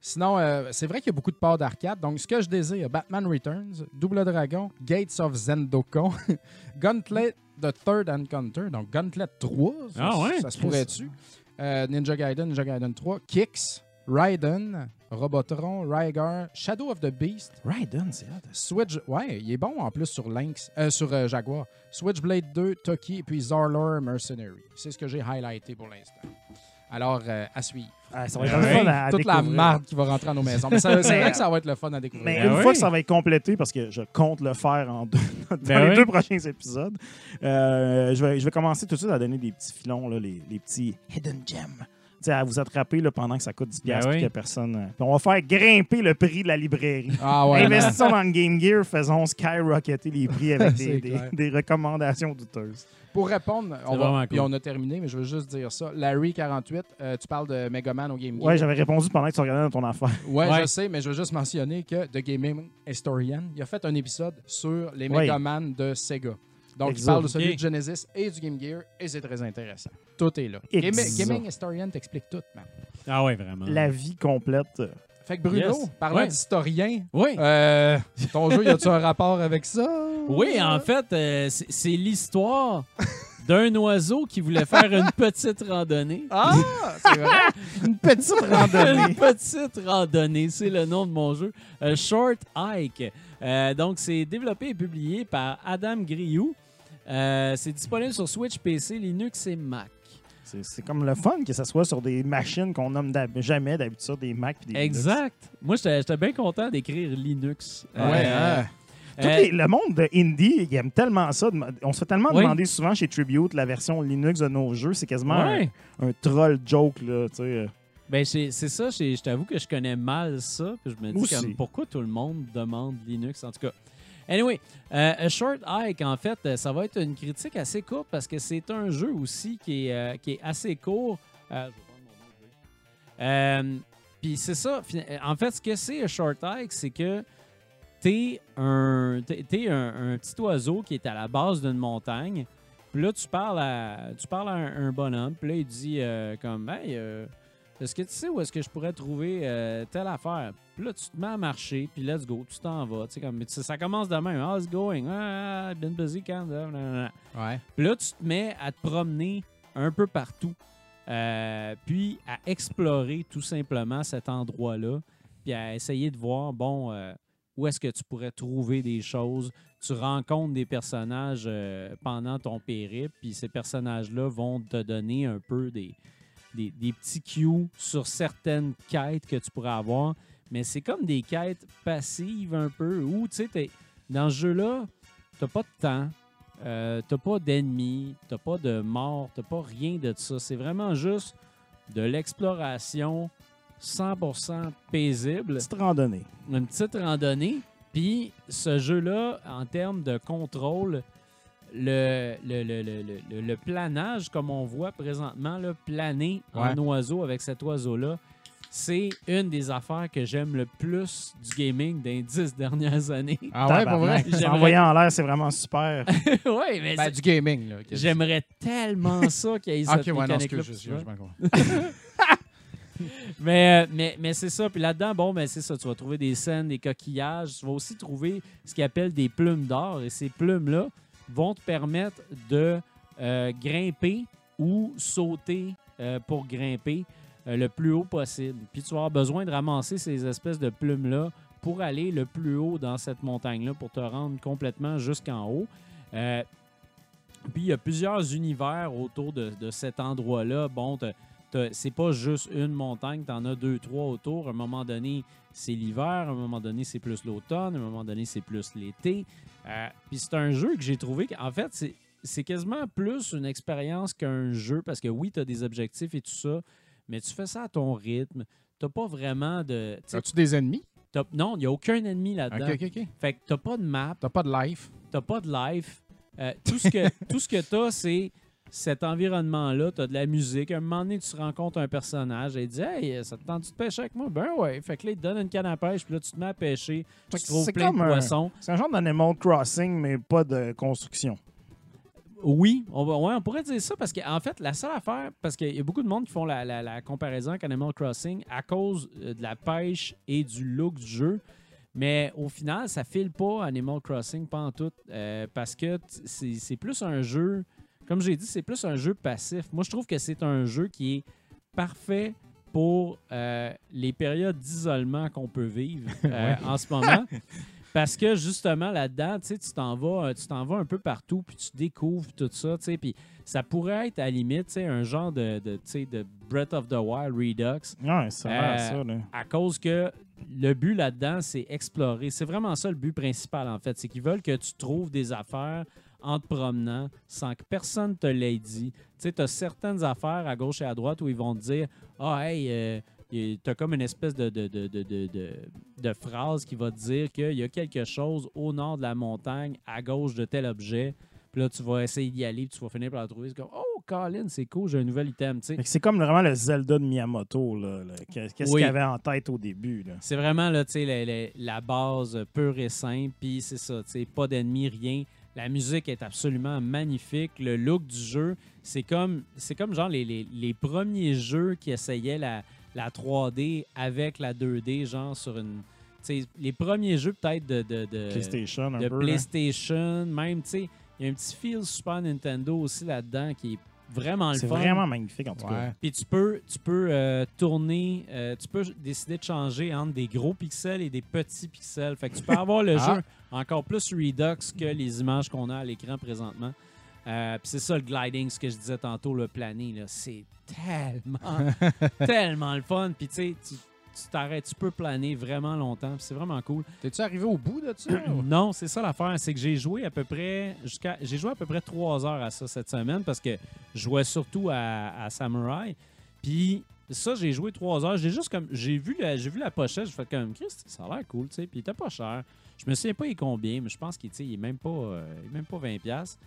E: Sinon, euh, c'est vrai qu'il y a beaucoup de ports d'arcade. Donc, ce que je désire, Batman Returns, Double Dragon, Gates of Zendokon, Gauntlet The Third Encounter, donc Gauntlet 3, ça,
C: Ah ouais?
E: ça se pourrait-tu? Euh, Ninja Gaiden, Ninja Gaiden 3, Kicks, Raiden, Robotron, Rygar, Shadow of the Beast,
D: Raiden, c'est hot.
E: Switch... Ouais, il est bon en plus sur Lynx, euh, sur euh, Jaguar. Switchblade 2, Toki, et puis Zarlor Mercenary. C'est ce que j'ai highlighté pour l'instant. Alors, euh, à suivre.
D: Ah, ça va être
C: Ah
D: le
C: ouais.
D: fun à, à
E: Toute la marde qui va rentrer à nos maisons. Mais ça- c'est vrai que ça va être le fun à découvrir.
D: Mais
C: Ben
D: une
C: oui.
D: fois que ça va être complété, parce que je compte le faire en deux- dans
C: Ben
D: les
C: oui.
D: deux prochains épisodes, euh, je, vais, je vais commencer tout de suite à donner des petits filons, là, les, les petits hidden gems. À vous attraper là, pendant que ça coûte 10$
C: Ben oui.
D: que personne. euh, puis on va faire grimper le prix de la librairie.
E: Ah ouais.
D: Investissons dans le Game Gear, faisons skyrocketer les prix avec des, des- recommandations douteuses.
E: Pour répondre, on va,
C: cool.
E: on a terminé, mais je veux juste dire ça. Larry48, euh, tu parles de Megaman au Game Gear.
D: Ouais, j'avais répondu pendant que tu regardais dans ton affaire.
E: Ouais,
C: Ouais.
E: je sais, mais je veux juste mentionner que The Gaming Historian, il a fait un épisode sur les
D: Ouais.
E: Megaman de Sega. Donc, il parle de celui de Genesis et du Game Gear, et c'est très intéressant. Tout est là. Gaming Historian t'explique tout, man.
C: Ah ouais, vraiment.
D: La vie complète.
E: Fait que Bruno,
C: Yes.
E: parlant
C: Ouais.
E: d'historien,
C: Oui.
E: euh, ton jeu, y a-tu un rapport avec ça?
C: Oui, en fait, euh, c'est l'histoire d'un oiseau qui voulait faire une petite randonnée.
E: Ah, c'est vrai.
D: Une petite randonnée.
C: Une petite randonnée, c'est le nom de mon jeu. Euh, Short Hike. Euh, donc, c'est développé et publié par Adam Griou. Euh, c'est disponible sur Switch, PC, Linux et Mac.
D: C'est comme le fun que ça soit sur des machines qu'on nomme jamais d'habitude des Mac puis des Linux.
C: Exact. Moi, j'étais bien content d'écrire Linux.
E: Ouais,
C: Euh,
E: hein.
D: Tout
C: euh,
D: les- le monde de indie, il aime tellement ça. On se fait tellement
C: Oui.
D: demander souvent chez Tribute la version Linux de nos jeux. C'est quasiment un- troll joke. Là.
C: Ben, c'est ça, je t'avoue que je connais mal ça. Puis je me dis comme, pourquoi tout le monde demande Linux, en tout cas. Anyway, euh, A Short Hike, en fait, euh, ça va être une critique assez courte parce que c'est un jeu aussi qui est, euh, qui est assez court. Euh. Euh, Puis c'est ça, fin- en fait, ce que c'est A Short Hike, c'est que t'es un, t'es un, un petit oiseau qui est à la base d'une montagne. Puis là, tu parles à, tu parles à un, bonhomme. Puis là, il dit euh, comme, hey, euh, est-ce que tu sais où est-ce que je pourrais trouver euh, telle affaire? Puis là, tu te mets à marcher, puis let's go, tu t'en vas. Tu sais, comme, tu sais, ça commence de même. How's it going? Ah, I've been busy. Nanana.
E: Ouais.
C: Puis là, tu te mets à te promener un peu partout. Euh, puis à explorer tout simplement cet endroit-là. Puis à essayer de voir, bon, euh, où est-ce que tu pourrais trouver des choses. Tu rencontres des personnages pendant ton périple. Puis ces personnages-là vont te donner un peu des, des, des petits cues sur certaines quêtes que tu pourrais avoir. Mais c'est comme des quêtes passives un peu. Où, tu sais, dans ce jeu-là, t'as pas de temps. Euh, t'as pas d'ennemis, t'as pas de mort, t'as pas rien de ça. C'est vraiment juste de l'exploration 100% paisible,
D: Petite randonnée.
C: une petite randonnée. Puis ce jeu-là, en termes de contrôle, le, le, le, le- le- le- le planage, comme on voit présentement, là, planer en
E: Ouais.
C: oiseau avec cet oiseau-là, c'est une des affaires que j'aime le plus du gaming des dix dernières années.
E: Ah ouais, pour vrai?
D: Envoyer en l'air, c'est vraiment super.
C: oui, mais
E: Ben,
C: c'est-
E: du gaming, là.
C: J'aimerais tellement ça qu'il y ait
E: Ah,
C: cette
E: Ok, ouais, non,
C: pour
E: je je m'en comprends.
C: mais, euh, mais, mais c'est ça. Puis là-dedans, bon, ben c'est ça. Tu vas trouver des scènes, des coquillages. Tu vas aussi trouver ce qu'ils appellent des plumes d'or. Et ces plumes-là vont te permettre de euh, grimper ou sauter euh, pour grimper euh, le plus haut possible. Puis tu vas avoir besoin de ramasser ces espèces de plumes-là pour aller le plus haut dans cette montagne-là, pour te rendre complètement jusqu'en haut. Puis il y a plusieurs univers autour de, de cet endroit-là. Bon, c'est pas juste une montagne, tu en as deux, trois autour. À un moment donné, c'est l'hiver, à un moment donné, c'est plus l'automne, à un moment donné, c'est plus l'été. Euh, puis c'est un jeu que j'ai trouvé qu'en fait, c'est, c'est quasiment plus une expérience qu'un jeu parce que oui, tu as des objectifs et tout ça, mais tu fais ça à ton rythme. T'as pas vraiment de. tu
E: As-tu des ennemis?
C: non, il n'y a aucun ennemi là-dedans.
E: Ok, ok, ok.
C: Fait que t'as pas de map,
E: T'as pas de life.
C: t'as pas de life. Euh, tout ce que tout ce que t'as, c'est cet environnement-là. T'as de la musique. À un moment donné, tu rencontres un personnage et il dit Hey, ça te tente de pêcher avec moi? Ben ouais. Fait que là, il te donne une canne à pêche, puis là, tu te mets à pêcher. Tu trouves
D: c'est
C: plein de poissons.
D: C'est un genre d'Animal Crossing, mais pas de construction.
C: Oui, on, va- ouais, on pourrait dire ça parce qu'en fait, la seule affaire, parce qu'il y a beaucoup de monde qui font la, la- la comparaison avec Animal Crossing à cause euh, de la pêche et du look du jeu. Mais au final, ça file pas Animal Crossing, pas en tout, euh, parce que c'est plus un jeu, comme j'ai dit, c'est plus un jeu passif. Moi, je trouve que c'est un jeu qui est parfait pour euh, les périodes d'isolement qu'on peut vivre euh, en ce moment. Parce que justement, là-dedans, tu t'en vas, euh, tu t'en vas un peu partout, puis tu découvres tout ça, tu sais, puis ça pourrait être à la limite, un genre de, de, de Breath of the Wild Redux,
D: Ouais, l'air
C: Euh,
D: ça, là.
C: à cause que le but là-dedans, c'est explorer. C'est vraiment ça le but principal, en fait. C'est qu'ils veulent que tu trouves des affaires en te promenant sans que personne te l'ait dit. Tu sais, tu as certaines affaires à gauche et à droite où ils vont te dire Ah, hey, euh, tu as comme une espèce de, de, de, de, de, de- de phrase qui va te dire qu'il y a quelque chose au nord de la montagne, à gauche de tel objet. Puis là, tu vas essayer d'y aller, puis tu vas finir par la trouver. C'est comme Oh, Colin, c'est cool, j'ai un nouvel item.
D: C'est comme vraiment le Zelda de Miyamoto. Qu'est-ce
C: Oui.
D: qu'il avait en tête au début?
C: C'est vraiment là, tu sais, la, la- la base pure et simple. Puis c'est ça, tu sais, pas d'ennemis, rien. La musique est absolument magnifique. Le look du jeu, c'est comme, c'est comme genre les, les- les premiers jeux qui essayaient la, la 3D avec la 2D, genre sur une. Tu sais, les premiers jeux peut-être de, de, de-
D: PlayStation, un
C: de
D: peu. là.
C: PlayStation, même, tu sais, il y a un petit feel Super Nintendo aussi là-dedans qui est vraiment le
D: C'est
C: fun.
D: vraiment magnifique, en tout cas.
C: Puis tu peux, tu peux euh, tourner, euh, tu peux décider de changer entre des gros pixels et des petits pixels. Fait que tu peux avoir le
E: Ah.
C: jeu encore plus redux que les images qu'on a à l'écran présentement. Euh, Puis c'est ça le gliding, ce que je disais tantôt, le planer, là, c'est tellement, tellement le fun. Puis tu sais, tu t'arrêtes, tu peux planer vraiment longtemps. c'est vraiment cool.
E: T'es-tu arrivé au bout de ça?
C: Non, c'est ça l'affaire, c'est que j'ai joué à peu près jusqu'à j'ai joué à peu près trois heures à ça cette semaine parce que je jouais surtout à, à Samurai. Puis ça, j'ai joué trois heures. J'ai juste comme j'ai vu la, j'ai vu la pochette, j'ai fait comme Christ, ça a l'air cool, tu sais. Puis il était pas cher. Je me souviens pas il est combien, mais je pense qu'il il est même pas euh, il est même pas 20 pièces.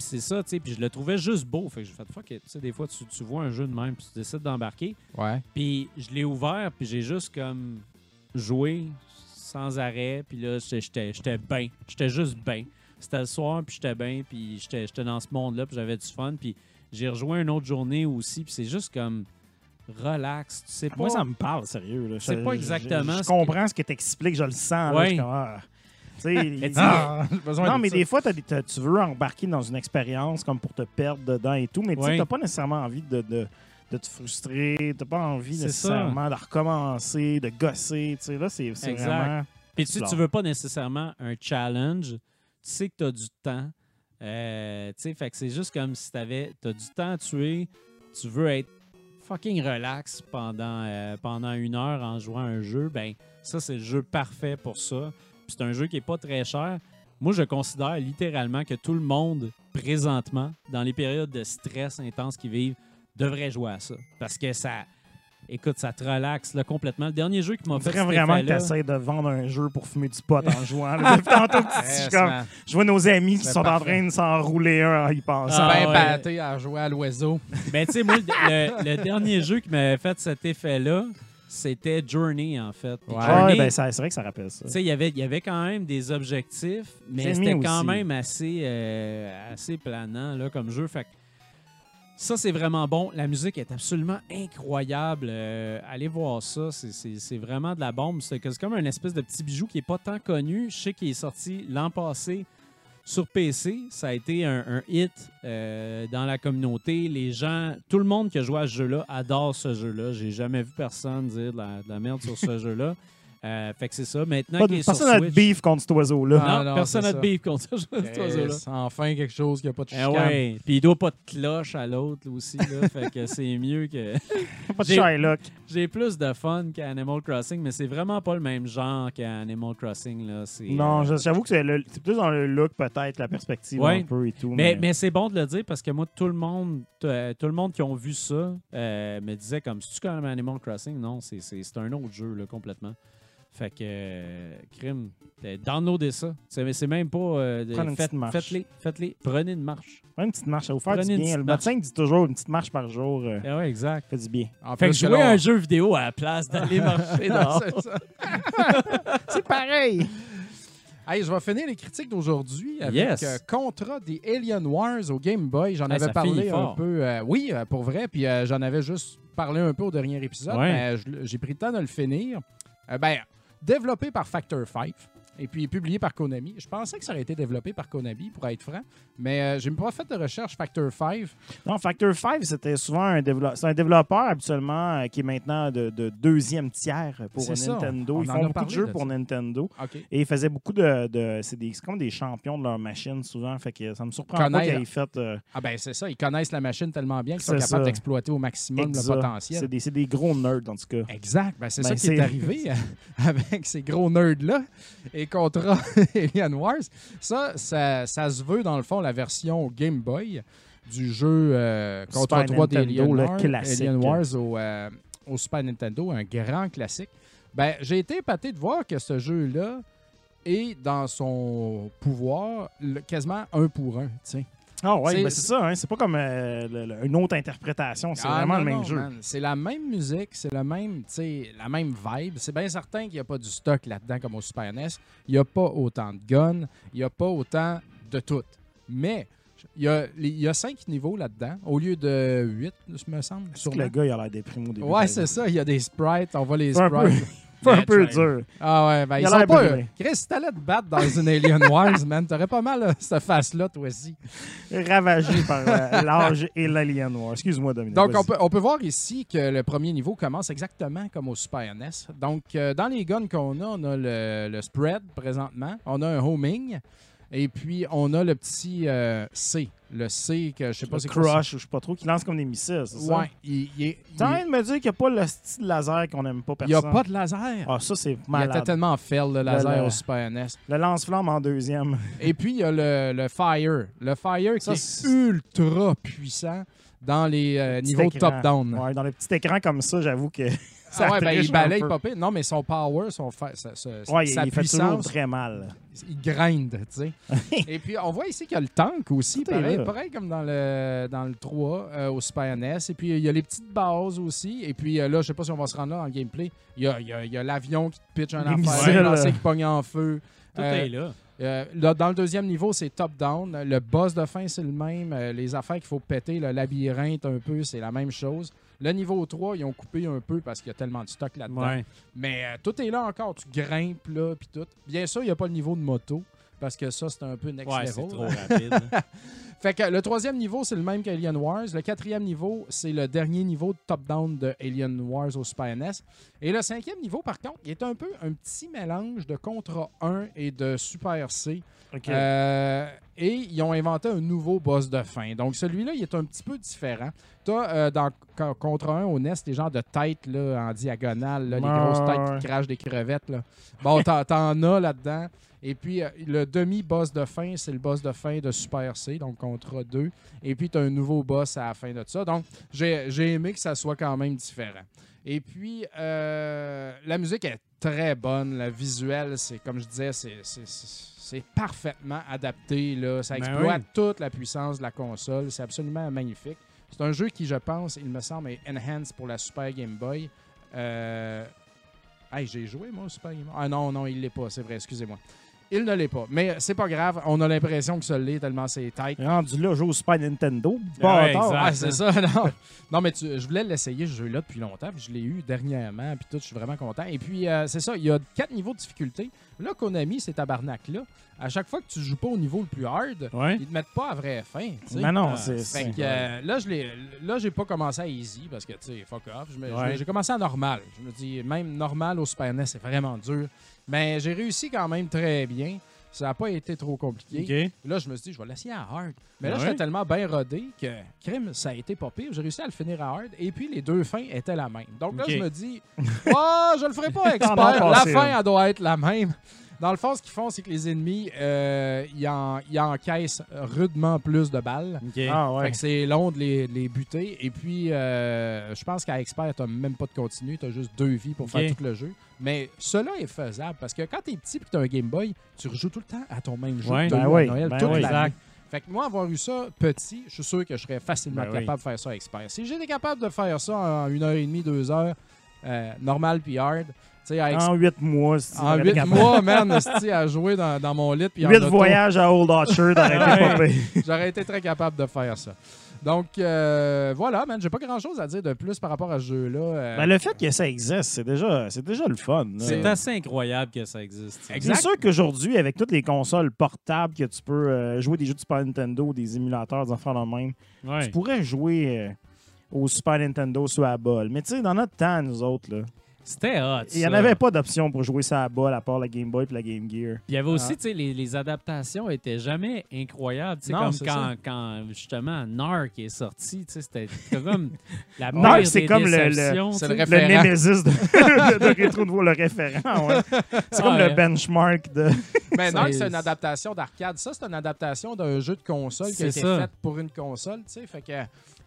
C: Puis c'est ça, tu sais, puis je le trouvais juste beau. Fait que j'ai fait fuck it. Tu sais, des fois, tu, tu vois un jeu de même, puis tu décides d'embarquer.
E: Ouais.
C: Puis je l'ai ouvert, puis j'ai juste comme joué sans arrêt. Puis là, j'étais- j'étais j'étais bien. J'étais juste bien. C'était le soir, puis j'étais bien, puis j'étais j'étais dans ce monde-là, puis j'avais du fun. Puis j'ai rejoint une autre journée aussi, puis c'est juste comme relax. Tu sais pas.
D: Moi, ça me parle, sérieux. là.
C: C'est
D: Je-
C: pas exactement
D: Je,
C: ce
D: je comprends ce que tu expliques, je le sens. là.
C: Ouais.
D: Je ah. Tu il-
C: tu-
E: Ah,
D: non, mais
E: ça.
D: des fois, tu veux embarquer dans une expérience comme pour te perdre dedans et tout, mais tu n'as pas nécessairement envie de, de, de te frustrer, tu pas envie nécessairement de recommencer, de gosser. Tu là, c'est vraiment.
C: Puis tu sais, tu veux pas nécessairement un challenge. Tu sais que tu as du temps. Euh, tu sais, fait que c'est juste comme si t'avais, t'as du temps à tuer. Tu veux être fucking relax pendant, euh, pendant une heure en jouant à un jeu. Ben, ça, c'est le jeu parfait pour ça. Puis c'est un jeu qui est pas très cher. Moi, je considère littéralement que tout le monde, présentement, dans les périodes de stress intense qu'ils vivent, devrait jouer à ça. Parce que ça. Écoute, ça te relaxe là, complètement. Le dernier jeu qui m'a fait
D: vraiment que tu essaies de vendre un jeu pour fumer du pot en jouant. là. Tantôt, je, comme- je vois nos amis qui sont en train de s'enrouler un en y pensant.
C: Ah,
E: ben
C: ouais.
E: batté à jouer à l'oiseau.
C: Ben, tu sais, moi, le, le- le dernier jeu qui m'avait fait cet effet-là, c'était Journey, en fait.
E: Ouais.
C: Journey,
D: ben, c'est vrai que ça rappelle ça.
C: il y avait- y avait quand même des objectifs, mais c'était quand
D: aussi.
C: même assez, euh, assez planant là, comme jeu. Fait que Ça, c'est vraiment bon. La musique est absolument incroyable. Euh, allez voir ça. C'est- vraiment de la bombe. C'est comme un espèce de petit bijou qui n'est pas tant connu. Je sais qu'il est sorti l'an passé sur PC. Ça a été un, hit euh, dans la communauté. Les gens, tout le monde qui a joué à ce jeu-là adore ce jeu-là. J'ai jamais vu personne dire de la merde sur ce jeu-là. Euh, fait que c'est ça. Maintenant
D: Pas
C: qu'il
D: de,
C: est sur
D: personne n'a de
C: Switch-
D: beef contre cet oiseau-là.
E: Ah,
C: non,
E: non,
C: personne
E: c'est
C: n'a de
E: ça.
C: beef contre ce cet oiseau-là.
E: Yes, enfin quelque chose qui n'a pas de
C: Eh
E: chicane.
C: ouais. Puis il doit pas de cloche à l'autre aussi. Là, fait que c'est mieux que.
D: Pas de
C: J'ai-
D: Shylock.
C: J'ai plus de fun qu'Animal Crossing, mais c'est vraiment pas le même genre qu'Animal Crossing. Là. C'est,
D: Non,
C: euh,
D: j'avoue que c'est le- c'est plus dans le look, peut-être, la perspective
C: Ouais.
D: un peu et tout.
C: Mais, mais c'est bon de le dire parce que moi, tout le monde, euh, tout le monde qui ont vu ça euh, me disait comme si tu comme Animal Crossing, non, c'est, c'est, c'est un autre jeu là, complètement. Fait que, euh, crime, downloadez ça. C'est, c'est même pas. euh, faites-
D: marche.
C: Faites-les, faites-les. Prenez une marche.
D: Ouais, une petite marche, ça vous faire
C: Prenez
D: du
C: une
D: bien. Le médecin dit toujours une petite marche par jour euh,
C: Ah ouais, exact.
D: fait du bien.
E: En
C: Fait que jouer un jeu vidéo à la place d'aller marcher dehors.
E: C'est ça.
D: C'est pareil!
E: Hey, je vais finir les critiques d'aujourd'hui avec
C: Yes.
E: euh, Contra des Alien Wars au Game Boy. J'en
C: Hey,
E: avais parlé un peu. euh, oui, euh, pour vrai. Puis euh, j'en avais juste parlé un peu au dernier épisode.
C: Ouais.
E: mais j'ai pris le temps de le finir. Euh, ben, développé par Factor 5 et puis publié par Konami. Je pensais que ça aurait été développé par Konami, pour être franc. Mais euh, j'ai pas fait de recherche Factor 5.
D: Non, Factor 5, c'était souvent un développeur. C'est un développeur habituellement euh, qui est maintenant de, de deuxième tiers pour. Nintendo.
E: On
D: Ils font beaucoup de jeux
E: de
D: pour
E: ça.
D: Nintendo. Et ils faisaient beaucoup de. de- c'est comme des champions de leur machine souvent. Fait que ça me surprend pas qu'ils aient fait. euh,
E: Ah ben c'est ça, ils connaissent la machine tellement bien qu'ils sont capables d'exploiter au maximum
D: exact.
E: le potentiel.
D: C'est des, gros nerds en tout cas.
E: Exact. Ben, c'est
D: Ben,
E: ça qui est arrivé avec ces gros nerds-là et Contra Alien Wars. Ça, ça, ça se veut, dans le fond, la version Game Boy du jeu euh,
D: Super
E: 3
D: Nintendo,
E: d'Alien Wars. Alien Wars au, euh, au Super Nintendo, un grand classique. Ben, j'ai été épaté de voir que ce jeu-là est dans son pouvoir le- quasiment un pour un. tiens.
D: Ah ouais,
E: C'est-
D: ben c'est ça. Hein, c'est pas comme euh, le- le- une autre interprétation. C'est
E: Ah,
D: vraiment
E: non,
D: le même
E: non,
D: jeu.
E: C'est la même musique, c'est le même, la même vibe. C'est bien certain qu'il n'y a pas du stock là-dedans comme au Super NES. Il n'y a pas autant de guns, il n'y a pas autant de tout. Mais il y a, il y a cinq niveaux là-dedans, au lieu de huit, je me semble. Sûrement.
D: le gars, il a l'air déprimé au début.
E: Ouais, c'est ça. Il y a des sprites. On voit les sprites.
D: C'est un peu dur.
E: Ah ouais, ben
D: Il
E: ils sont pas... Chris, si t'allais te battre dans une Alien Wars, man, t'aurais pas mal euh, cette face-là, toi aussi.
D: Ravagé par euh, l'âge et l'Alien Noir. Excuse-moi, Dominique.
E: Donc, on peut, on peut voir ici que le premier niveau commence exactement comme au Super NES. Donc, euh, dans les guns qu'on a, on a le, le spread présentement, on a un homing, et puis on a le petit C. Le C, que je sais pas c'est quoi.
D: Crush, ou je sais pas trop, qui lance comme des missiles, c'est ça?
E: Ouais, il, il est-
D: T'es en
E: il-
D: train de me dire qu'il n'y a pas le style laser qu'on aime pas
E: il n'y a pas de laser.
D: Ah, ça, c'est
E: il était
D: malade.
E: tellement fail, le laser
D: le-
E: au Super NES.
D: Le lance-flamme en deuxième.
E: Et puis, il y a le, le Fire. Le Fire qui
D: Ça,
E: est
D: c'est-
E: ultra puissant dans les euh,
D: Petit
E: niveaux
D: écran.
E: top-down.
D: Ouais, dans le petit écran comme ça, j'avoue que ça
E: Ah ouais, ben, il balaye
D: peu.
E: pas pire. Non, mais son power, son fa- sa, sa-
D: Ouais,
E: sa
D: il fait
E: puissance,
D: très mal.
E: il grind, tu sais. Et puis, on voit ici qu'il y a le tank aussi, pareil,
D: là.
E: pareil comme dans le, dans le 3 euh, au Super NES. Et puis, il y a les petites bases aussi. Et puis, euh, là, je sais pas si on va se rendre là en gameplay. Il y a, il y a- il y a l'avion qui te pitch un
D: Les
E: affaire, un lancer qui pogne en feu.
C: Tout
E: Euh,
C: est là.
E: euh, là, dans le deuxième niveau, c'est top-down. Le boss de fin, c'est le même. Les affaires qu'il faut péter, le labyrinthe un peu, c'est la même chose. Le niveau 3, ils ont coupé un peu parce qu'il y a tellement de stock là-dedans.
C: Ouais.
E: Mais euh, tout est là encore. Tu grimpes là, puis tout. Bien sûr, il n'y a pas le niveau de moto parce que ça, c'est un peu next
C: Ouais,
E: level.
C: c'est trop rapide.
E: Fait que le troisième niveau, c'est le même qu'Alien Wars. Le quatrième niveau, c'est le dernier niveau de top-down de Alien Wars au Super NES. Et le cinquième niveau, par contre, il est un peu un petit mélange de Contra 1 et de Super C. Euh, et ils ont inventé un nouveau boss de fin. Donc celui-là, il est un petit peu différent. Tu as dans Co- Contra 1 au NES des genres de têtes là, en diagonale, là, les grosses têtes
D: ouais.
E: qui crachent des crevettes. Là. Bon, t'en, t'en as là-dedans. Et puis, euh, le demi-boss de fin, c'est le boss de fin de Super C, donc Contra 2. Et puis, tu as un nouveau boss à la fin de ça. Donc, j'ai, j'ai aimé que ça soit quand même différent. Et puis, euh, la musique est très bonne. Le visuel, c'est comme je disais, c'est, c'est- c'est- c'est parfaitement adapté. Là. Ça
C: Ben
E: exploite
C: oui.
E: toute la puissance de la console. C'est absolument magnifique. C'est un jeu qui, je pense, il me semble, est enhanced pour la Super Game Boy. Euh... Hey, j'ai joué, moi, au Super Game Boy. Ah non, non, il l'est pas, c'est vrai, excusez-moi. Il ne l'est pas. Mais c'est pas grave. On a l'impression que ça l'est tellement c'est tight.
D: Rendu là, joue au Super Nintendo.
F: Ouais,
D: Pas
F: exact.
E: Ah, c'est ça, non. Non, mais tu- je voulais l'essayer, ce jeu-là, depuis longtemps. Puis je l'ai eu dernièrement, puis tout, je suis vraiment content. Et puis, euh, c'est ça, il y a quatre niveaux de difficulté. Là, Konami, c'est tabarnak-là. À chaque fois que tu joues pas au niveau le plus hard,
D: Ouais.
E: ils te mettent pas à vraie fin.
D: Mais non,
F: Ah,
D: c'est.
E: Que euh, là, je j'ai pas commencé à easy parce que, tu sais, fuck off.
D: Ouais.
E: J'ai commencé à normal. Je me dis, même normal au Super NES, c'est vraiment dur. Mais j'ai réussi quand même très bien. Ça n'a pas été trop compliqué. Là, je me suis dit, je vais l'essayer à hard. Mais là, j'étais tellement bien rodé que, crime, ça a été pas pire. J'ai réussi à le finir à hard. Et puis, les deux fins étaient la même. Donc là, je me dis, oh, je le ferai pas expert. La fin, elle doit être la même. Dans le fond, ce qu'ils font, c'est que les ennemis, euh, ils, en- ils encaissent rudement plus de balles.
F: OK.
D: Ah
E: Fait
D: ouais.
E: que c'est long de les, de les buter. Et puis, euh, je pense qu'à Expert, t'as même pas de continu. T'as juste deux vies pour faire tout le jeu. Mais cela est faisable parce que quand t'es petit et que t'as un Game Boy, tu rejoues tout le temps à ton même jeu
F: Ouais.
E: t'as
D: Ben oui,
E: Noël
D: ben
E: toute
D: oui.
E: l'année. Fait que moi, avoir eu ça petit, je suis sûr que je serais facilement
D: Ben oui.
E: capable de faire ça à Expert. Si j'étais capable de faire ça en une heure et demie, deux heures, euh, normal puis hard,
D: En huit mois,
E: En huit
D: capable.
E: mois, man, à jouer dans, dans mon lit.
D: Huit voyages à Old Orchard, t'aurais été pas pire.
E: J'aurais été très capable de faire ça. Donc, euh, voilà, man. J'ai pas grand-chose à dire de plus par rapport à ce jeu-là. Euh,
D: Ben, le fait que ça existe, c'est déjà, c'est déjà le fun.
F: C'est assez incroyable que ça existe.
D: C'est sûr qu'aujourd'hui, avec toutes les consoles portables que tu peux euh, jouer des jeux de Super Nintendo, des émulateurs, des enfants de même,
F: Ouais.
D: tu pourrais jouer euh, au Super Nintendo sur la balle. Mais tu sais, dans notre temps, nous autres, là,
F: C'était hot.
D: il n'y en avait pas d'option pour jouer ça à balle à part la Game Boy et la Game Gear.
F: Puis il y avait aussi,
E: Ah.
F: tu sais, les, les adaptations étaient jamais incroyables. Tu sais,
E: Non,
F: comme quand,
E: ça.
F: quand, justement, Narc est sorti, tu sais, c'était comme la
D: Narc, c'est comme le- le-
E: le.
D: Le Nemesis de, de, de Nouveau, le référent. ouais. C'est comme
F: Ouais.
D: le benchmark de.
E: Ben non,
F: C'est-
E: une adaptation d'arcade. Ça, c'est une adaptation d'un jeu de console qui a été fait pour une console, tu sais. Fait que,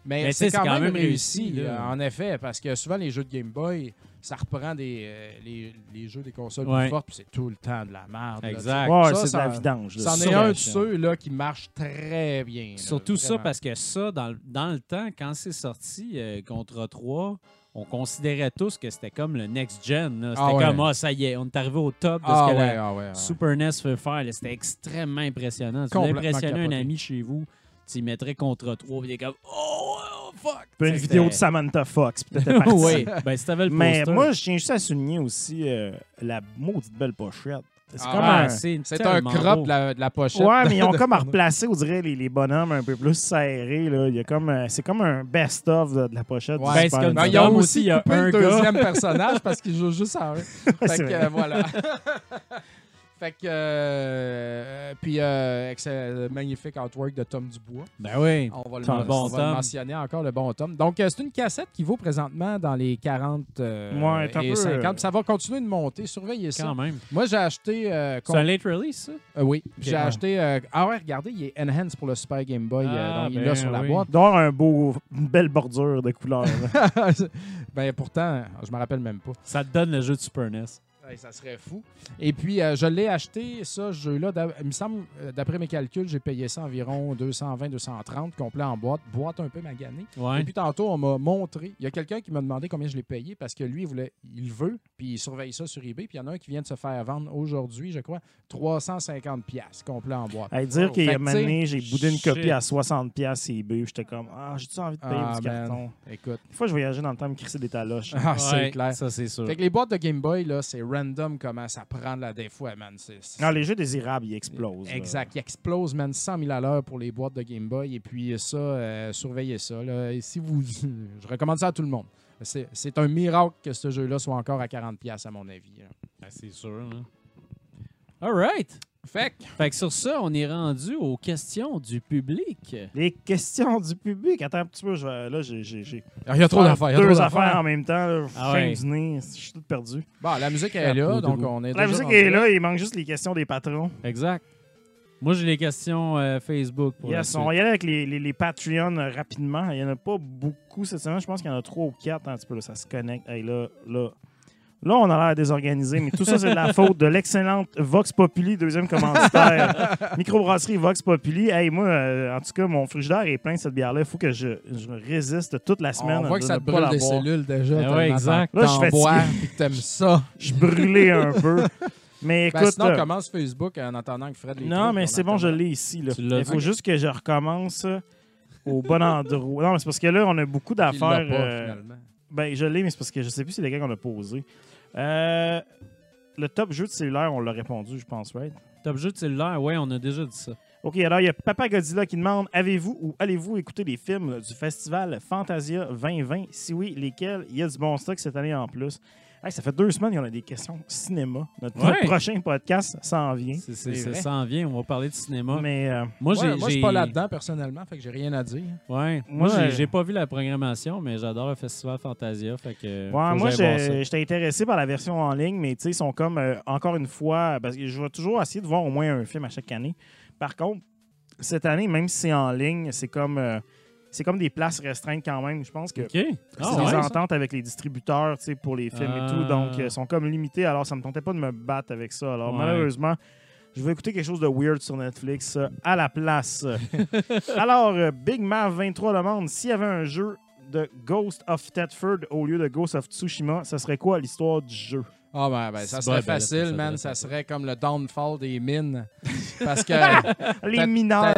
E: mais
F: Mais
E: c'est quand, même réussi,
F: là.
E: euh, en effet, parce que souvent les jeux de Game Boy, ça reprend des, euh, les, les jeux des consoles
F: Ouais.
E: plus fortes, puis c'est tout le temps de la merde.
F: Exact.
D: Ouais, c'est de la vidange.
E: C'en est un de ceux là, qui marche très bien. là,
F: Surtout ça, parce que ça, dans, le- dans le temps, quand c'est sorti, euh, Contra 3, on considérait tous que c'était comme le next-gen. C'était
E: Ah ouais.
F: comme, ah, ça y est, on est arrivé au top de
E: Ah
F: ce que
E: ouais,
F: la
E: ah ouais, ouais.
F: Super NES fait faire. C'était extrêmement impressionnant. Tu voulais
E: Complètement
F: impressionner un ami chez vous, tu y mettrais Contra 3, puis il est comme, oh, fuck!
D: Puis une vidéo de Samantha Fox, parti.
F: oui, ben si t'avais le
D: Mais
F: poster.
D: moi, je tiens juste à souligner aussi euh, la maudite belle pochette. C'est
E: Ah,
D: comme un...
F: c'est
E: un crop de la, de la pochette.
D: Ouais, mais ils ont comme à replacer, on dirait, les, les bonhommes un peu plus serrés. Là. Il y a comme, euh, c'est comme un best-of de, de la pochette. du
E: Ouais,
F: Ben, comme-
E: Ben,
D: Nintendo.
E: ils ont aussi
F: il y a un
E: deuxième personnage parce qu'il joue juste à un. fait
D: c'est
E: que
D: vrai.
E: euh, voilà. Fait que euh, puis euh, excellent, magnifique artwork de Tom Dubois.
F: Ben oui.
E: On va le,
F: Tom,
E: on
F: bon
E: va le
F: Tom.
E: mentionner encore le bon Tom. Donc euh, c'est une cassette qui vaut présentement dans les 40 euh,
D: Ouais,
E: et
D: peu,
E: 50.
D: euh,
E: Puis Ça va continuer de monter, surveillez ça.
F: Quand même.
E: Moi j'ai acheté euh,
F: C'est un late release, ça?
E: euh, oui, j'ai acheté euh, ah ouais, regardez, il est enhanced pour le Super Game Boy euh,
F: Ah,
E: donc il est
F: ben
E: là sur la
F: oui.
E: boîte.
D: Il doit y avoir un beau, une belle bordure de couleurs.
E: ben pourtant, je me rappelle même pas.
F: Ça te donne le jeu de Super NES.
E: Ouais, ça serait fou. Et puis, euh, je l'ai acheté, ça, ce jeu-là. Il me semble, euh, d'après mes calculs, j'ai payé ça environ 220-230, complet en boîte. Boîte un peu maganée.
F: Ouais.
E: Et puis, tantôt, on m'a montré. Il y a quelqu'un qui m'a demandé combien je l'ai payé parce que lui, il, voulait, il veut, puis il surveille ça sur eBay. Puis, il y en a un qui vient de se faire vendre aujourd'hui, je crois, 350 pièces complet en boîte.
D: À dire
E: Oh.
D: qu'il y a mané, j'ai boudé une copie
F: shit.
D: à 60$ piastres eBay. J'étais comme, ah, j'ai-tu envie de payer
E: Ah,
D: du
E: man.
D: carton?
E: Écoute.
D: Des fois, je voyageais dans le temps, me crisser des taloches.
E: Ah, c'est clair.
F: Ça, c'est sûr.
E: Fait que les boîtes de Game Boy, là, c'est random comment ça prend la des fois, man. C'est-
D: Non, les jeux désirables, ils explosent. là.
E: Exact. Il explose, man, 100 000 à l'heure pour les boîtes de Game Boy. Et puis ça, euh, surveillez ça. là. Et si vous... Je recommande ça à tout le monde. C'est c'est un miracle que ce jeu-là soit encore à 40$ à mon avis. là.
F: Ben, c'est sûr. Là. All right.
E: Fait que,
F: Fait que sur ça, on est rendu aux questions du public.
D: Les questions du public. Attends un petit peu, je vais- là, j'ai. j'ai- j'ai-
E: il y a trop
D: faire
E: d'affaires. il y a
D: Deux affaires en même temps. Là,
F: Ah ouais.
D: du nez, je suis tout perdu.
E: Bon, la musique est là,
F: Chapeau
E: donc on est
D: La
E: déjà
D: musique
E: rendu
D: est là, il manque juste les questions des patrons.
F: Exact. Moi, j'ai les questions euh, Facebook pour
D: Yes, on va y aller avec les, les, les Patreons euh, rapidement. Il n'y en a pas beaucoup cette semaine. Je pense qu'il y en a trois ou quatre. Un petit peu, là, ça se connecte. Hey, là, là. Là, on a l'air désorganisé, mais tout ça, c'est de la faute de l'excellente Vox Populi, deuxième commanditaire. Microbrasserie Vox Populi. Hey, moi, euh, en tout cas, mon frigidaire est plein de cette bière-là. Il faut que je, je résiste toute la semaine.
E: On voit que ça te brûle des
D: boire.
E: cellules déjà.
F: Ah ouais, exact.
D: Là, je
E: bois,
D: fatigué.
E: puis t'aimes ça.
D: Je suis brûlé un peu. Mais
E: Ben,
D: écoute.
E: sinon,
D: euh,
E: commence Facebook en attendant que Fred les
D: non, mais c'est bon, je l'ai ici. Là. Il faut juste que je recommence au bon endroit. Non, mais c'est parce que là, on a beaucoup d'affaires. euh,
E: finalement.
D: Ben, je l'ai, mais c'est parce que je sais plus si c'est lesquels qu'on a posé. Euh, le top jeu de cellulaire, on l'a répondu, je pense, right?
F: Top jeu de cellulaire, ouais, on a déjà dit ça.
D: OK, alors il y a Papa Godzilla qui demande Avez-vous ou allez-vous écouter les films du festival Fantasia 2020 Si oui, lesquels? Il y a du bon stock cette année en plus. Hey, ça fait deux semaines qu'on a des questions cinéma. Notre,
F: Ouais.
D: prochain podcast s'en vient.
F: Ça s'en vient, on va parler de cinéma.
D: Mais euh,
F: moi,
E: Ouais, moi, je suis pas là-dedans, personnellement, fait que j'ai rien à dire.
F: Ouais.
D: Moi,
F: j'ai,
D: euh,
F: j'ai pas vu la programmation, mais j'adore le festival Fantasia. Fait que,
D: ouais, moi, j'étais intéressé par la version en ligne, mais ils sont comme, euh, encore une fois, parce que je vais toujours essayer de voir au moins un film à chaque année. Par contre, cette année, même si c'est en ligne, c'est comme, euh, c'est comme des places restreintes quand même. Je pense que
F: OK.
D: C'est
F: Ah,
D: des
F: ouais, ça?
D: ententes avec les distributeurs tu sais, pour les films et tout.
F: Ah.
D: Donc, euh, sont comme limités. Alors, ça me tentait pas de me battre avec ça. Alors,
F: Ouais.
D: malheureusement, je vais écouter quelque chose de weird sur Netflix euh, à la place. Alors, euh, Big Mav 23 demande s'il y avait un jeu de Ghost of Thetford au lieu de Ghost of Tsushima, ça serait quoi l'histoire du jeu?
E: Ah ben, ben, ça serait
F: bon, ben là,
E: facile,
F: ça
E: man. Ça serait comme le downfall des mines. Parce que
D: Les mineurs.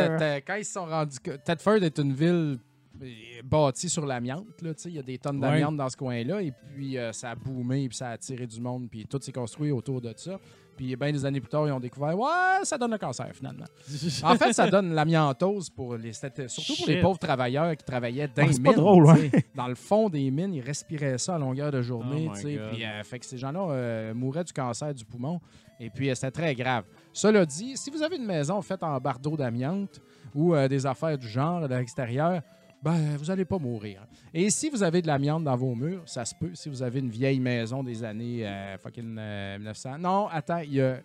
E: quand ils se sont rendus... Thetford est une ville euh, bâtie sur l'amiante. Il y a des tonnes
F: Ouais.
E: d'amiante dans ce coin-là. Et puis, euh, ça a boomé, puis ça a attiré du monde. Puis tout s'est construit autour de ça. Puis, bien des années plus tard, ils ont découvert, ouais, ça donne le cancer, finalement. En fait, ça donne l'amiantose pour les, c'était- surtout pour les pauvres travailleurs qui travaillaient dans les
D: pas
E: mines.
D: drôle.
E: Dans le fond des mines, ils respiraient ça à longueur de journée.
F: Oh.
E: Puis, euh, fait que ces gens-là euh, mouraient du cancer du poumon. Et puis, c'était très grave. Cela dit, si vous avez une maison faite en bardeau d'amiante ou des affaires du genre à l'extérieur, ben, vous n'allez pas mourir. Et si vous avez de l'amiante dans vos murs, ça se peut. Si vous avez une vieille maison des années euh, fucking euh, 1900. Non, attends, il y a.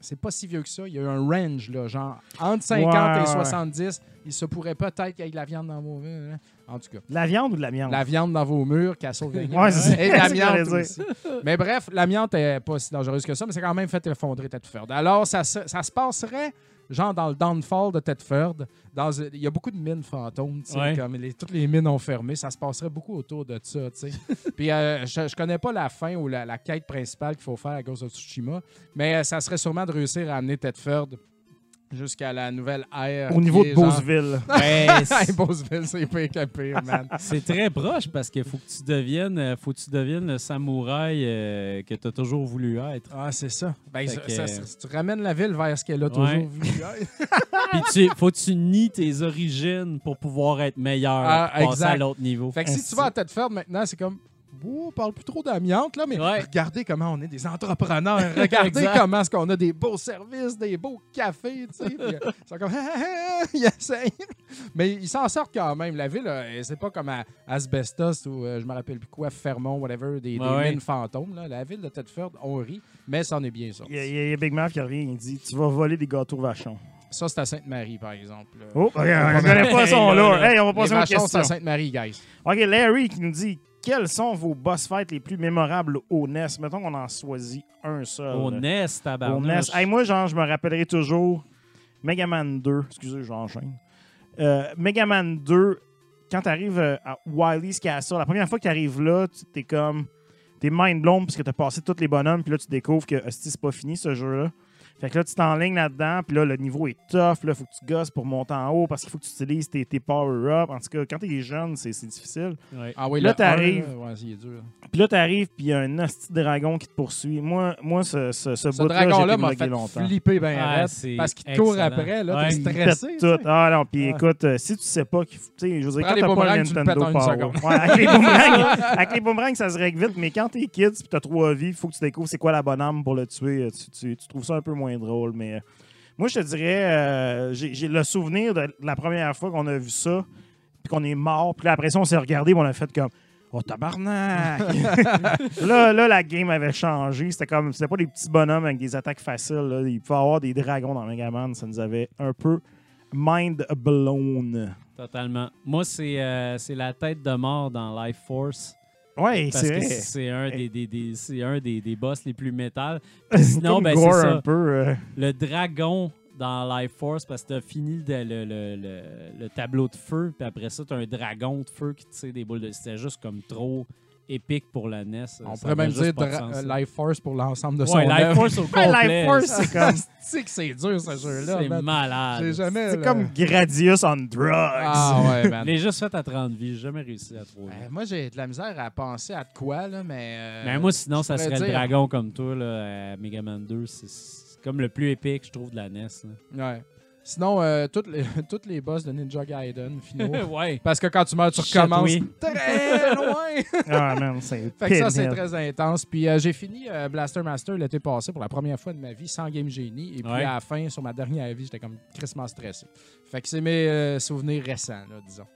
E: C'est pas si vieux que ça. Il y a eu un range, là, genre entre 50
D: Ouais,
E: et
D: ouais.
E: 70. Il se pourrait peut-être qu'il y ait de la viande dans vos murs. hein. En tout cas,
D: De la viande ou de l'amiante?
E: la viande dans vos murs qui a sauvé
D: Ouais, c'est ça.
E: Et l'amiante aussi. Mais bref, l'amiante est pas si dangereuse que ça, mais c'est quand même fait effondrer Tedford. Alors, ça, se- ça se passerait, genre, dans le downfall de Tedford. Dans, il y a beaucoup de mines fantômes,
F: Ouais.
E: comme les- toutes les mines ont fermé. Ça se passerait beaucoup autour de ça, tu sais. Puis, euh, je, je connais pas la fin ou la, la quête principale qu'il faut faire à Ghost of Tsushima, mais euh, ça serait sûrement de réussir à amener Tedford jusqu'à la nouvelle ère.
D: Au niveau de
E: genre-
D: Beauceville.
F: Ben,
E: Beauceville, c'est pire que pire, man.
F: c'est très proche parce qu'il faut que tu deviennes, euh, faut que tu deviennes le samouraï euh, que tu as toujours voulu être.
E: Ah, c'est ça. Ben,
F: Fait
E: ça-
F: que-
E: ça- ça- tu ramènes la ville vers ce qu'elle a
F: Ouais.
E: toujours vu.
F: Puis tu, faut que tu nies tes origines pour pouvoir être meilleur,
E: Ah,
F: passer
E: exact.
F: à l'autre niveau.
E: fait que si tu vas à Tedford maintenant, c'est comme. Oh, on parle plus trop d'amiante, là, mais
F: Ouais.
E: regardez comment on est des entrepreneurs. Regardez comment est-ce qu'on a des beaux services, des beaux cafés, tu sais. Euh, Ils sont comme, Ah, ah, ah, ils essayent. Mais ils s'en sortent quand même. La ville, euh, c'est pas comme à Asbestos ou euh, je me rappelle plus quoi, Fermont, whatever, des,
F: Ouais,
E: mines fantômes. Là. La ville de Tedford, on rit, mais ça en est bien sorti.
D: Il y, a- il y a Big Mav qui revient, il dit Tu vas voler des gâteaux vachons.
E: Ça, c'est à Sainte-Marie, par exemple.
D: Oh, regarde, on connaît pas son
F: Hey, là.
D: Hey, on va passer
E: c'est
D: question.
E: à Sainte-Marie, guys.
D: OK, Larry qui nous dit quels sont vos boss fights les plus mémorables au NES Mettons qu'on en choisit un seul.
F: Au. NES,
D: Au
F: tabarnouche.
D: NES. Hey, moi, genre, je me rappellerai toujours Mega Man 2. Excusez, j'enchaîne. Euh, Mega Man 2, quand tu arrives à Wily's Castle, la première fois que tu arrives là, tu t'es comme. T'es mind blown parce que t'as passé tous les bonhommes, puis là, tu découvres que c'est pas fini ce jeu-là. Fait que là, tu t'enlignes là-dedans, puis là, le niveau est tough, là, faut que tu gosses pour monter en haut parce qu'il faut que tu utilises tes, tes power-ups. En tout cas, quand t'es jeune, c'est c'est difficile.
F: Ouais.
E: Ah oui,
D: Là, t'arrives.
E: un, là, Ouais, c'est dur.
D: Puis là, t'arrives, puis il y a un hostie dragon qui te poursuit. Moi, moi ce, ce, ce,
E: Ce
D: bout-là, j'ai
E: dragon-là m'a fait
D: longtemps.
E: flipper bien
F: Ah,
E: parce qu'il te court après, là,
F: Ouais.
E: t'es stressé.
D: tout. Ah non, puis
E: Ouais.
D: écoute, euh, si tu sais pas, qu'il faut- tu sais, je veux dire,
E: Prends
D: quand t'as pas le Nintendo Power. Ouais, avec, les boomerangs, avec les boomerangs, ça se règle vite, mais quand t'es kids puis t'as trois vies, il faut que tu découvres c'est quoi la bonne arme pour le tuer. Euh, Tu, tu- tu trouves ça un peu moins drôle, mais euh, moi, je te dirais, euh, j'ai j'ai le souvenir de la première fois qu'on a vu ça, puis qu'on est mort, puis après ça, on s'est regardé, puis on a fait comme. Oh tabarnak! là, là, la game avait changé. C'était comme. C'était pas des petits bonhommes avec des attaques faciles. là. Il pouvait y avoir des dragons dans Mega Man. Ça nous avait un peu mind blown.
F: Totalement. Moi, c'est euh, c'est la tête de mort dans Life Force.
D: Ouais,
F: Parce
D: c'est vrai.
F: c'est un, des, des, des- c'est un des, des boss les plus métal. Sinon, ben, c'est
D: un
F: ça.
D: peu. euh,
F: Le dragon dans Life Force, parce que t'as fini le, le, le, le- le tableau de feu, puis après ça, t'as un dragon de feu qui tire des boules de... C'était juste comme trop
C: épique pour la NES.
E: On
C: Ça
E: pourrait même dire euh. Life Force pour l'ensemble de son
C: Ouais, Life. Force au complet.
D: Life Force, c'est comme,
E: C'est que c'est dur, ce jeu-là.
C: C'est malade.
E: J'ai jamais...
D: c'est
E: le-
D: comme Gradius on drugs.
E: Ah ouais, man.
C: L'ai juste fait à 30 vies. J'ai jamais réussi à trouver.
E: Euh, moi, j'ai de la misère à penser à de quoi, là, mais... euh,
C: Mais moi, sinon, ça serait le
E: dire-
C: dragon comme toi, là, à Mega Man 2. C'est- C'est comme le plus épique, je trouve, de la NES. là.
E: Ouais. Sinon, euh, toutes, les, toutes les boss de Ninja Gaiden, finaux.
C: ouais.
E: Parce que quand tu meurs, tu
C: Shit,
E: recommences
C: oui.
E: très loin.
D: Ah, man, c'est
E: Fait que ça, c'est très intense. Puis euh, j'ai fini euh, Blaster Master l'été passé pour la première fois de ma vie sans Game Genie. Et puis
C: Ouais.
E: à la fin, sur ma dernière vie, j'étais comme crissement stressé. Fait que c'est mes euh, souvenirs récents, là, disons.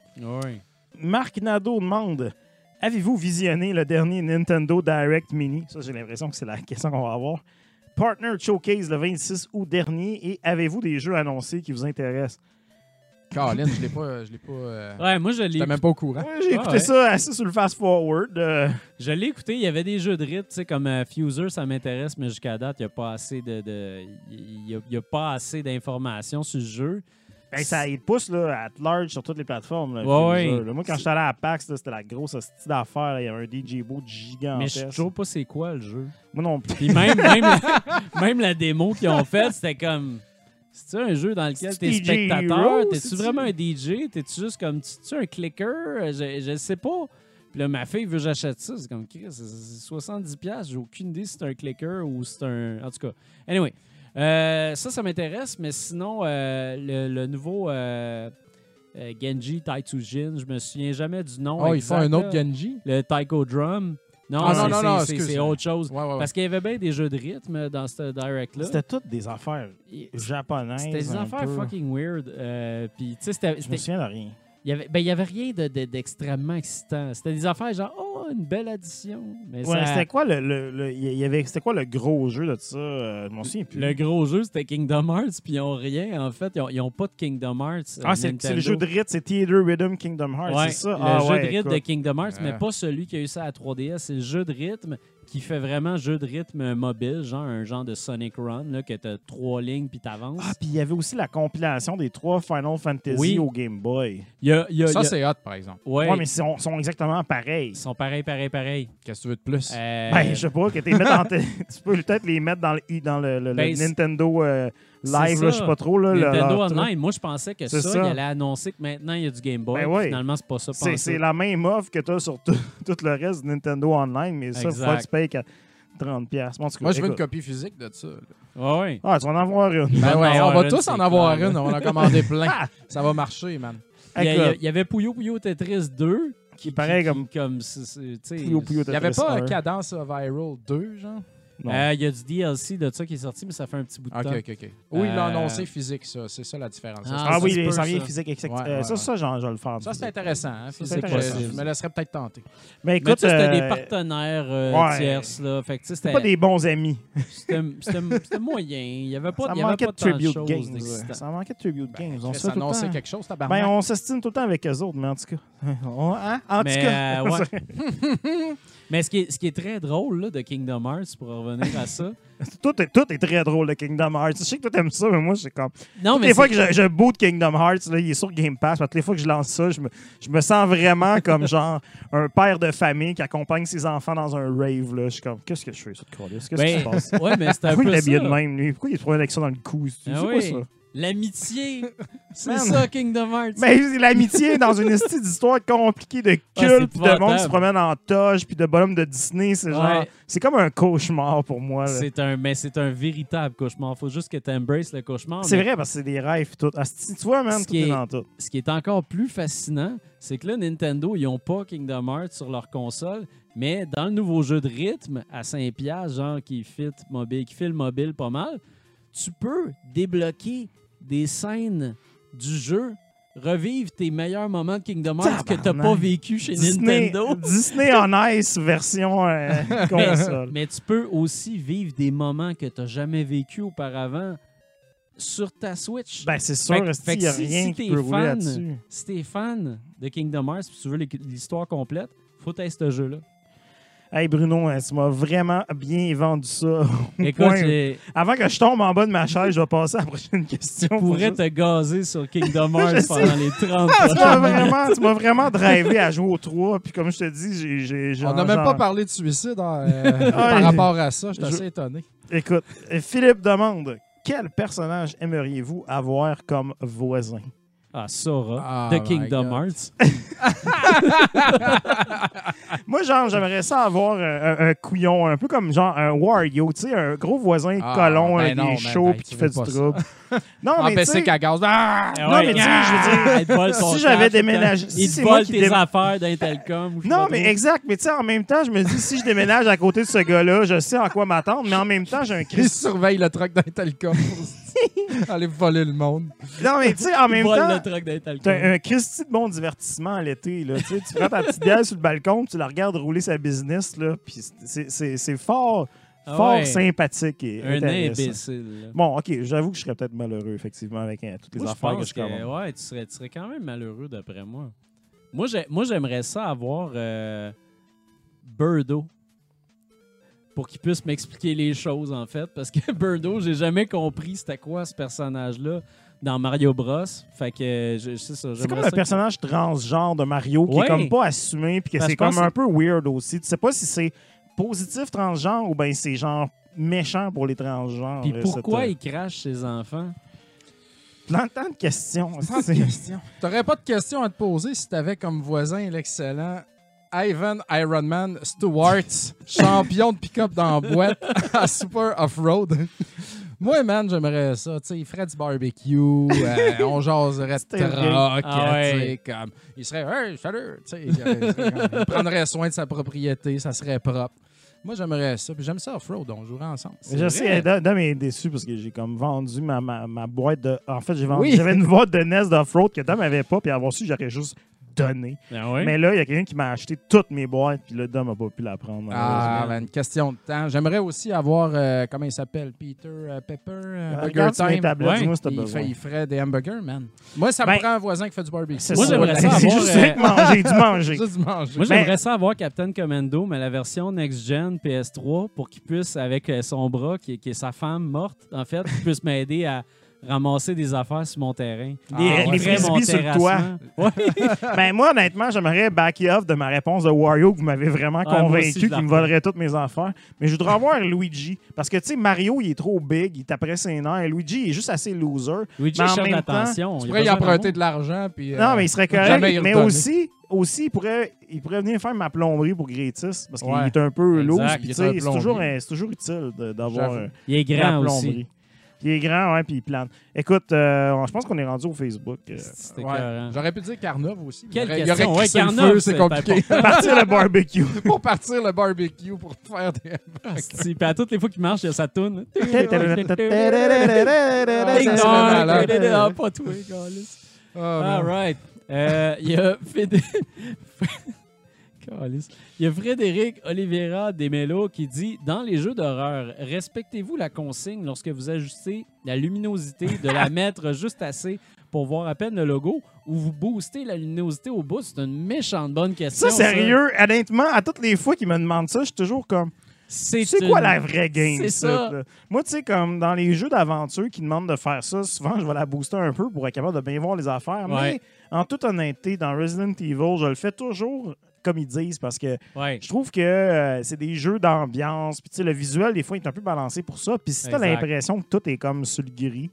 C: Ouais.
D: Marc Nadeau demande Avez-vous visionné le dernier Nintendo Direct Mini Ça, j'ai l'impression que c'est la question qu'on va avoir. Partner Showcase le 26 août dernier. Et avez-vous des jeux annoncés qui vous intéressent?
E: Caroline, je l'ai pas. Je l'ai pas. euh,
C: Ouais, moi, je l'ai
E: même pas au courant.
D: Ouais, J'ai
C: Ah,
D: écouté
C: ouais.
D: ça assez sur le fast-forward. euh,
C: Je l'ai écouté, il y avait des jeux de rythme, tu sais, comme euh, Fuser, ça m'intéresse, mais jusqu'à date, il n'y a pas assez de, de- il y a, il y a pas assez d'informations sur le jeu.
D: Ben, ça il pousse là, at large sur toutes les plateformes. là,
C: Ouais,
D: Fuser,
C: ouais.
D: là. Moi, quand j'étais allé à PAX, c'était la grosse hostie d'affaires. Il y avait un DJ boot
C: Mais
D: gigantesque.
C: je sais toujours pas c'est quoi le jeu.
D: Moi non plus.
C: Puis même, même, la, même la démo qu'ils ont faite, c'était comme. C'est-tu un jeu dans lequel t'es spectateur? T'es-tu vraiment un DJ? T'es-tu juste comme. Tu un clicker? Je, je sais pas. Puis là, ma fille veut que j'achète ça. C'est comme, Chris, c'est c'est 70$. J'ai aucune idée si c'est un clicker ou si c'est un. En tout cas. Anyway. Euh, ça, ça m'intéresse, mais sinon, euh, le, le nouveau euh, euh, Genji Taitsujin, je me souviens jamais du nom.
E: Oh, ils font
C: exact,
E: un autre
C: là.
E: Genji?
C: Le Taiko Drum. Non,
E: Ah,
C: c'est-
E: non, non,
C: c'est- autre chose.
E: Ouais, ouais, ouais.
C: Parce qu'il y avait bien des jeux de rythme dans ce direct-là.
D: C'était toutes des affaires japonaises.
C: C'était des affaires
D: peu.
C: fucking weird. euh, Puis, tu sais, c'était.
D: Je me souviens de rien.
C: Il y avait, ben, il y avait rien de- de- d'extrêmement excitant. C'était des affaires genre, oh, une belle addition. Mais
D: Ouais,
C: ça-
D: c'était quoi le, le, le- il y avait c'était quoi le gros jeu de ça? Euh, Je m'en souviens plus.
C: le gros jeu, c'était Kingdom Hearts, puis ils ont rien. En fait, ils ont, ils ont pas de Kingdom Hearts. euh,
D: ah, c'est le jeu de rythme, c'est Theater Rhythm Kingdom Hearts,
C: Ouais,
D: c'est ça?
C: Le
D: Ah,
C: jeu
D: ouais,
C: de rythme
D: écoute.
C: de Kingdom Hearts, mais
E: Ouais.
C: pas celui qui a eu ça à 3DS. C'est le jeu de rythme qui fait vraiment jeu de rythme mobile, genre un genre de Sonic Run, là, que t'as trois lignes puis t'avances.
D: Ah, puis il y avait aussi la compilation des trois Final Fantasy
C: Oui.
D: au Game Boy.
C: Il y a, il y a- il
E: Ça,
C: y a-
E: c'est hot, par exemple.
C: ouais,
D: Ouais, mais ils sont, sont exactement pareils.
C: ils sont pareils, pareils, pareils.
E: Qu'est-ce que tu veux de plus?
C: Euh,
D: Ben, je sais pas, que t'es mettre en t- tu peux peut-être les mettre dans le, dans le, le- le
C: Ben, c'est-
D: Nintendo euh, Live, là, je sais pas trop. Là, le-
C: Nintendo
D: leur.
C: Online, moi je pensais que ça,
D: C'est ça.
C: il allait annoncer que maintenant il y a du Game Boy.
D: Ben ouais.
C: Finalement, c'est pas ça.
D: C'est la même offre que tu as sur tout, tout le reste de Nintendo Online, mais ça, faut
C: Exact.
D: pas que tu payes qu'à 30$. piastres. Bon, en tout cas,
E: Moi, je veux une copie physique de ça. là.
C: Ouais, ouais.
D: Ah, tu vas en avoir une.
E: Ben ouais, on va
C: une,
E: tous en avoir
C: clair,
E: une. On va en commander plein. Ça va marcher, man.
C: Il y, a- il il avait Puyo Puyo Tetris 2.
D: qui paraît
C: qui-
D: comme
C: comme c'est- c'est- tu sais,
D: Puyo Puyo
E: Il n'y avait
D: Tetris
E: pas un
D: 1.
E: Cadence Viral 2, genre?
C: Euh, Il y a du DLC de ça qui est sorti, mais ça fait un petit bout de
E: OK,
C: temps.
E: OK, OK. Oui, il l'a
C: Euh,
E: annoncé physique, ça. C'est ça la différence. Ça,
C: Ah,
D: Ah
C: ça
D: oui, les
C: ça.
D: physiques, exact.
E: Ouais,
D: Euh,
E: ouais,
D: ça,
E: ouais.
D: ça, j'en- je vais le faire.
E: Ça, c'est intéressant. Hein?
D: intéressant.
E: je, je me laisserais peut-être tenter.
D: Mais écoute,
C: c'était
D: euh,
C: des partenaires euh,
D: ouais.
C: tierces. Là. Fait
D: c'est pas
C: c'était
D: des bons amis.
C: c'était- c'était- c'était moyen. Il n'y avait pas,
D: Ça
C: il y avait
D: manquait
C: pas
D: de Tribute
C: choses
D: Games. Ça manquait de Tribute Games. On
E: Chris
D: se fait tout le
E: annoncer
D: temps.
E: quelque chose,
D: Ben,
E: tabarnak.
D: on s'estime tout le temps avec eux autres, mais en tout cas. On- hein? En tout cas.
C: Mais ce qui, est, ce qui est très drôle là, de Kingdom Hearts, pour revenir à ça.
D: tout, est, tout est très drôle, le Kingdom Hearts. Je sais que toi, t'aimes ça, mais moi, c'est comme.
C: Non,
D: Toutes
C: mais
D: les fois que je, je boot Kingdom Hearts, là, il est sur Game Pass. Toutes les fois que je lance ça, je me, je me sens vraiment comme genre un père de famille qui accompagne ses enfants dans un rave. Là. Je suis comme, qu'est-ce que je fais, de Qu'est-ce qui
C: Ben,
D: se passe?
C: ouais, mais c'est un
D: Pourquoi il est habillé de même, lui? Pourquoi il se promène avec ça dans le cou? C'est
C: Ah
D: c'est quoi ça?
C: L'amitié, c'est ça, Kingdom Hearts.
D: Mais c'est l'amitié dans une histoire d'histoire compliquée de
C: Ah,
D: culte, puis de monde qui se promène en toge, puis de bonhomme de Disney. C'est genre. C'est comme un cauchemar pour moi.
C: C'est un, mais c'est un véritable cauchemar. faut juste que tu embraces le cauchemar.
D: C'est vrai parce que c'est des rêves et tout. Ah, tu vois,
C: Ce
D: tout
C: qui
D: est dans tout.
C: Ce qui est encore plus fascinant, c'est que là, Nintendo, ils n'ont pas Kingdom Hearts sur leur console, mais dans le nouveau jeu de rythme à 5$, genre qui fit mobile, qui file mobile pas mal, tu peux débloquer des scènes du jeu, revivre tes meilleurs moments de Kingdom Hearts que tu n'as pas vécu chez
D: Disney,
C: Nintendo.
D: Disney on Ice version euh, console.
C: Mais tu peux aussi vivre des moments que tu n'as jamais vécu auparavant sur ta Switch.
D: Ben, c'est sûr,
C: Fait
D: n'y a
C: si-
D: rien
C: si
D: qui peut
C: fan,
D: là-dessus.
C: si t'es fan de Kingdom Hearts, si tu veux l'histoire complète, faut tester ce jeu-là.
D: Hey Bruno, hein, tu m'as vraiment bien vendu ça.
C: Écoute, j'ai-
D: Avant que je tombe en bas de ma chaise, je vais passer à la prochaine question. pour
C: pourrais
D: juste-
C: te gazer sur Kingdom Hearts
D: sais.
C: pendant les 30
D: Ah, tu m'as
C: prochaines minutes.
D: vraiment, tu m'as vraiment drivé à jouer au 3. Puis comme je te dis, j'ai- j'ai. j'ai-
E: On n'a même pas parlé de suicide hein, euh, par rapport à ça. Je suis
D: Je-
E: assez étonné.
D: Écoute, Philippe demande quel personnage aimeriez-vous avoir comme voisin?
C: Ah, Sora, de
E: my
C: Kingdom. Hearts.
D: Moi, genre, j'aimerais ça avoir un, un- un couillon, un peu comme genre un Wario, tu sais, un gros voisin
E: Ah,
D: colon
E: ben non,
D: des
E: ben,
D: chauds
E: ben,
D: qui fait du trouble. Non,
E: En
D: mais tu
E: baisser
D: sais,
E: qu'à gaz. Ah!
D: Non, mais tu sais, je veux dire,
C: Il te vole ton
D: si j'avais déménagé- si
C: Il te vole tes
D: dé-
C: affaires je sais
D: Non, mais exact. Mais tu sais, en même temps, je me dis, si je déménage à côté de ce gars-là, je sais en quoi m'attendre. Mais en même temps, j'ai un
E: Il
D: Christ.
E: surveille le truck d'Intelcom pour aller voler le monde.
D: Non, mais tu sais, en
C: Il
D: même
C: vole
D: temps, t'as un Christy de bon divertissement à l'été. là. Tu sais, tu prends ta petite bière sur le balcon, tu la regardes rouler sa business, là, puis c'est fort,
C: Ah
D: fort
C: ouais.
D: sympathique et
C: Un
D: intéressant.
C: imbécile.
D: Bon, OK, j'avoue que je serais peut-être malheureux, effectivement, avec euh, toutes les
C: Moi, je
D: affaires que je
C: que,
D: commande.
C: ouais, tu serais, tu serais quand même malheureux d'après moi. Moi, j'ai- moi, j'aimerais ça avoir euh, Birdo pour qu'il puisse m'expliquer les choses, en fait. Parce que Birdo, j'ai jamais compris c'était quoi ce personnage-là dans Mario Bros. Fait que, je, c'est ça.
D: C'est comme le
C: que-
D: personnage transgenre de Mario qui
C: Ouais.
D: est comme pas assumé puis que
C: Parce
D: c'est comme un peu weird aussi. Tu sais pas si c'est positif transgenre ou ben c'est genre méchant pour les transgenres.
C: Puis pourquoi
D: cette,
C: il crache ses enfants?
D: plein de questions.
E: T'aurais pas de questions à te poser si t'avais comme voisin l'excellent Ivan Ironman Stewart, champion de pick-up dans la boîte à Super Off-Road. Moi, man, j'aimerais ça. Tu sais, il ferait du barbecue, euh, on jaserait de troc,
C: Ah ouais.
E: comme... Il serait « Hey, salut! » il, il prendrait soin de sa propriété, ça serait propre. Moi, j'aimerais ça. Puis j'aime ça off-road, on jouerait ensemble.
D: Je
C: vrai.
D: sais, Dom est déçu parce que j'ai comme vendu ma, ma, ma boîte de. En fait, j'ai vendu.
E: Oui.
D: J'avais une boîte de NES d'off-road que Dom avait pas, puis avoir su, j'aurais juste donné.
C: Ah?
D: Mais là, il y a quelqu'un qui m'a acheté toutes mes boîtes, puis là, Dom n'a pas pu la prendre.
E: Ah, ben, une question de temps. J'aimerais aussi avoir, euh, comment il s'appelle, Peter euh, Pepper, euh,
D: Ah,
E: Burger Time.
D: tablettes,
C: Ouais.
D: t'as
E: Il, fait- il ferait des hamburgers, man. Moi, ça
D: Ben,
E: me prend un voisin qui fait du barbecue.
D: C'est
C: Moi, j'aimerais ça
D: C'est
C: avoir,
D: juste
C: euh,
D: manger, du manger.
E: Juste du manger.
C: Moi,
D: Ben-
C: j'aimerais ça avoir Captain Commando, mais la version next-gen PS3 pour qu'il puisse, avec son bras, qui est, qui est sa femme morte, en fait, qu'il puisse m'aider à ramasser des affaires sur mon terrain.
E: Ah,
D: Les-
E: ouais.
D: frisbees sur le toit.
C: Ouais.
D: Ben moi, honnêtement, j'aimerais back off de ma réponse de Wario que vous m'avez vraiment
C: aussi,
D: convaincu qu'il me volerait toutes mes affaires. Mais je voudrais avoir Luigi. Parce que, tu sais, Mario, il est trop big, il taperait ses nerfs. Luigi, il est juste assez loser.
C: Luigi
D: Mais en
C: cherche
D: même
C: l'attention.
E: Tu
C: il a
E: pourrais y emprunter de l'argent. Puis, euh,
D: non, mais il serait correct. Mais aussi, aussi il, pourrait, il pourrait venir faire ma plomberie pour Gratis. Parce qu'il
E: Ouais.
D: est un peu
C: Exact,
D: loose.
E: il
D: puis
E: est
D: tu sais,
E: un
D: C'est toujours, toujours utile d'avoir
C: Il est grand aussi.
D: Il est grand, ouais, puis il plane. Écoute, euh, je pense qu'on est rendu au Facebook. euh.
E: Ouais. J'aurais pu dire Carnov aussi.
C: Quelle
E: Il aurait- il
C: question?
E: aurait
C: Ouais, Carnov,
E: feu,
C: c'est
E: compliqué.
D: Partir le barbecue.
E: pour partir le barbecue, pour faire des...
C: Puis à toutes les fois qu'il marche, il y a sa toune. Ah, pas toi, câlisse.
E: Oh,
C: All right. Euh, Il y a Fédé-. Il y a Frédéric Oliveira Desmello qui dit Dans les jeux d'horreur, respectez-vous la consigne lorsque vous ajustez la luminosité de la mettre juste assez pour voir à peine le logo ou vous boostez la luminosité au bout C'est une méchante bonne question.
D: Ça, sérieux, honnêtement, à toutes les fois qu'ils me demandent ça, je suis toujours comme.
C: C'est
D: quoi la vraie game?
C: C'est
D: ça,
C: ça.
D: là? Moi, tu sais, comme dans les jeux d'aventure qui demandent de faire ça, souvent, je vais la booster un peu pour être capable de bien voir les affaires.
C: Ouais.
D: Mais en toute honnêteté, dans Resident Evil, je le fais toujours comme ils disent parce que
C: Ouais.
D: je trouve que euh, c'est des jeux d'ambiance. Puis, le visuel, des fois, il est un peu balancé pour ça. Puis, si t'as l'impression que tout est comme sur le gris,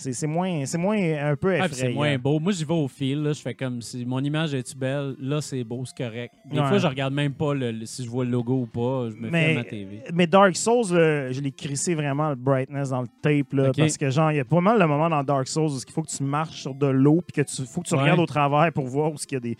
D: c'est moins, c'est moins un peu
C: Ah, puis c'est
D: effrayant.
C: moins beau. Moi, j'y vais au fil. là. Je fais comme si mon image est-tu belle? Là, c'est beau, c'est correct. Des
D: Ouais.
C: fois, je regarde même pas le- le- si je vois le logo ou pas. Je me
D: Mais-
C: fais ma TV.
D: Mais Dark Souls, là, je l'ai crissé vraiment le brightness dans le tape. Là. Parce que, genre, il y a pas mal de moments dans Dark Souls où il faut que tu marches sur de l'eau puis que tu faut que tu
C: Ouais.
D: regardes au travers pour voir où il y a des.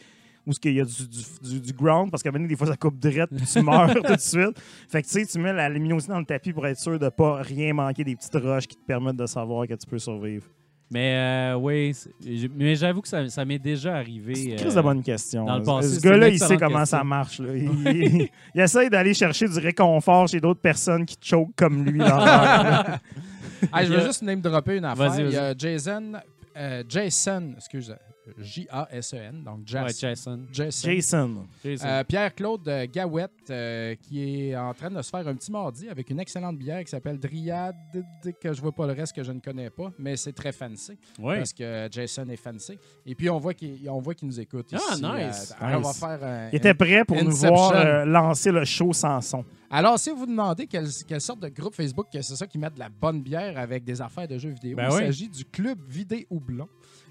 D: Où est-ce qu'il y a du, du, du- du ground, parce qu'à donné, des fois, ça coupe direct, puis tu meurs tout de suite. Fait que, tu sais, tu mets la luminosité dans le tapis pour être sûr de pas rien manquer des petites roches qui te permettent de savoir que tu peux survivre.
C: Mais euh, oui, mais j'avoue que ça, ça m'est déjà arrivé.
D: C'est une
C: euh,
D: de bonne question.
C: dans le
D: Ce-
C: passé,
D: Ce gars-là, il sait comment
C: question.
D: ça marche. là. Il, il essaye d'aller chercher du réconfort chez d'autres personnes qui te choquent comme lui. dans l'air.
E: Ah, je veux juste name dropper une affaire. Il y a Jason, euh, Jason, excuse, J-A-S-E-N, donc
C: Ouais,
E: Jas-
C: Jason.
E: Jason.
D: Jason.
C: Jason.
E: Euh, Pierre-Claude Gawette, euh, qui est en train de se faire un petit mardi avec une excellente bière qui s'appelle Dryad, que je vois pas le reste que je ne connais pas, mais c'est très fancy
C: ouais.
E: parce que Jason est fancy. Et puis on voit qu'il on voit qu'il nous écoute.
C: Ah,
E: ici,
C: nice.
E: euh, alors, on va
D: Nice.
E: faire un-
D: Il était prêt pour nous voir euh, lancer le show sans son.
E: Alors, si vous vous demandez quelle, quelle sorte de groupe Facebook c'est ça qui met de la bonne bière avec des affaires de jeux vidéo,
C: Ben
E: il
C: oui.
E: s'agit du Club Vidé Houblon.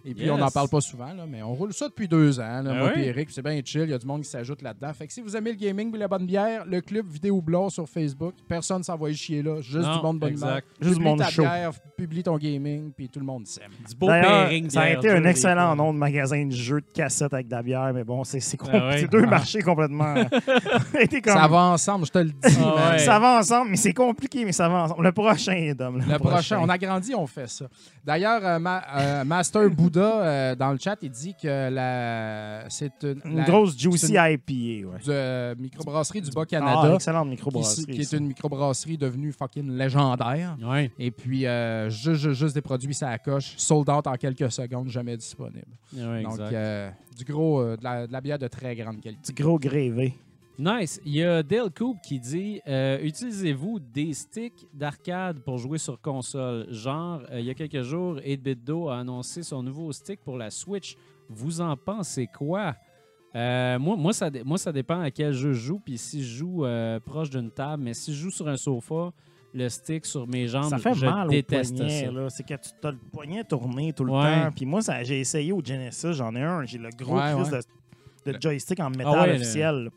E: Et puis,
C: Yes.
E: on n'en parle pas souvent, là, mais on roule ça depuis deux ans. Là,
C: Ben
E: moi
C: oui.
E: et Eric, puis c'est bien chill. Il y a du monde qui s'ajoute là-dedans. Fait que si vous aimez le gaming et la bonne bière, le Club Vidé Houblon sur Facebook, personne s'en va y chier là. Juste
C: Non,
E: du monde bonne humeur.
C: exact.
D: Juste du monde
E: ta
D: chaud.
E: bière, publie ton gaming, puis tout le monde s'aime.
C: Du beau pairing
D: ça a
C: bière,
D: été un excellent nom de magasin de jeux de cassettes avec de la bière, mais bon, c'est c'est com-
C: Ah
D: c'est deux
E: Ah.
D: marchés complètement. comme-
E: Ça va ensemble, je te le dis.
C: Ah ouais.
D: Ça va ensemble, mais c'est compliqué, mais ça va ensemble. Le prochain, Dom.
E: Le prochain, on agrandit, on fait ça. D'ailleurs, euh, ma- euh, Master Euh, dans le chat, il dit que la, c'est une,
D: Une
E: la-
D: grosse Juicy IPA, ouais.
E: euh, microbrasserie du
D: Ah,
E: Bas-Canada,
D: excellente
E: qui,
D: microbrasserie.
E: qui est une microbrasserie devenue fucking légendaire.
C: Ouais.
E: Et puis, euh, juste, juste, juste des produits, ça la coche, sold out en quelques secondes, jamais disponible.
C: Ouais,
E: Donc,
C: exact.
E: euh, du gros, euh, de, la, de la bière de très grande qualité.
D: Du gros grévé.
C: Nice. Il y a Dale Coop qui dit euh, Utilisez-vous des sticks d'arcade pour jouer sur console? Genre, euh, il y a quelques jours, 8BitDo a annoncé son nouveau stick pour la Switch. Vous en pensez quoi? Euh, moi, moi, ça, dé- moi, ça dépend à quel jeu je joue. Puis si je joue proche d'une table, mais si je joue sur un sofa, le stick sur mes jambes,
D: Ça fait
C: je
D: mal au poignet. C'est que tu as le poignet tourné tout le
C: Ouais.
D: temps. Puis moi, ça- j'ai essayé au Genesis, j'en ai un. J'ai le gros
E: Ouais,
D: de, de joystick en métal
C: Ah le-
D: officiel.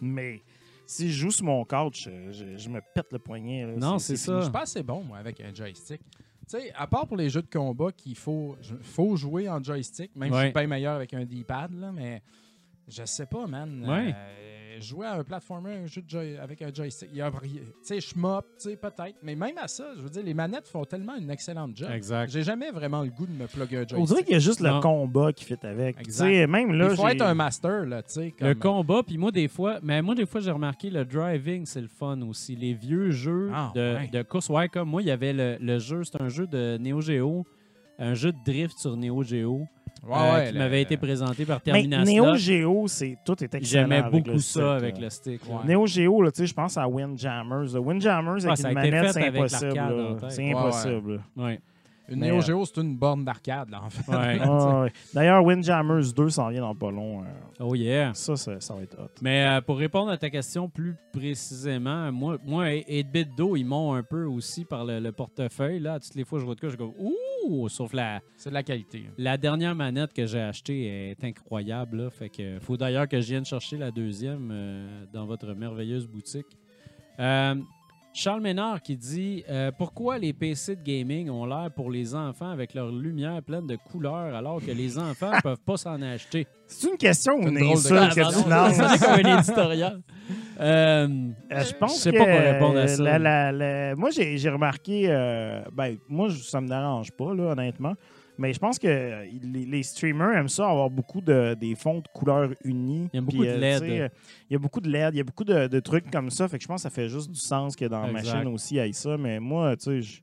D: Mais si je joue sur mon couch, je, je- je me pète le poignet. là.
C: Non, c'est
E: Je
C: ça.
E: suis pas assez bon, moi, avec un joystick. Tu sais, à part pour les jeux de combat qu'il faut, je- faut jouer en joystick, même si je suis bien meilleur avec un D-pad, là, mais je sais pas, man.
C: Ouais.
E: Euh, jouer à un platformer un jeu de joy- avec un joystick, il y a rien. Tu sais, je mop, tu sais, peut-être. Mais même à ça, je veux dire, les manettes font tellement une excellente job.
C: Exact.
E: J'ai jamais vraiment le goût de me plugger un joystick.
D: On dirait qu'il y a juste
C: Non.
D: le combat qui fait avec.
E: Exact.
D: même là,
E: il faut être un master, là, tu sais.
C: Le combat, puis moi, des fois, mais moi, des fois, j'ai remarqué le driving, c'est le fun aussi. Les vieux jeux
E: Ah,
C: de,
E: ouais.
C: de course, ouais, comme moi, il y avait le, le jeu, c'est un jeu de Neo Geo, un jeu de drift sur Neo Geo,
E: Ouais,
C: euh,
E: ouais,
C: qui m'avait été présenté par
D: Mais
C: Terminus.
D: Neo Geo, c'est tout est excellent.
C: J'aimais beaucoup ça
D: stick,
C: avec
D: là.
C: le stick.
E: Ouais.
D: Neo Geo, là, tu sais, je pense à Windjammers. Windjammers
C: Ah,
D: avec
C: ça a
D: une
C: été
D: manette, c'est impossible. C'est impossible.
C: Ouais.
E: Une
D: Mais,
E: Neo
D: euh,
E: Geo, c'est une borne d'arcade, là, en fait.
C: Ouais.
D: Ah, ouais. D'ailleurs, Windjammers 2 s'en vient dans pas long. euh,
C: Oh yeah.
D: Ça, ça, ça va être hot.
C: Mais euh, pour répondre à ta question plus précisément, moi, moi 8-bit d'eau, ils m'ont un peu aussi par le, le portefeuille. Là, toutes les fois que je vois de quoi, je go Ouh! Sauf la,
E: C'est de la qualité. hein.
C: La dernière manette que j'ai achetée est incroyable. là. Fait que faut d'ailleurs que je vienne chercher la deuxième euh, dans votre merveilleuse boutique. Euh, Charles Ménard qui dit euh, Pourquoi les PC de gaming ont l'air pour les enfants avec leur lumière pleine de couleurs alors que les enfants ne peuvent pas s'en acheter?
D: C'est une question ou
E: C'est
D: une
E: une drôle de
D: insulte que tu lances?
C: Sonne comme un éditorial. Euh,
D: Euh, je pense
C: Je sais
D: que
C: pas quoi répondre à ça.
D: la- la- la- moi, j'ai remarqué. euh, ben, moi, ça me dérange pas, là, honnêtement. Mais je pense que euh, les, les streamers aiment ça, avoir beaucoup de des fonds de couleurs unis.
C: Il y a beaucoup de
D: euh,
C: LED.
D: Il y a beaucoup de LED, il y a beaucoup de, de trucs comme ça. Fait que je pense que ça fait juste du sens que dans la machine aussi, il y ait ça. Mais moi, tu sais,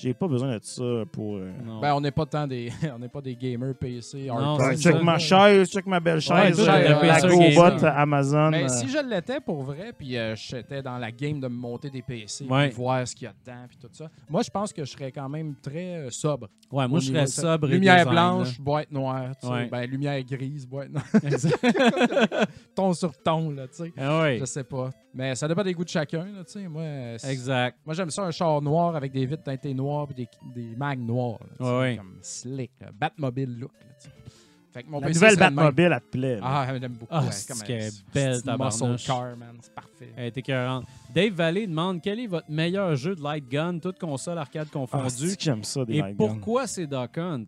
D: j'ai pas besoin de ça pour. euh.
E: Ben, on n'est pas tant des, on n'est pas des gamers PC.
C: Non,
E: hardcore.
C: c'est
D: check
C: ça.
D: ma chaise, check ma belle chaise,
E: toi,
D: euh, la. Amazon.
E: Mais
D: euh,
E: si je l'étais pour vrai, puis euh, j'étais dans la game de me monter des PC,
C: Ouais.
E: voir ce qu'il y a dedans, puis tout ça, moi, je pense que je serais quand même très euh, sobre.
C: ouais, moi,
E: Au
C: je
E: niveau
C: serais
E: de ça.
C: sobre. et
E: Lumière
C: design, là.
E: blanche, boîte noire, tu sais.
C: Ouais.
E: Ben, lumière grise, boîte noire. Ton sur ton, là, tu sais.
C: Ah ouais.
E: Je sais pas. Mais ça dépend des goûts de chacun, là, tu sais. Moi,
C: Exact.
E: moi j'aime ça un char noir avec des vitres teintées noires puis des, des mags noirs. là,
C: Ouais.
E: Comme slick, là. Batmobile look. Là, fait que mon
D: la
E: PC
D: nouvelle. Batmobile, elle te plaît. là.
E: Ah, j'aime beaucoup.
C: Ah, c'est
E: comme
C: qu'elle est belle, tabarnouche.
E: muscle car, man. C'est parfait.
C: Elle est écœurante. Dave Valley demande quel est votre meilleur jeu de light gun, toute console arcade
D: Ah,
C: confondue,
D: j'aime ça, des
C: et
D: light
C: pourquoi c'est Duck Hunt?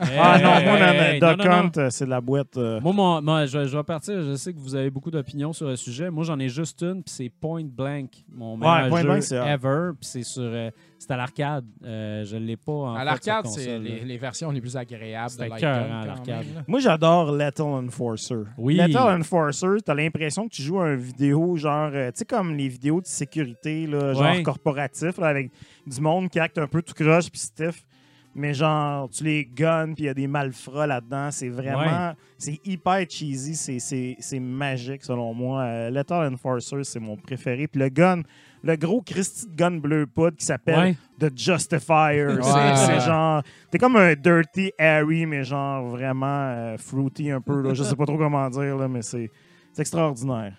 D: Ah non, moi, dans
C: Hey,
D: Duck
C: non, non, non.
D: Hunt, euh, c'est de la boîte. euh,
C: Moi, mon- moi, je, je vais partir. Je sais que vous avez beaucoup d'opinions sur le sujet. Moi, j'en ai juste une, puis c'est Point Blank, mon meilleur
D: Point
C: jeu
D: Blank, c'est hot.
C: ever. Puis c'est sur, euh, c'est à l'arcade. Euh, je l'ai pas en
E: À l'arcade,
C: sur
E: c'est
C: console,
E: les,
C: là.
E: les versions les plus agréables de
C: C'était
E: Light
C: cœur,
E: Gun,
C: hein, à
E: quand
C: l'arcade.
E: même, là.
D: Moi, j'adore Lethal Enforcer.
C: Oui.
D: Lethal Enforcer, t'as l'impression que tu joues à une vidéo, genre, euh, tu sais, comme les vidéos de sécurité, là, genre
C: Ouais.
D: corporatif, là, avec du monde qui acte un peu tout croche puis stiff. Mais genre, tu les guns, puis il y a des malfrats là-dedans. C'est vraiment. C'est hyper cheesy. c'est- C'est c'est magique, selon moi. Euh, Lethal Enforcer, c'est mon préféré. Puis le gun, le gros Christy de gun bleu poudre qui s'appelle
C: Ouais.
D: The Justifier. C'est-
E: Ouais.
D: C'est genre. T'es comme un Dirty Harry, mais genre vraiment euh, fruity un peu. Là. Je sais pas trop comment dire, là, mais c'est extraordinaire.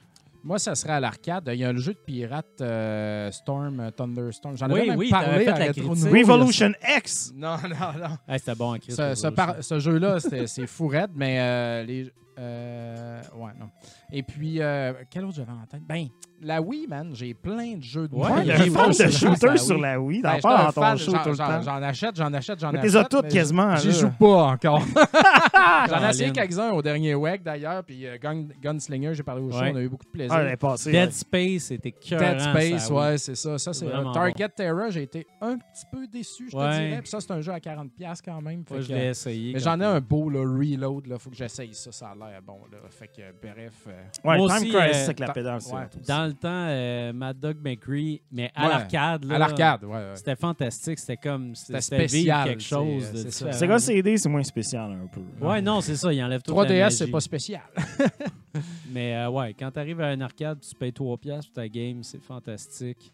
E: Moi, ça serait à l'arcade. Il y a le jeu de pirate euh, Storm, euh, Thunderstorm. J'en
C: Oui,
E: avais même
C: oui,
E: parlé
C: fait
E: à
C: la critique.
D: Revolution X!
E: Non, non, non.
C: Hey, C'était bon, Chris.
E: Ce, ce par- ce jeu-là, c'est fou raide, mais euh, les. euh, ouais, non. Et puis, euh, quel autre j'avais en tête? Ben, la Wii, man, j'ai plein de jeux de
C: Ouais,
E: Wii.
C: il y a
D: Le
C: des
D: fan
C: bons
D: de
C: sur la
D: shooter
E: Wii.
D: sur la Wii,
E: Ben,
D: t'en parles dans ton
E: fan,
D: show
E: j'en-
D: tout le
E: j'en-
D: temps.
E: J'en achète, j'en achète, j'en
D: Mais
E: achète.
D: t'es as toutes quasiment.
E: J'y joue pas encore. J'en ai essayé quelques-uns au dernier WEG d'ailleurs, puis euh, Gun- Gunslinger, j'ai parlé au show,
C: Ouais.
E: on a eu beaucoup de plaisir.
D: Ah.
C: Dead
D: ouais.
C: Space, c'était cœur.
E: Dead Space, ouais, c'est ça. Ça, c'est euh, Target Terror, j'ai été un petit peu déçu, je te dirais. Puis ça, c'est un jeu à 40$ quand même.
C: Moi, je l'ai essayé.
E: mais j'en ai un beau, là, Reload, là. Faut que j'essaye ça, ça a l'air bon, là. Fait que, bref. Euh,
D: Ouais,
C: Moi
D: Time
C: aussi,
D: Crisis
C: euh,
D: avec la
E: ta-
D: pédale. c'est
E: ouais.
D: hot aussi.
C: Dans le temps, euh, Mad Dog McCree, mais à
E: Ouais,
C: l'arcade. là,
E: à l'arcade, ouais, ouais.
C: C'était fantastique. C'était comme. C'était
E: spécial,
C: quelque
E: c'est-
C: chose de
E: c'est ça.
C: différent.
D: Sega CD, c'est moins spécial un peu.
C: Ouais, non, c'est ça. Il enlève tout.
E: 3DS, c'est pas spécial.
C: Mais euh, ouais, quand tu arrives à un arcade, tu payes 3$ piastres pour ta game, c'est fantastique.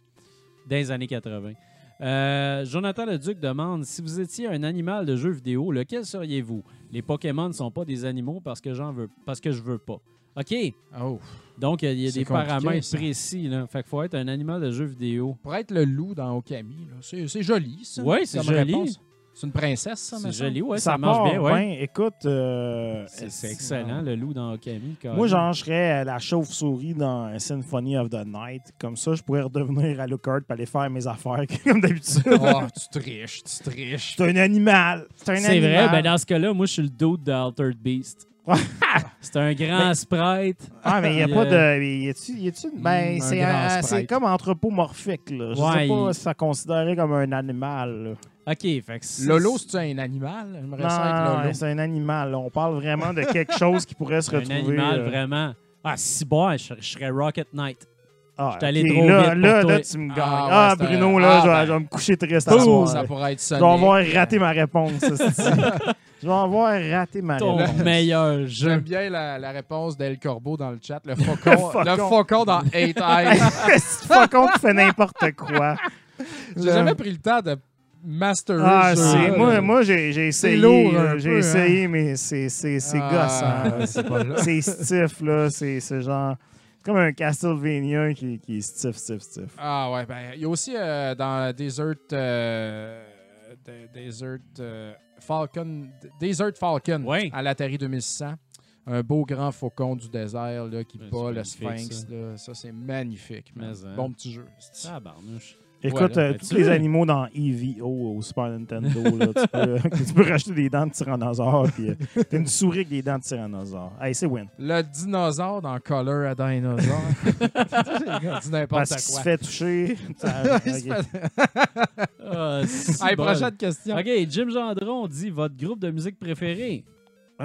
C: Dans les années 80. Euh, Jonathan Leduc demande si vous étiez un animal de jeu vidéo, lequel seriez-vous? Les Pokémon ne sont pas des animaux parce que j'en veux parce que je veux pas. OK.
E: Oh.
C: Donc, il y a
E: C'est
C: des paramètres
E: ça.
C: précis. Là. Fait qu'il faut être un animal de jeu vidéo.
E: Pour être le loup dans Okami, là, c'est c'est joli, ça.
C: Ouais, c'est joli.
E: réponse. C'est une princesse, ça, me
C: C'est joli, ouais,
D: ça,
C: ça, marche bien. Ouais.
D: Écoute, euh,
C: C'est c'est excellent, le loup dans Okami. quand
D: Moi,
C: même.
D: genre, je serais la chauve-souris dans Symphony of the Night. Comme ça, je pourrais redevenir à Lookout et aller faire mes affaires comme d'habitude.
E: Oh, tu triches, tu triches.
D: C'est un animal. C'est un
C: C'est
D: animal.
C: vrai, ben dans ce cas-là, moi, je suis le dude de Altered Beast. c'est un grand
D: Ben-
C: sprite.
D: Ah, mais il n'y a pas de. Y a-tu. y a-tu- Ben,
E: Mm, un
D: c'est comme anthropomorphique, là. Je
C: Ouais,
D: sais pas
C: il-
D: si ça considérait comme un animal, là.
C: OK, fait que c'est-
E: Lolo, c'est un animal? J'aimerais ça être
D: Non,
E: Lolo.
D: c'est un animal. là. On parle vraiment de quelque chose qui pourrait se
C: un
D: retrouver.
C: animal
D: euh,
C: vraiment. Ah, si bon, je, je serais Rocket Knight.
D: Ah,
C: J'étais allé
D: ok,
C: trop
D: là,
C: vite pour
D: là,
C: toi.
D: là, tu me gagnes.
E: Ah,
D: Ah,
E: ouais, c'est
D: Bruno,
E: un-
D: là,
E: Ah,
D: je, vais,
E: ben.
D: je vais me coucher triste à soir.
E: ça pourrait être
D: Je
E: Sonic.
D: vais avoir raté ma réponse. Je vais avoir raté ma
C: Ton
D: réponse.
C: meilleur
E: J'aime
C: jeu.
E: bien la, la réponse d'El Corbeau dans le chat. Le faucon,
D: faucon.
E: le faucon dans Eight Eyes.
D: C'est pas con qui fait n'importe quoi.
E: J'ai jamais pris le temps de masterer
D: Ah,
E: ce
D: c'est
E: jeu-là,
D: moi, moi j'ai essayé. J'ai
E: hein.
D: essayé, mais c'est c'est c'est
E: Ah,
D: là.
E: c'est
D: stiff, là. C'est genre. C'est comme un Castlevania qui, qui est stiff, stiff, stiff.
E: Ah ouais, ben il y a aussi euh, dans Desert euh, de- Desert euh, Falcon Desert Falcon
C: Ouais.
E: à l'Atari 2600. Un beau grand faucon du désert là, qui bat le Sphinx.
C: ça.
E: C'est magnifique.
C: Mais, hein.
E: Bon petit jeu.
C: Ah, barnouche.
D: Écoute,
E: Voilà.
D: euh,
C: Ben,
D: tous les animaux dans EVO au Super Nintendo, là, tu, peux, tu peux racheter des dents de tyrannosaure, puis euh, t'as une souris avec des dents de tyrannosaure. Hey, c'est win.
E: Le dinosaure dans Color à Dinosaur. C'est n'importe
D: Parce qu'il
E: quoi.
D: se fait toucher.
E: Il se fait-
C: Ah,
E: prochaine question.
C: OK, Jim Gendron dit votre groupe de musique préféré?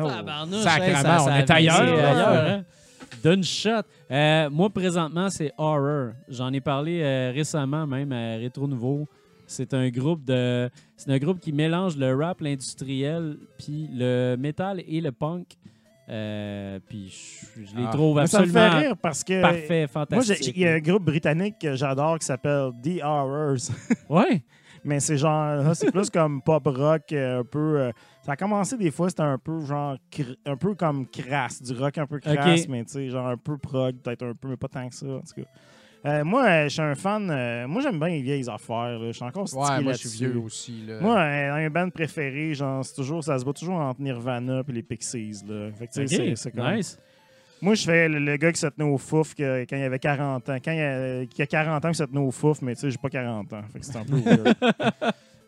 D: Oh.
C: Tabarnouche, hey, ça-
E: on
C: ça
E: est ailleurs,
C: hein? D'une shot. Euh, moi, présentement, c'est Horror. J'en ai parlé euh, récemment, même à Rétro Nouveau. C'est un groupe de. C'est un groupe qui mélange le rap, l'industriel, puis le metal et le punk. Euh, puis je, je les
E: Ah.
C: trouve
D: Moi, ça me fait
C: absolument
D: rire parce que.
C: parfaits,
D: Moi,
C: fantastiques.
D: j'ai- il y a un groupe britannique que j'adore qui s'appelle The Horrors.
C: Ouais.
D: Mais c'est genre, là, c'est plus comme pop rock, euh, un peu. euh, ça a commencé des fois, c'était un peu genre, cr- un peu comme crasse, du rock un peu crasse, mais tu sais, genre un peu prog, peut-être un peu, mais pas tant que ça, en tout cas. Euh, moi, je suis un fan. euh, moi, j'aime bien les vieilles affaires. Je suis encore
E: Ouais, moi je suis vieux aussi. Là.
D: Moi, euh, un band préféré, genre, c'est toujours, ça se bat toujours entre Nirvana et les Pixies. Là. Fait que, sais, c'est-
C: OK,
D: c'est comme-
C: nice.
D: Moi, je fais le, le gars qui se tenait au fouf que- quand il avait 40 ans. Quand il a, qui a 40 ans, qui se tenait au fouf, mais tu sais, j'ai pas 40 ans. Fait que c'est un peu weird.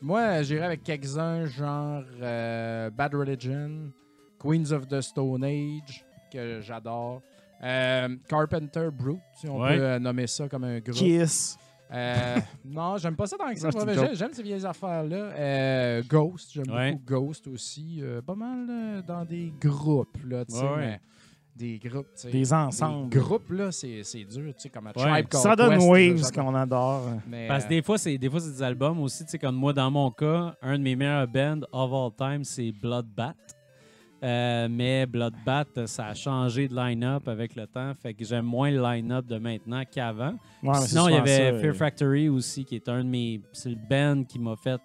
E: Moi, j'irais avec quelques-uns, genre euh, Bad Religion, Queens of the Stone Age, que j'adore. Euh, Carpenter Brute, si on
C: Ouais.
E: peut euh, nommer ça comme un groupe.
D: Kiss.
E: Euh, non, j'aime pas ça tant que ça. J'aime ces vieilles affaires-là. Euh, Ghost, j'aime
C: Ouais.
E: beaucoup Ghost aussi. Euh, pas mal euh, dans des groupes, là, tu sais.
C: Ouais, ouais.
E: Des groupes.
D: Des ensembles.
E: Des groupes, là, c'est c'est dur. Tu sais, comme
C: Ouais.
E: Tribe Quest, là,
D: Waves qu'on adore.
E: Mais,
C: Parce que
E: euh,
C: des fois, c'est des fois c'est des albums aussi, tu sais, comme moi, dans mon cas, un de mes meilleurs bands of all time, c'est Bloodbath. Euh, mais Bloodbath, ça a changé de line-up avec le temps, fait que j'aime moins le line-up de maintenant qu'avant.
D: Ouais,
C: Sinon, il y avait
D: ça,
C: Fear
D: euh,
C: Factory aussi, qui est un de mes. C'est le band qui m'a fait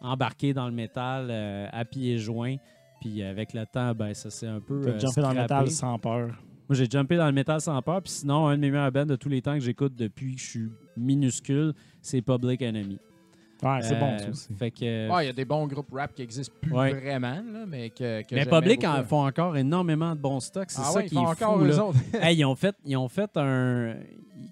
C: embarquer dans le métal euh, à pieds joints. Puis avec le temps, ben ça s'est un peu.
D: T'as
C: euh,
D: jumpé dans le métal sans peur.
C: Moi, j'ai jumpé dans le métal sans peur. Puis sinon, un de mes meilleurs bands de tous les temps que j'écoute depuis que je suis minuscule, c'est Public Enemy.
D: Ouais, c'est bon,
C: Euh,
D: ça aussi.
C: Fait que.
E: ouais, il y a des bons groupes rap qui existent plus
C: Ouais.
E: vraiment, là, mais que, que
C: mais Public en font encore énormément de bons stocks. C'est
E: Ah
C: ça
E: ouais, ils
C: qui
E: font
C: est
E: encore
C: fou,
E: eux
C: là.
E: autres.
C: Hey, ils ont fait, ils ont fait un,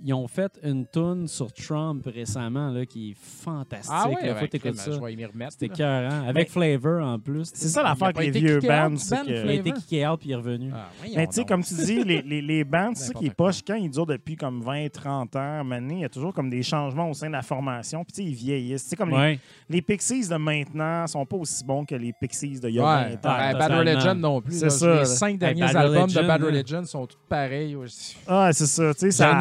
C: ils ont fait une tune sur Trump récemment là qui est fantastique.
E: Ah
C: là. faut t'écouter ça.
E: Remettre.
C: C'était écœurant. Avec Flavor en plus.
D: C'est ça
E: Il
D: l'affaire avec les vieux bands. c'est
E: Ben
D: que-
C: Il a
E: Flavor?
C: été kické out puis il est revenu.
E: Ah, voyons
D: Mais tu sais, comme tu dis, les, les, les bands, c'est ça qui est poche, quand ils durent depuis comme 20, 30 ans, donné, il y a toujours comme des changements au sein de la formation, puis tu sais, ils vieillissent. Tu sais, comme les,
C: Ouais.
D: les Pixies de maintenant sont pas aussi bons que les Pixies d'il y a
E: Ouais,
D: 20 ans.
C: Ah,
E: ben, Bad. Religion non plus.
D: C'est ça.
E: Les cinq derniers albums de Bad. Religion sont tous pareils. ouais.
D: Ah, c'est ça, tu sais, ça...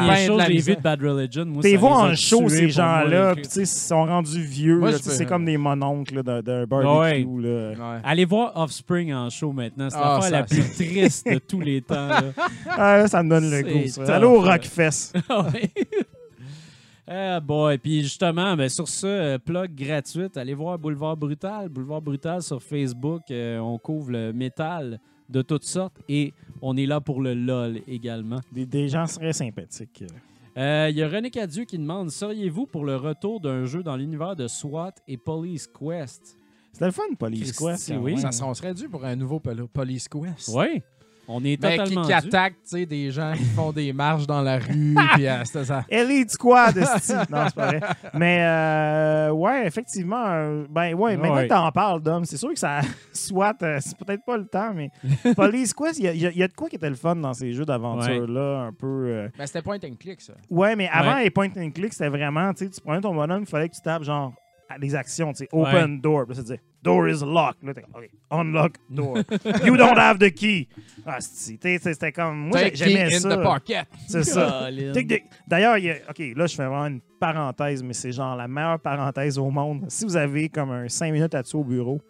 C: J'ai vu de Bad Religion, moi,
D: T'es
C: a
D: en show, ces gens-là,
C: là.
D: puis tu sais, ils sont rendus vieux.
E: Moi,
D: là,
E: je
D: C'est comme des mononcles là, d'un barbecue. Là.
E: Ouais.
C: Allez voir Offspring en show maintenant. C'est
E: Ah,
C: l'affaire la plus triste de tous les temps. là.
D: Ah, là, ça me donne le goût. ça. Allô au
C: là.
D: Rockfest.
C: Ouais. Ah boy, puis justement, ben, sur ce, euh, plug gratuite, allez voir Boulevard Brutal. Boulevard Brutal sur Facebook, euh, on couvre le métal de toutes sortes et on est là pour le LOL également.
D: Des, des gens très sympathiques.
C: Euh, Il y a René Cadieux qui demande Seriez-vous pour le retour d'un jeu dans l'univers de SWAT et Police Quest?
D: C'était le fun, Police
C: Christy,
D: Quest.
C: oui.
E: Ça, on serait dû pour un nouveau poli- Police Quest.
C: Oui, on est
E: Mais qui,
C: totalement.
E: qui
C: dû.
E: attaque tu sais, des gens qui font des marches dans la rue. puis, euh, c'était ça.
D: Elite Squad, non, c'est pas vrai. Mais, euh, ouais, effectivement, euh, ben, ouais, maintenant
C: Ouais.
D: que t'en parles, Dom, c'est sûr que ça. Soit, euh, c'est peut-être pas le temps, mais Police Quest, il y, a- il y a- il y a de quoi qui était le fun dans ces jeux d'aventure-là, un peu. euh,
E: Ben, c'était point and click, ça.
D: Ouais, mais avant
C: Ouais.
D: les point and click, c'était vraiment, tu sais, tu prenais ton bonhomme, il fallait que tu tapes genre à des actions, tu sais, open door. Puis ça disait door is locked. Là, t'es comme, OK, unlock door. you don't have the key. Ah, c'est- tu sais, c'était comme. Moi,
E: Take
D: j'aimais
E: key in
D: ça.
E: the pocket.
D: C'est ça. D'ailleurs, il y a- OK, là, je fais vraiment une parenthèse, mais c'est genre la meilleure parenthèse au monde. Si vous avez comme un 5 minutes là-dessus au bureau,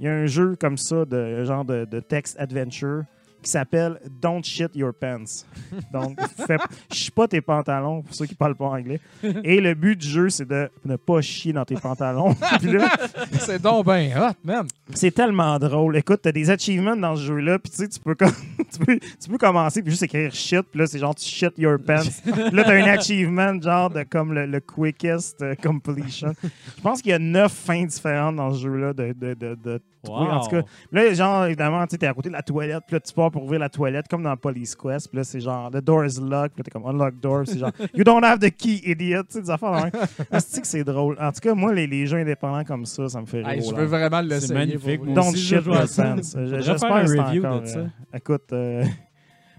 D: il y a un jeu comme ça, de genre de, de text adventure, qui s'appelle Don't Shit Your Pants. Donc, fais, chie pas tes pantalons, pour ceux qui parlent pas anglais. Et le but du jeu, c'est de ne pas chier dans tes pantalons.
E: C'est donc ben hot, man.
D: c'est tellement drôle. Écoute, t'as des achievements dans ce jeu-là, puis tu sais, tu peux, comme- tu peux, tu peux commencer puis juste écrire shit, puis là, c'est genre tu shit your pants. Puis là, t'as un achievement genre de comme le, le quickest euh, completion. Je pense qu'il y a neuf fins différentes dans ce jeu-là de, de, de, de trouver. En tout cas, là, genre, évidemment, tu t'es à côté de la toilette, puis là, tu pars pour ouvrir la toilette, comme dans Police Quest, puis là, c'est genre, the door is locked, puis là, t'es comme, unlock door, puis c'est genre, you don't have the key, idiot, tu sais, des affaires de c'est que c'est drôle. En tout cas, moi, les, les jeux indépendants comme ça, ça me fait rire.
E: Hey, je veux vraiment l'essayer.
C: magnifique, moi
E: vrai.
D: Don't
C: aussi,
D: shit pants.
C: Faudrait
D: J'espère
C: faire un
D: que c'est
C: review de
D: encore,
C: ça.
D: euh, écoute, euh,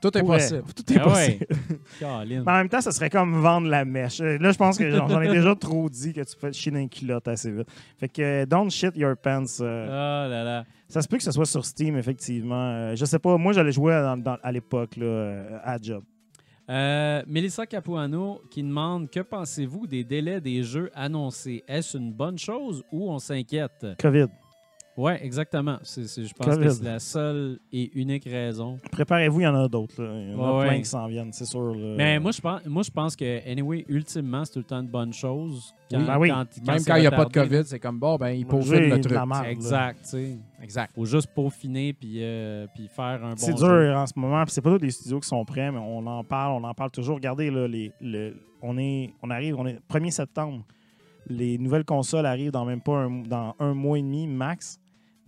E: Tout est possible.
D: Tout est
C: Ah ouais.
D: possible. Mais en même temps, ça serait comme vendre la mèche. Euh, Là, je pense que j'en ai déjà trop dit que tu peux te chier dans les culottes assez vite. Fait que euh, don't shit your pants. euh,
C: Oh là là.
D: Ça se peut que ce soit sur Steam, effectivement. Euh, je sais pas, moi, j'allais jouer dans- dans- à l'époque, euh, à Job.
C: Euh, Mélissa Capuano qui demande Que pensez-vous des délais des jeux annoncés? Est-ce une bonne chose ou on s'inquiète?
D: COVID.
C: Oui, exactement. C'est- c'est- je pense
D: COVID.
C: que c'est la seule et unique raison.
D: Préparez-vous, il y en a d'autres. Il y en a
C: Ouais,
D: plein
C: ouais.
D: qui s'en viennent, c'est sûr. là.
C: Mais moi, je pense, moi, je pense que, anyway, ultimement, c'est tout le temps une bonne chose.
D: Oui. Ben oui.
E: Même quand il n'y a pas de. COVID, c'est comme bon, ben, il
D: Le jeu
E: peaufine
D: est
E: le
D: de
E: truc.
C: Exact, tu sais.
E: Exact.
C: Faut juste peaufiner puis, euh, puis faire un bon
D: C'est
C: jeu.
D: dur en ce moment. C'est pas tous les studios qui sont prêts, mais on en parle, on en parle toujours. Regardez, là, les, le- on, est, on arrive, on est 1er septembre. Les nouvelles consoles arrivent dans même pas un, dans un mois et demi max.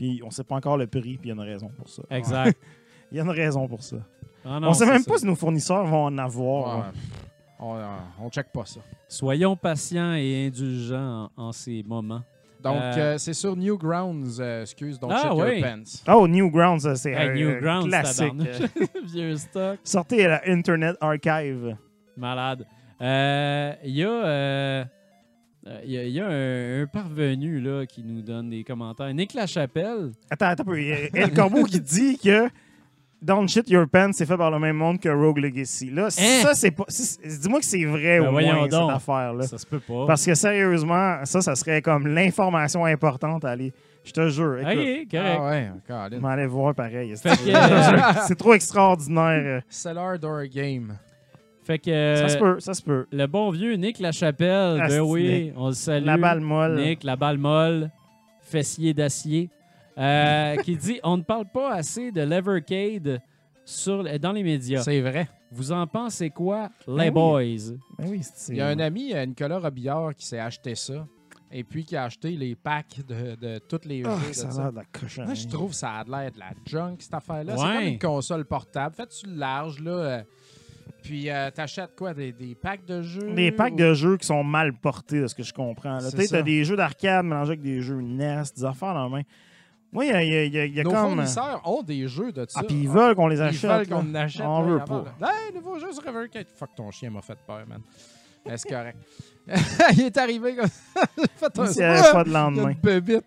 D: Puis on sait pas encore le prix, puis il y a une raison pour ça.
C: Exact.
D: Il y a une raison pour ça.
C: Ah non,
D: on sait même
C: ça.
D: pas si nos fournisseurs vont en avoir.
E: Ouais. On, euh, on check pas ça.
C: Soyons patients et indulgents en, en ces moments.
E: Donc,
C: Euh,
E: euh, c'est sur Newgrounds, euh, excuse, donc
C: Ah,
E: check your pants.
D: Oh, Newgrounds, c'est
C: Hey,
D: un
C: Newgrounds,
D: classique.
C: Vieux stock.
D: Sortez à la Internet Archive.
C: Malade. Euh, Il y a, euh, euh, il y a, il y a un, un parvenu là, qui nous donne des commentaires. Nick Lachapelle.
D: Attends, attends un peu. Il y a El Corbeau qui dit que Don't Shit Your Pants, c'est fait par le même monde que Rogue Legacy. Là, ça, c'est pas. c'est- Dis-moi que c'est vrai
C: Ben
D: au moins,
C: donc.
D: cette affaire-là.
C: Ça se peut pas.
D: Parce que sérieusement, ça, ça serait comme l'information importante à aller. Je te jure. Écoute,
C: OK, correct.
E: Ah ouais,
D: voir pareil.
C: Euh,
D: C'est trop extraordinaire.
E: Cellar Door Game.
C: Fait que euh,
D: Ça se peut, ça se peut.
C: le bon vieux Nick Lachapelle, ben oui,
D: Nick.
C: on le salue.
D: La balle molle.
C: Nick, la balle molle, fessier d'acier, euh, qui dit On ne parle pas assez de l'Evercade sur, dans les médias.
E: C'est vrai.
C: Vous en pensez quoi,
D: Ben
C: les
D: oui.
C: boys?
D: Ben oui,
E: Il y a un ami, euh, Nicolas Robillard, qui s'est acheté ça. Et puis qui a acheté les packs de, de toutes les
D: Ah,
E: jeux. de
D: ça a l'air de la cochonnerie.
E: Moi, je trouve que ça a l'air de la junk, cette affaire-là. C'est comme une console portable. Faites-tu le large, là. Puis euh, t'achètes quoi? Des, des packs de jeux?
D: Des packs
E: ou-
D: de jeux qui sont mal portés, de ce que je comprends. Tu t'as des jeux d'arcade mélangés avec des jeux NES, des affaires dans la main. Moi, il y a, y a- y a- il y a
E: Nos
D: comme.
E: fournisseurs ont des jeux de ça.
D: Ah, puis ils veulent qu'on les
E: Ils
D: achète.
E: veulent
D: là.
E: qu'on en achète.
D: On veut pas.
E: Hey, nouveau jeu sur Evercade. Fuck, ton chien m'a fait peur, man. Mais C'est correct. il est arrivé comme ça. J'ai fait un
D: S'il n'y avait pas de lendemain.
E: une bébite.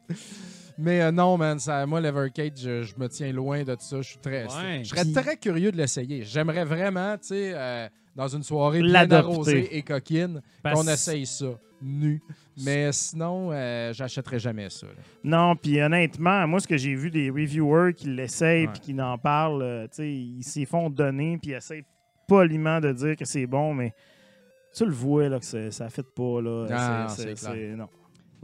E: Mais euh, non, man, ça, moi, l'Evercade, je, je me tiens loin de ça. Je suis très,
C: Ouais.
E: je serais
D: Puis-
E: très curieux de l'essayer. J'aimerais vraiment, tu sais, euh, dans une soirée bien
D: L'adopter.
E: arrosée et coquine,
C: Parce-
E: qu'on essaye ça, nu. Mais sinon, euh, j'achèterais jamais ça. là.
D: Non, puis honnêtement, moi, ce que j'ai vu des reviewers qui l'essayent
E: Ouais.
D: puis qui en parlent, euh, tu sais, ils s'y font donner puis ils essayent poliment de dire que c'est bon, mais tu le vois, là, que c'est- ça ne fit pas, là.
E: Ah,
D: C'est-
E: c'est clair.
D: non.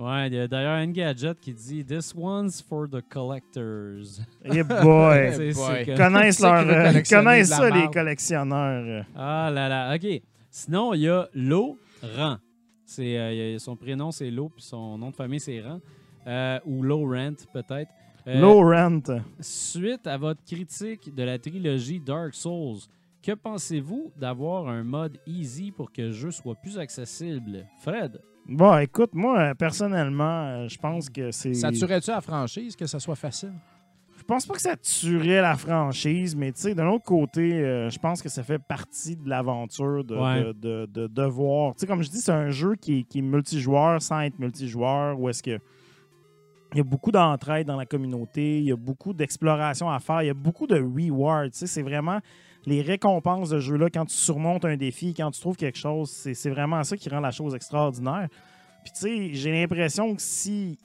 C: Ouais, il y a d'ailleurs Engadget qui dit This one's for the collectors.
D: Eh boy!
C: C'est- que-
D: connaissent, leur, euh, connaissent ça, les collectionneurs.
C: Ah là là, OK. Sinon, il y a Laurent. C'est, euh, il y a- son prénom, c'est Lo, puis son nom de famille, c'est Rent. Euh, ou Laurent, peut-être. Euh,
D: Low rent.
C: Suite à votre critique de la trilogie Dark Souls, que pensez-vous d'avoir un mode easy pour que le jeu soit plus accessible? Fred?
D: Bon, écoute, moi, euh, personnellement, euh, je pense que c'est.
E: Ça tuerait-tu la franchise que ça soit facile?
D: Je pense pas que ça tuerait la franchise, mais tu sais, d'un autre côté, euh, je pense que ça fait partie de l'aventure de,
C: Ouais.
D: de, de, de- de voir. Tu sais, comme je dis, c'est un jeu qui est, qui est multijoueur sans être multijoueur, où est-ce que il y a beaucoup d'entraide dans la communauté, il y a beaucoup d'exploration à faire, il y a beaucoup de rewards. Tu sais, c'est vraiment les récompenses de jeu-là quand tu surmontes un défi, quand tu trouves quelque chose, c'est vraiment ça qui rend la chose extraordinaire. Puis tu sais, j'ai l'impression que si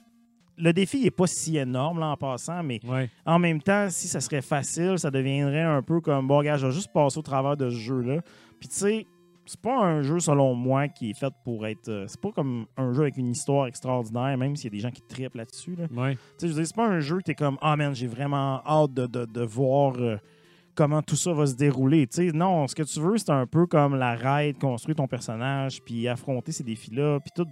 D: le défi n'est pas si énorme là, en passant, mais
C: Ouais.
D: en même temps, si ça serait facile, ça deviendrait un peu comme bon, gars, je vais juste passer au travers de ce jeu-là. Puis tu sais, c'est pas un jeu selon moi qui est fait pour être. euh, c'est pas comme un jeu avec une histoire extraordinaire, même s'il y a des gens qui trippent là-dessus. Là.
C: Ouais.
D: Tu sais, je veux dire, c'est pas un jeu que t'es comme Ah man, j'ai vraiment hâte de, de- de voir euh, comment tout ça va se dérouler. Non, ce que tu veux, c'est un peu comme la ride, construire ton personnage, puis affronter ces défis-là, puis tout.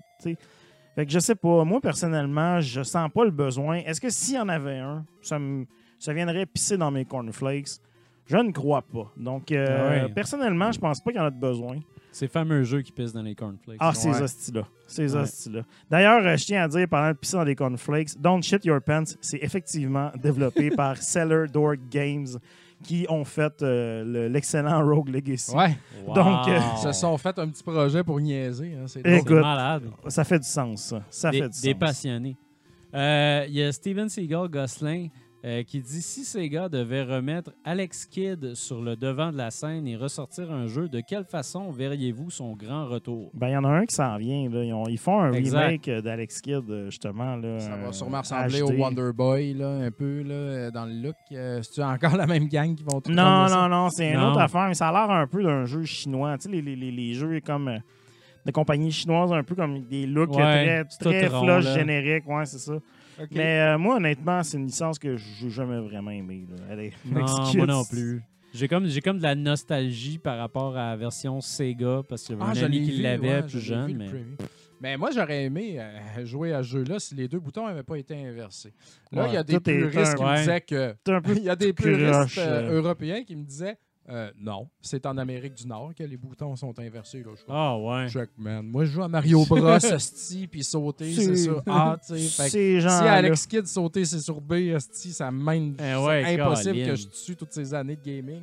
D: Fait que je sais pas. Moi, personnellement, je sens pas le besoin. Est-ce que s'il y en avait un, ça, me, ça viendrait pisser dans mes cornflakes? Je ne crois pas. Donc, euh,
C: Ah ouais.
D: personnellement, je pense pas qu'il y en a de besoin.
C: Ces fameux jeux qui pissent dans les cornflakes.
D: Ah, ces hosties-là. Ces
C: Ouais.
D: hosties-là. D'ailleurs, euh, je tiens à dire, parlant de pisser dans des cornflakes, Don't Shit Your Pants, c'est effectivement développé par Cellar Door Games qui ont fait euh, le- l'excellent Rogue Legacy.
E: Ouais.
C: Wow.
D: Donc, euh,
E: Ils se sont fait un petit projet pour niaiser. Hein, c'est
C: malade.
D: Ça fait du sens, ça. Ça
C: des,
D: fait du
C: des
D: sens.
C: passionnés. Euh, Il y a Steven Seagal Gosselin euh, qui dit si Sega devait remettre Alex Kidd sur le devant de la scène et ressortir un jeu, de quelle façon verriez-vous son grand retour
D: Ben, il y en a un qui s'en vient. Là. Ils, ont- ils font un
C: Exact.
D: remake euh, d'Alex Kidd, euh, justement. Là,
E: Ça va sûrement ressembler
D: HD.
E: au Wonder Boy, là, un peu, là, dans le look. Euh, C'est-tu encore la même gang qui vont tout
D: Non, non, non, c'est une autre affaire, mais ça a l'air un peu d'un jeu chinois. Tu sais, les, les, les, les jeux comme euh, de compagnie chinoise, un peu comme des looks
C: Ouais,
D: très, très
C: rond,
D: flush, génériques. Ouais, c'est ça. Mais euh, moi, honnêtement, c'est une licence que j'ai jamais vraiment aimée. là. Allez,
C: Non, moi non plus. J'ai comme, j'ai comme de la nostalgie par rapport à la version Sega parce qu'il y avait
E: Ah,
C: un
E: je
C: ami qui l'avait
E: ouais,
C: plus
E: je
C: jeune. Mais...
E: Mais moi, j'aurais aimé euh, jouer à ce jeu-là si les deux boutons n'avaient pas été inversés. Là, il y a des puristes qui
C: ouais.
E: me disaient que. Il y a des
D: plus
E: puristes euh. européens qui me disaient euh, non, c'est en Amérique du Nord que les boutons sont inversés. Là.
C: Ah ouais.
E: Check, man. Moi, je joue à Mario Bros, esti, puis sauter, c'est sur A. Fait que
D: gens
E: Si Alex Kidd sauter, c'est sur B, esti, ça mène.
C: Eh ouais,
E: c'est impossible que je tue toutes ces années de gaming.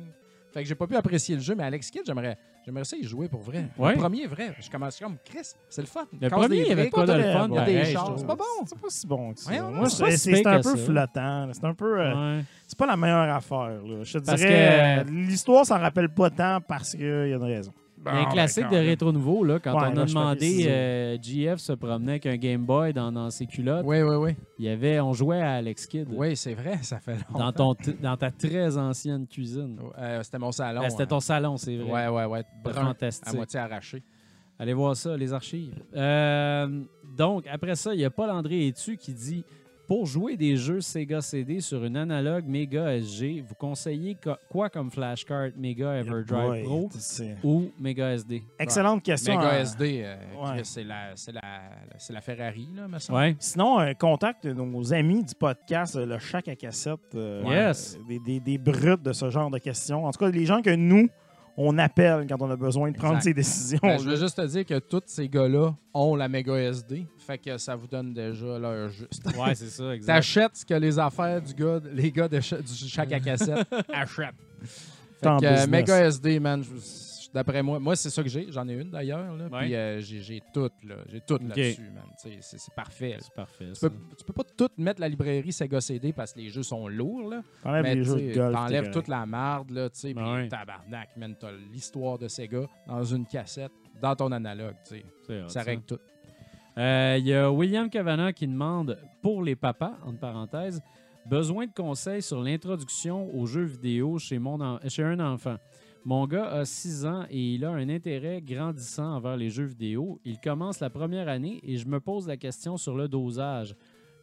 E: Fait que j'ai pas pu apprécier le jeu, mais Alex Kidd, j'aimerais J'aimerais ça y jouer pour vrai.
C: Ouais.
E: Le premier, vrai. Je commence comme Chris, c'est le fun.
C: Le premier, il y avait quoi de le fun?
E: Il y a des
C: trouve.
E: C'est pas bon.
D: C'est pas si bon que ça.
E: Voyons,
D: Moi,
C: c'est pas
D: un peu
C: ça.
D: flottant. C'est un peu. euh,
C: Ouais.
D: C'est pas la meilleure affaire. là. Je te
C: Parce
D: dirais,
C: que-
D: euh, l'histoire s'en rappelle pas tant parce qu'il y a une raison.
C: Un classique de rétro nouveau, là, quand
D: Ouais,
C: on a demandé,
D: précise.
C: euh, GF se promenait avec un Game Boy dans, dans ses culottes.
E: Oui, oui, oui.
C: Il y avait, on jouait à Alex Kidd
E: Oui, c'est vrai, ça fait longtemps.
C: dans, ton, dans ta très ancienne cuisine.
E: Euh, C'était mon salon.
C: Ah, C'était
E: hein.
C: ton salon, c'est vrai.
E: Ouais, ouais, ouais.
C: C'était
E: Brun, à
C: fantastique.
E: moitié arraché.
C: Allez voir ça, les archives. Euh, donc, après ça, il y a Paul-André Etu qui dit Pour jouer des jeux Sega CD sur une analogue Mega SG, vous conseillez co- quoi comme flashcard Mega Everdrive Pro ou Mega SD
D: Excellente question.
E: Mega
D: hein.
E: SD, euh,
D: Ouais.
E: C'est la, c'est la, Ferrari, là, me semble.
C: Ouais.
D: Sinon, euh, contacte nos amis du podcast, euh, le Chac à cassette. euh,
C: Yes.
D: Des, des, des brutes de ce genre de questions. En tout cas, les gens que nous, on appelle quand on a besoin de prendre
E: Exact.
D: ces décisions.
E: Ben, je veux juste te dire que tous ces gars-là ont la Mega SD. Fait que ça vous donne déjà leur juste.
C: Ouais, c'est ça, exact.
E: T'achètes ce que les affaires du gars, les gars de du chaque à cassette achètent. Fait que, euh, SD, man, je- d'après moi, moi c'est ça que j'ai. J'en ai une d'ailleurs. là,
C: Ouais.
E: Puis euh, j'ai j'ai tout, là. J'ai tout
C: Ok.
E: là-dessus, man. Tu sais, C'est c'est parfait. là.
C: C'est parfait.
E: Tu
C: ça.
E: peux, tu peux pas tout mettre la librairie Sega CD parce que les jeux sont lourds, là.
D: T'enlèves
E: Mais
D: les jeux
E: tu
D: de golf.
E: t'enlèves toute la marde, là, tu sais,
C: Ben
E: puis
C: ouais.
E: tabarnak, man, t'as l'histoire de Sega dans une cassette, dans ton analogue, tu sais.
C: C'est hot,
E: Ça
C: ça.
E: règle tout.
C: Euh, Il y a William Cavana qui demande pour les papas, entre parenthèses, besoin de conseils sur l'introduction aux jeux vidéo chez, mon en- chez un enfant. Mon gars a 6 ans et il a un intérêt grandissant envers les jeux vidéo. Il commence la première année et je me pose la question sur le dosage.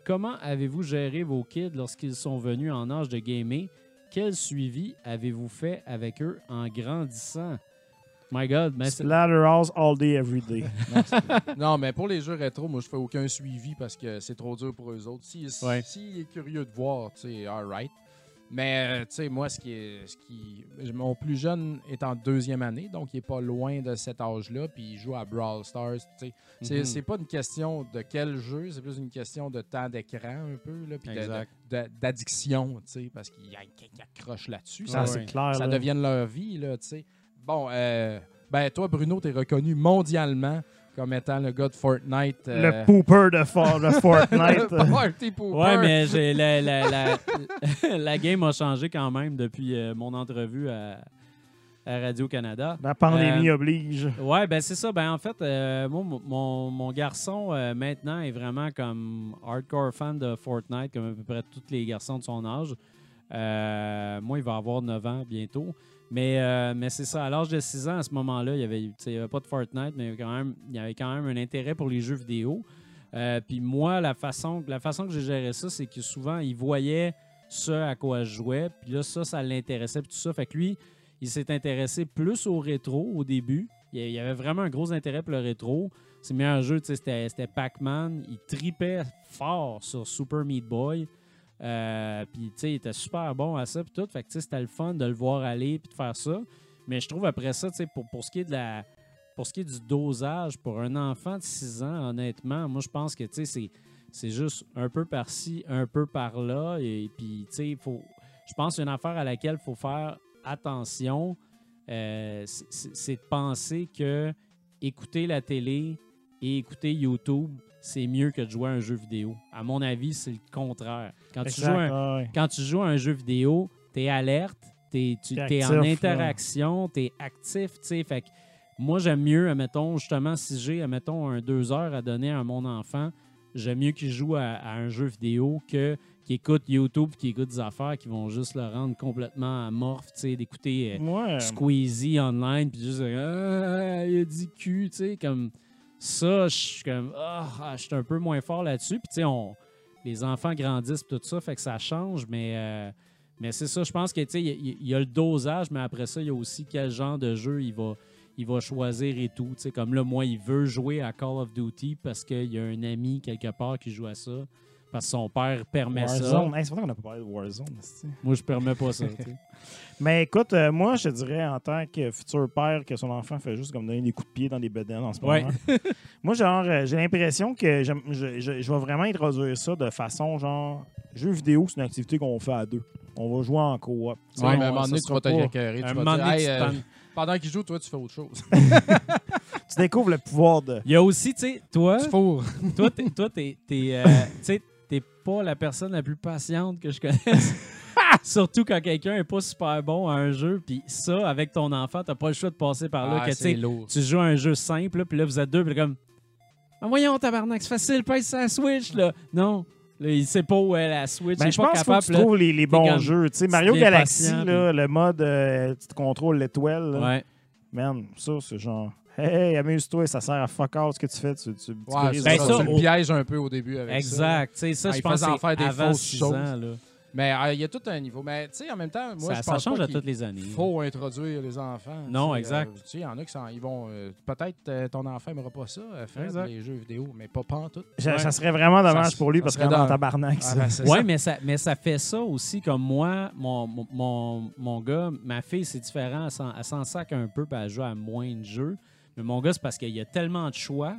C: Comment avez-vous géré vos kids lorsqu'ils sont venus en âge de gamer? Quel suivi avez-vous fait avec eux en grandissant? My God, mais c'est-
D: Splatterhouse all day, every day.
E: Non, mais pour les jeux rétro, moi, je fais aucun suivi parce que c'est trop dur pour eux autres. S'il si,
C: Ouais.
E: s'il est curieux de voir, tu sais, alright. Mais, euh, tu sais, moi, ce qui est, ce qui, mon plus jeune est en deuxième année, donc il est pas loin de cet âge-là, puis il joue à Brawl Stars, tu sais. C'est, c'est pas une question de quel jeu, c'est plus une question de temps d'écran un peu, là, puis d'addiction, tu sais, parce qu'il y a- qu'il accroche là-dessus.
D: Ça,
C: Ouais,
D: c'est
C: ouais.
D: clair.
E: ça
D: là.
E: devienne leur vie, là, tu sais. Bon, euh, ben toi, Bruno, t'es reconnu mondialement comme étant le gars de Fortnite. euh,
D: Le pooper de, For- de Fortnite.
E: Party pooper.
C: Ouais, mais j'ai- la, la, la, la game a changé quand même depuis euh, mon entrevue à, à Radio-Canada.
D: La pandémie
C: Euh,
D: oblige.
C: Ouais, ben c'est ça. Ben en fait, euh, moi, mon- mon, mon garçon euh, maintenant est vraiment comme hardcore fan de Fortnite, comme à peu près tous les garçons de son âge. Euh, moi, il va avoir 9 ans bientôt. Mais, euh, mais c'est ça, à l'âge de 6 ans, à ce moment-là, il y avait, pas de Fortnite, mais il y avait quand même, il y avait quand même un intérêt pour les jeux vidéo. Euh, Puis moi, la façon, la façon que j'ai géré ça, c'est que souvent, il voyait ce à quoi je jouais. Puis là, ça, ça l'intéressait. Puis tout ça. Fait que lui, il s'est intéressé plus au rétro au début. Il y avait vraiment un gros intérêt pour le rétro. Ses meilleurs jeux, c'était Pac-Man. Il tripait fort sur Super Meat Boy. Euh, puis, tu sais, il était super bon à ça. Puis tout. Fait que, tu sais, c'était le fun de le voir aller puis de faire ça. Mais je trouve après ça, tu sais, pour, pour ce qui est de la. Pour ce qui est du dosage pour un enfant de 6 ans, honnêtement, moi je pense que tu sais, c'est, juste un peu par-ci, un peu par-là. Et puis, tu sais, faut. Je pense une affaire à laquelle il faut faire attention. euh, c'est de penser que écouter la télé et écouter YouTube, c'est mieux que de jouer à un jeu vidéo. À mon avis, c'est le contraire. Quand tu, joues à un,
D: Exact, ouais, ouais.
C: quand tu joues à un jeu vidéo, tu es alerte, tu es,
D: T'es
C: en interaction, tu es actif, tu sais. Fait que moi, j'aime mieux, admettons, justement, si j'ai, admettons, un deux heures à donner à mon enfant, j'aime mieux qu'il joue à, à un jeu vidéo que qu'il écoute YouTube, qu'il écoute des affaires qui vont juste le rendre complètement amorphe, d'écouter euh,
D: Ouais.
C: Squeezie online, puis juste, ah, il a dit cul, tu sais, comme ça, je suis comme, ah, je suis un peu moins fort là-dessus. Puis, tu sais, les enfants grandissent, tout ça, fait que ça change, mais, euh, mais c'est ça, je pense que, il y, a- le dosage, mais après ça, il y a aussi quel genre de jeu il va, il va choisir et tout. Comme là, moi, il veut jouer à Call of Duty parce qu'il y a un ami quelque part qui joue à ça, parce que son père permet ça.
D: Hey, c'est vrai qu'on n'a pas parlé de Warzone.
C: Moi, je permets pas ça.
D: Mais écoute, euh, moi, je te dirais, en tant que futur père, que son enfant fait juste comme donner des coups de pied dans des bedaines en ce
C: Ouais.
D: moment. moi, genre, euh, j'ai l'impression que je, je- je vais vraiment introduire ça de façon, genre, jeu vidéo, c'est une activité qu'on fait à deux. On va jouer en coop.
E: Ouais, mais à un moment donné, tu vas te
D: pas-
E: écœurer.
C: Un
E: Tu
C: moment
E: vas dire,
C: donné,
E: hey,
C: tu
E: euh,
C: t'en-
E: Pendant qu'il joue, toi, tu fais autre chose.
D: Tu découvres le pouvoir de.
C: Il y a aussi, tu sais, toi,
E: tu fourres.
C: toi, t'es, toi, t'es, t'es, pas la personne la plus patiente que je connaisse. Surtout quand quelqu'un est pas super bon à un jeu, puis ça, avec ton enfant, t'as pas le choix de passer par là.
E: Ah,
C: que,
E: lourd.
C: tu joues à un jeu simple, puis là, vous êtes deux, puis comme. Ah, voyons, tabarnak, c'est facile, pèse sa Switch, là. Non. Là, il sait pas où est la Switch,
D: Ben,
C: il est
D: je
C: pas
D: pense qu'il faut que
C: capable.
D: tu trouves les, les bons
C: comme-
D: jeux. Tu sais, Mario Galaxy, là, le mode euh, tu te contrôles l'étoile.
C: Ouais.
D: Man, ça, c'est genre. Hey, amuse-toi, ça sert à fuck all ce que tu fais. Tu, tu, tu
E: Ouais,
C: Ben,
E: ça,
C: ça,
E: tu le
C: au-
E: pièges un peu au début avec ça.
C: Exact. Tu sais, ça,
E: Ah,
C: je
E: il
C: pense
E: en faire des
C: c'est avant
E: fausses
C: 6
E: choses.
C: ans, là.
E: Mais euh, il y a tout un niveau. Mais tu sais, en même temps, moi,
C: ça,
E: je
C: ça change
E: pas
C: à toutes les années.
E: faut introduire les enfants.
C: Non, exact.
E: euh, tu sais, il y en a qui ils vont. euh, Peut-être euh, ton enfant n'aimera pas ça, euh, faire
C: Exact.
E: les jeux vidéo, mais pas pantoute.
D: Ça,
C: Ouais.
D: ça serait vraiment dommage
E: Ça-
D: pour lui
E: ça
D: parce qu'il est en
E: dans-
D: tabarnak.
E: Ah,
D: ça.
E: ben, ça.
C: mais ça, mais ça fait ça aussi. Comme moi, mon, mon- mon, mon gars, ma fille, c'est différent. Elle s'en, elle s'en sac un peu, puis elle joue à moins de jeux. Mais mon gars, c'est parce qu'il y a tellement de choix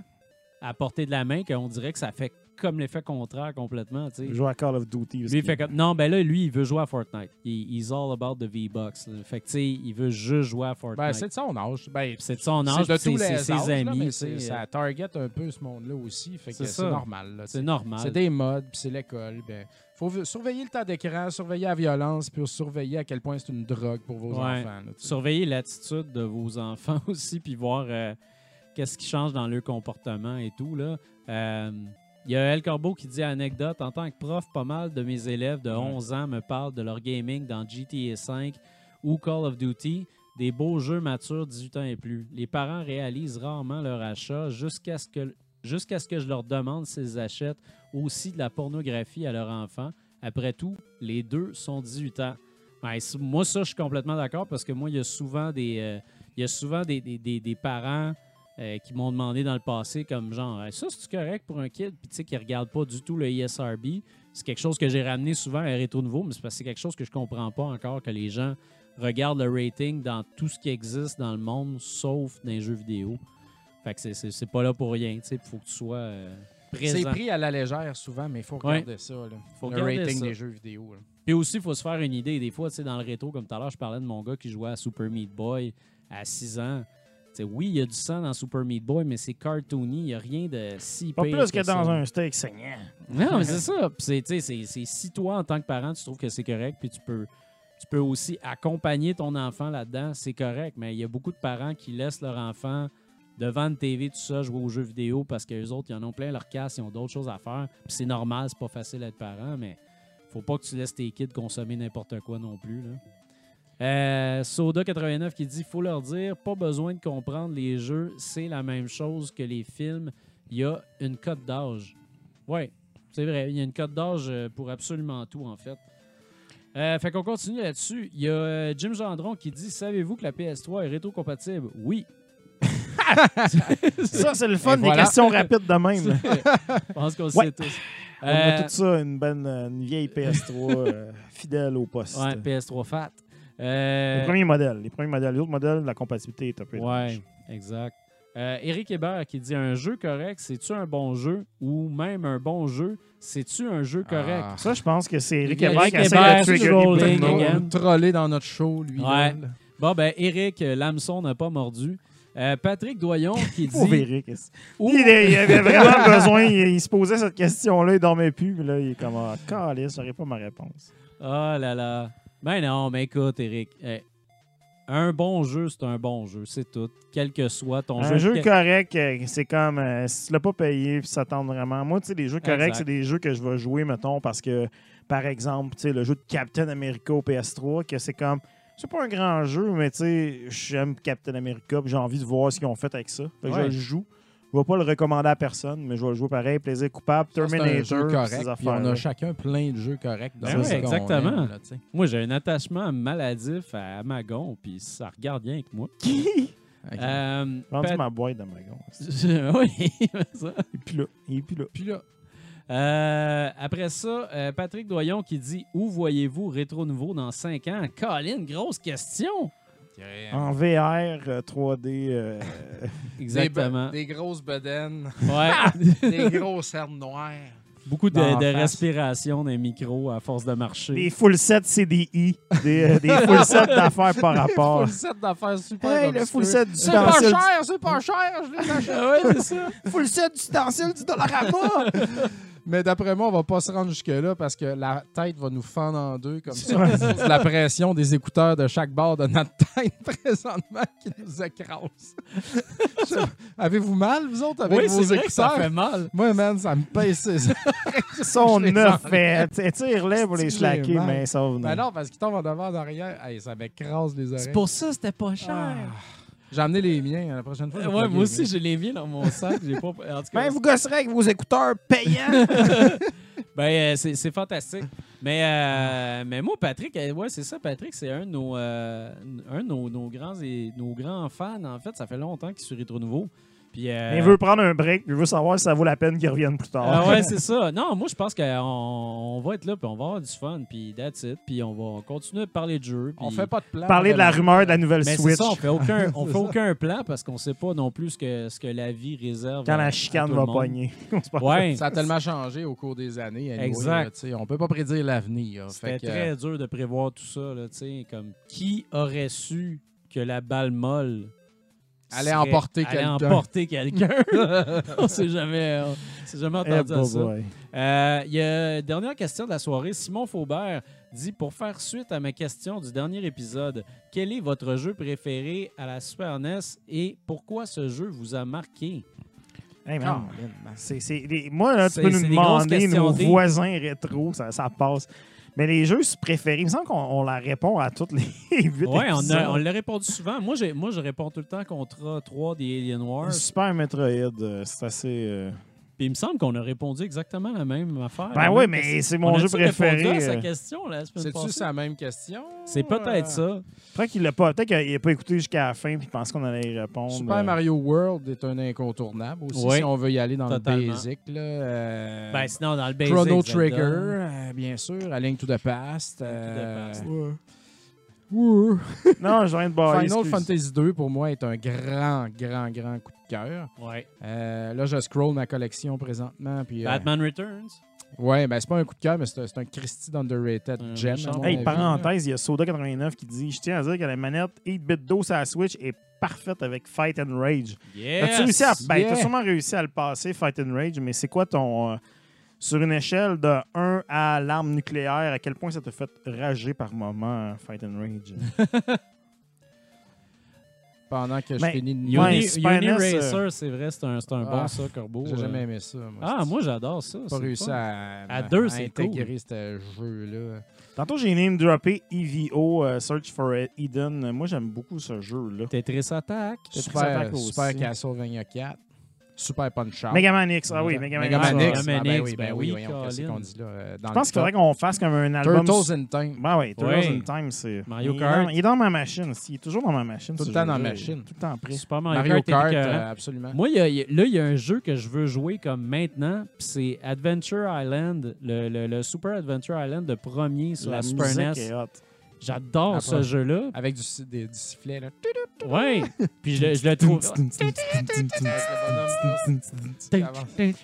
C: à portée de la main qu'on dirait que ça fait comme l'effet contraire complètement. tu sais.
D: Il joue à Call of Duty.
C: Lui, fait comme. Non, ben là, lui, il veut jouer à Fortnite. Il, he's all about the V-Bucks. Fait que, tu sais, il veut juste jouer à Fortnite.
E: Ben, c'est de son âge. Ben,
C: c'est de son âge,
E: c'est de
C: puis
E: tous
C: c'est,
E: les âges,
C: ses
E: là,
C: amis.
E: c'est-
C: euh,
E: ça target un peu ce monde-là aussi. Fait que
C: C'est ça.
E: normal.
C: c'est normal.
E: C'est des modes, puis c'est l'école. Ben, faut surveiller le temps d'écran, surveiller la violence, puis surveiller à quel point c'est une drogue pour vos
C: Ouais.
E: enfants. là.
C: Surveiller l'attitude de vos enfants aussi, puis voir euh, qu'est-ce qui change dans leur comportement et tout. Euh, Il y a El Corbeau qui dit anecdote. En tant que prof, pas mal de mes élèves de 11 ans me parlent de leur gaming dans GTA V ou Call of Duty, des beaux jeux matures 18 ans et plus. Les parents réalisent rarement leur achat jusqu'à ce que jusqu'à ce que je leur demande s'ils achètent aussi de la pornographie à leur enfant. Après tout, les deux sont 18 ans. C- moi, ça, je suis complètement d'accord parce que moi, il y a souvent des, euh, il y a souvent des, des- des- parents euh, qui m'ont demandé dans le passé, comme genre, ça, c'est correct pour un kid, puis tu sais, regarde pas du tout le ISRB. C'est quelque chose que j'ai ramené souvent à Rétro Nouveau, mais c'est parce que c'est quelque chose que je comprends pas encore, que les gens regardent le rating dans tout ce qui existe dans le monde, sauf dans les jeux vidéo. Fait que c'est- pas là pour rien, tu sais, il faut que tu sois euh,
E: C'est pris à la légère souvent, mais il faut
C: Ouais.
E: regarder ça. là.
C: Faut
E: le
C: regarder
E: rating
C: ça.
E: des jeux vidéo. là.
C: Puis aussi, il faut se faire une idée. Des fois, tu sais, dans le rétro, comme tout à l'heure, je parlais de mon gars qui jouait à Super Meat Boy à 6 ans. Tu sais, oui, il y a du sang dans Super Meat Boy, mais c'est cartoony. Il n'y a rien de si
D: Pas plus que dans
C: ça.
D: un steak saignant.
C: Non, mais c'est ça. Puis c'est, tu sais, c'est, c'est si toi, en tant que parent, tu trouves que c'est correct, puis tu peux, tu peux aussi accompagner ton enfant là-dedans, c'est correct. Mais il y a beaucoup de parents qui laissent leur enfant devant une TV tout ça, jouer aux jeux vidéo parce que les autres, ils en ont plein leur casse, ils ont d'autres choses à faire. Puis c'est normal, c'est pas facile d'être parent, mais faut pas que tu laisses tes kids consommer n'importe quoi non plus. Là. Euh, Soda89 qui dit faut leur dire, pas besoin de comprendre les jeux, c'est la même chose que les films. Il y a une cote d'âge. Ouais, c'est vrai, il y a une cote d'âge euh, pour absolument tout, en fait. Euh, fait qu'on continue là-dessus. Il y a Jim Gendron qui dit Savez-vous que la PS3 est rétro-compatible? Oui.
D: Ça, c'est le fun
E: Et
D: des
E: voilà.
D: questions rapides de même.
C: Je pense qu'on
D: Ouais.
C: sait tous.
D: On a
C: Euh,
D: tout ça, une bonne euh, une vieille PS3 euh, fidèle au poste.
C: ouais, PS3 Fat.
D: Les
C: Euh,
D: premiers modèles. Les premiers modèles. Les autres modèles, la compatibilité est un peu
C: ouais,
D: dommage.
C: exact. Euh, Éric Hébert qui dit Un jeu correct, c'est-tu un bon jeu? Ou même un bon jeu, c'est-tu un jeu correct?
E: Ah.
D: Ça, je pense que c'est Eric
C: Eric
D: Hébert qui essaie
C: Hébert,
D: de les
E: troller dans notre show, lui.
C: Ouais. Bon, ben, Éric, euh, l'hameçon n'a pas mordu. Euh, Patrick Doyon qui dit
D: Pauvre Eric.
C: Ouh!
D: Il, il avait vraiment besoin, il, il se posait cette question-là, il dormait plus, là, il est comme Ah, calice, j'aurais pas ma réponse.
C: Oh là là. Ben non, mais écoute, Eric. eh, un bon jeu, c'est un bon jeu, c'est tout. Quel que soit ton
D: Un
C: jeu.
D: jeu
C: que-
D: correct, euh, c'est comme euh, si tu l'as pas payé, puis ça tente vraiment. Moi, tu sais, les jeux corrects, c'est des jeux que je vais jouer, mettons, parce que, par exemple, tu sais, le jeu de Captain America au PS3, que c'est comme. C'est pas un grand jeu, mais tu sais, j'aime Captain America, j'ai envie de voir ce qu'ils ont fait avec ça. Fait que
C: Ouais.
D: je le joue. Je vais pas le recommander à personne, mais je vais le jouer pareil. Plaisir coupable, Terminator, ces
E: on a chacun plein de jeux corrects. dans
C: Ben
E: ce
C: ouais, exactement.
E: aime, là.
C: Moi, j'ai un attachement maladif à Amagon, puis ça regarde bien avec moi.
E: Ok.
C: Euh,
D: Vendu
C: Pat-
D: ma boîte de Magon.
C: oui, ça.
D: Et puis là, et puis là.
E: Puis là,
C: Euh, après ça, euh, Patrick Doyon qui dit Où voyez-vous Rétro Nouveau dans 5 ans? Colin, grosse question.
D: En VR, euh, 3D. euh,
C: Exactement.
E: Des, be- des grosses bedaines,
C: Ouais.
E: des gros cernes noires.
C: Beaucoup de,
E: D'en
C: de
E: face.
C: respiration les micros à force de marcher.
D: Des full sets CDI, des, euh, des full sets d'affaires par rapport.
E: Full set d'affaires super
D: Hey, le full set
E: C'est pas cher, c'est pas cher, je l'ai acheté.
C: Ah ouais, c'est ça.
D: Full set d'ustensiles du Dollarama.
E: Mais d'après moi, on va pas se rendre jusque-là parce que la tête va nous fendre en deux comme ça. C'est la pression des écouteurs de chaque bord de notre tête présentement qui nous écrase. Avez-vous mal, vous autres, avec
C: Oui,
E: vos
C: c'est vrai que ça
E: écouteurs?
C: fait mal.
E: Moi, man, ça me pèse.
D: Ils sont neufs. Tire-les pour les slacker, mais ça va venir.
E: Ben non, parce qu'ils tombent en devant, en arrière. Hey, ça m'écrase les oreilles.
C: C'est pour ça que c'était pas cher.
E: Ah. J'ai amené les miens la prochaine fois.
C: Ouais, moi aussi, j'ai les miens dans mon sac. J'ai pas... En tout cas,
D: Ben, vous gosserez avec vos écouteurs payants.
C: Ben, euh, c'est c'est fantastique. Mais, euh, mais moi, Patrick, euh, ouais, c'est ça, Patrick, c'est un de nos, euh, un de nos, nos grands et nos grands fans. En fait, ça fait longtemps qu'il est sur Rétro Nouveau. Puis, euh,
D: Il veut prendre un break, puis il veut savoir si ça vaut la peine qu'il revienne plus tard.
C: ah ouais, c'est ça. Non, moi, je pense qu'on on va être là, puis on va avoir du fun, puis that's it. Puis on va continuer de parler de jeu.
E: On
C: puis-
E: fait pas de plan.
D: Parler de la rumeur de la nouvelle
C: Mais c'est
D: Switch.
C: ça, on fait aucun, on fait aucun plan parce qu'on sait pas non plus ce que, ce que la vie réserve.
D: Quand
C: à-
D: la chicane
C: tout
D: va pogner.
C: Ouais.
E: Ça a tellement changé au cours des années. anyway,
C: Exact.
E: là, tu sais, on peut pas prédire l'avenir.
C: C'était
E: Fait que,
C: très dur de prévoir tout ça. Là, tu sais, comme qui aurait su que la balle molle Serait-
E: emporter quelqu'un.
C: emporter quelqu'un. on s'est jamais, on s'est jamais
D: Eh,
C: entendu à
D: bah,
C: ça.
D: boy.
C: Euh, Il y a dernière question de la soirée. Simon Faubert dit Pour faire suite à ma question du dernier épisode, quel est votre jeu préféré à la Super NES et pourquoi ce jeu vous a marqué?
D: Hey, man,
E: Ah.
D: c'est- c'est des- Moi, là, tu peux nous demander nos voisins rétro, ça, ça passe. Mais les jeux préférés, il me semble qu'on on la répond à toutes les huit
C: Oui, on, a- on l'a répondu souvent. Moi, j'ai- moi, je réponds tout le temps Contra 3 des Alien Wars.
D: Super Metroid, euh, c'est assez... euh,
C: Puis il me semble qu'on a répondu exactement la même affaire.
D: Ben oui, mais c'est mon
C: On
D: jeu préféré,
C: à sa
D: euh.
C: question la semaine
E: C'est-tu sa même question?
C: C'est peut-être
E: Euh,
C: ça.
D: Je crois qu'il l'a pas. Peut-être qu'il n'a pas écouté jusqu'à la fin puis il pense qu'on allait y répondre.
E: Super
D: euh,
E: Mario World est un incontournable aussi,
C: Oui.
E: si on veut y aller dans
C: Totalement.
E: le basic. Là, euh,
C: Ben sinon, dans le basic,
E: Chrono. Trigger, euh, bien sûr. A Link to the Past.
C: to the
E: euh,
C: Past.
E: ouais. Ouais.
D: Non, je viens de.
E: Final
D: excuse.
E: Fantasy 2, pour moi, est un grand, grand, grand coup de cœur.
C: Ouais.
E: Euh, là, je scroll ma collection présentement. Puis, euh,
C: Batman Returns?
E: ouais, ben, c'est pas un coup de cœur, mais c'est un, un Christy d'underrated
C: Un
E: gem.
D: Hey,
E: avis,
D: parenthèse, il y a Soda89 qui dit Je tiens à dire que la manette 8-bit DOS à la Switch est parfaite avec Fight and Rage.
C: Yes!
D: As-tu réussi à. Ben,
E: Yeah.
D: t'as sûrement réussi à le passer, Fight and Rage, mais c'est quoi ton. Euh, sur une échelle de 1 à l'arme nucléaire, à quel point ça t'a fait rager par moment, Fight and Rage?
E: Pendant que je
D: Ben,
E: finis de
C: Uni,
D: Ouais,
C: Uni
D: Super NES,
C: Racer,
D: euh,
C: c'est vrai, c'est un, c'est un
E: Ah,
C: bon ça, Corbeau.
E: J'ai
C: euh.
E: jamais aimé ça. Moi,
C: Ah, moi j'adore ça.
E: pas réussi à,
C: À deux, c'est
E: intégrer ce jeu-là.
D: Tantôt, j'ai name droppé EVO, euh, Search for Eden. Moi, j'aime beaucoup ce jeu-là.
C: Tetris Attack.
D: Tetris
E: Super,
D: Attack aussi.
E: Super Castlevania 4. Super Punch Out.
D: Mega Man X, ah oui, Mega Man X.
C: Ah,
E: X.
C: Mega Man
E: Ah, ben oui, ben
C: ben
E: oui,
C: oui,
E: voyons, qu'est-ce
C: Colin.
E: qu'on dit là. euh, dans
D: Je
E: le
D: pense qu'il faudrait qu'on fasse comme un album.
E: Turtles in Time.
D: Ben oui, Turtles
C: Ouais.
D: in Time, c'est.
C: Mario
D: il est
C: Kart.
D: dans- il est dans ma machine. aussi. Il est toujours dans ma machine.
E: Tout
D: ce
E: le temps dans
D: jeu-là.
E: la machine.
D: Tout le temps prêt.
C: Super Mario,
E: Mario
C: Kart, est
E: Kart,
C: écœurant.
E: euh, absolument.
C: Moi, il y a- il y a- là, il y a un jeu que je veux jouer comme maintenant, puis c'est Adventure Island, le, le- le Super Adventure Island, le premier sur la,
D: La
C: Super
D: musique
C: NES.
D: est hot.
C: J'adore ce jeu-là.
E: Avec du, des- du sifflet. Là.
C: Ouais. Puis je, le- je le trouve.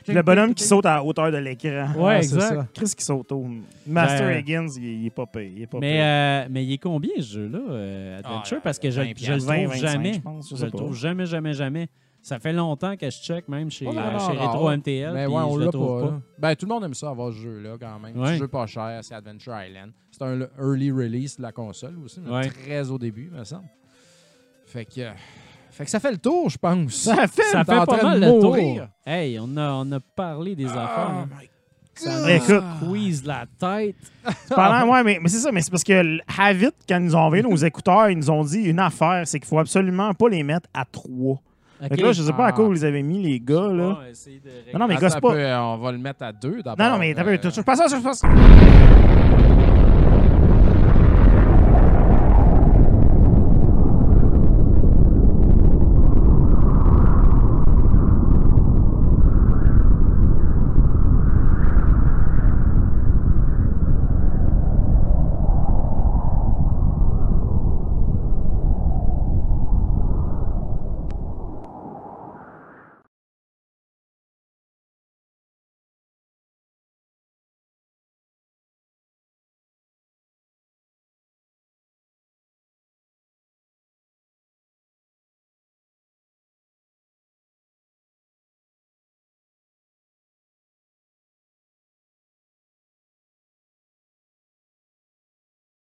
D: Le bonhomme qui saute à la hauteur de l'écran.
C: Ouais,
E: Ah, c'est
C: exact.
E: ça.
D: Chris qui saute au. Master
C: Ben,
D: Higgins, il, il est pas payé. Il est pas
C: Mais, euh, mais il est combien ce jeu-là, euh, Adventure?
E: Ah,
C: Parce que je,
E: 20
C: je le
D: 20,
C: trouve
D: 25,
C: jamais.
D: je pense. Je
C: Je
D: sais
C: le
D: pas.
C: trouve jamais, jamais, jamais. Ça fait longtemps que je check même chez, euh, chez. Retro MTL.
E: Mais
C: puis
E: ouais, on
C: je le
E: l'a pas.
C: pas.
E: Ben, tout le monde aime ça, avoir ce jeu-là, quand même.
C: Ouais.
E: Un jeu pas cher, c'est Adventure Island. C'est un early release de la console aussi, mais
C: Ouais.
E: très au début, me semble. Fait que, fait que ça fait le tour, je pense.
D: Ça fait.
C: Ça fait pas mal le tour. Hey, on a, on a parlé des affaires.
E: Oh
C: hein.
E: my
C: Ça.
D: Écoute.
C: nous squeeze la tête.
D: Pendant, ouais, mais, mais c'est ça, mais c'est parce que Havit, quand ils nous ont envoyé nos écouteurs, ils nous ont dit une affaire, c'est qu'il faut absolument pas les mettre à trois. Fait que là, je sais pas à quoi
E: Ah.
D: vous les avez mis, les gars, là.
C: De
D: Non, non, mais gosse pas.
E: peu, on va le mettre à deux d'abord.
D: Non, non, mais t'as
E: euh,
D: vu, je passe ça, je passe ça.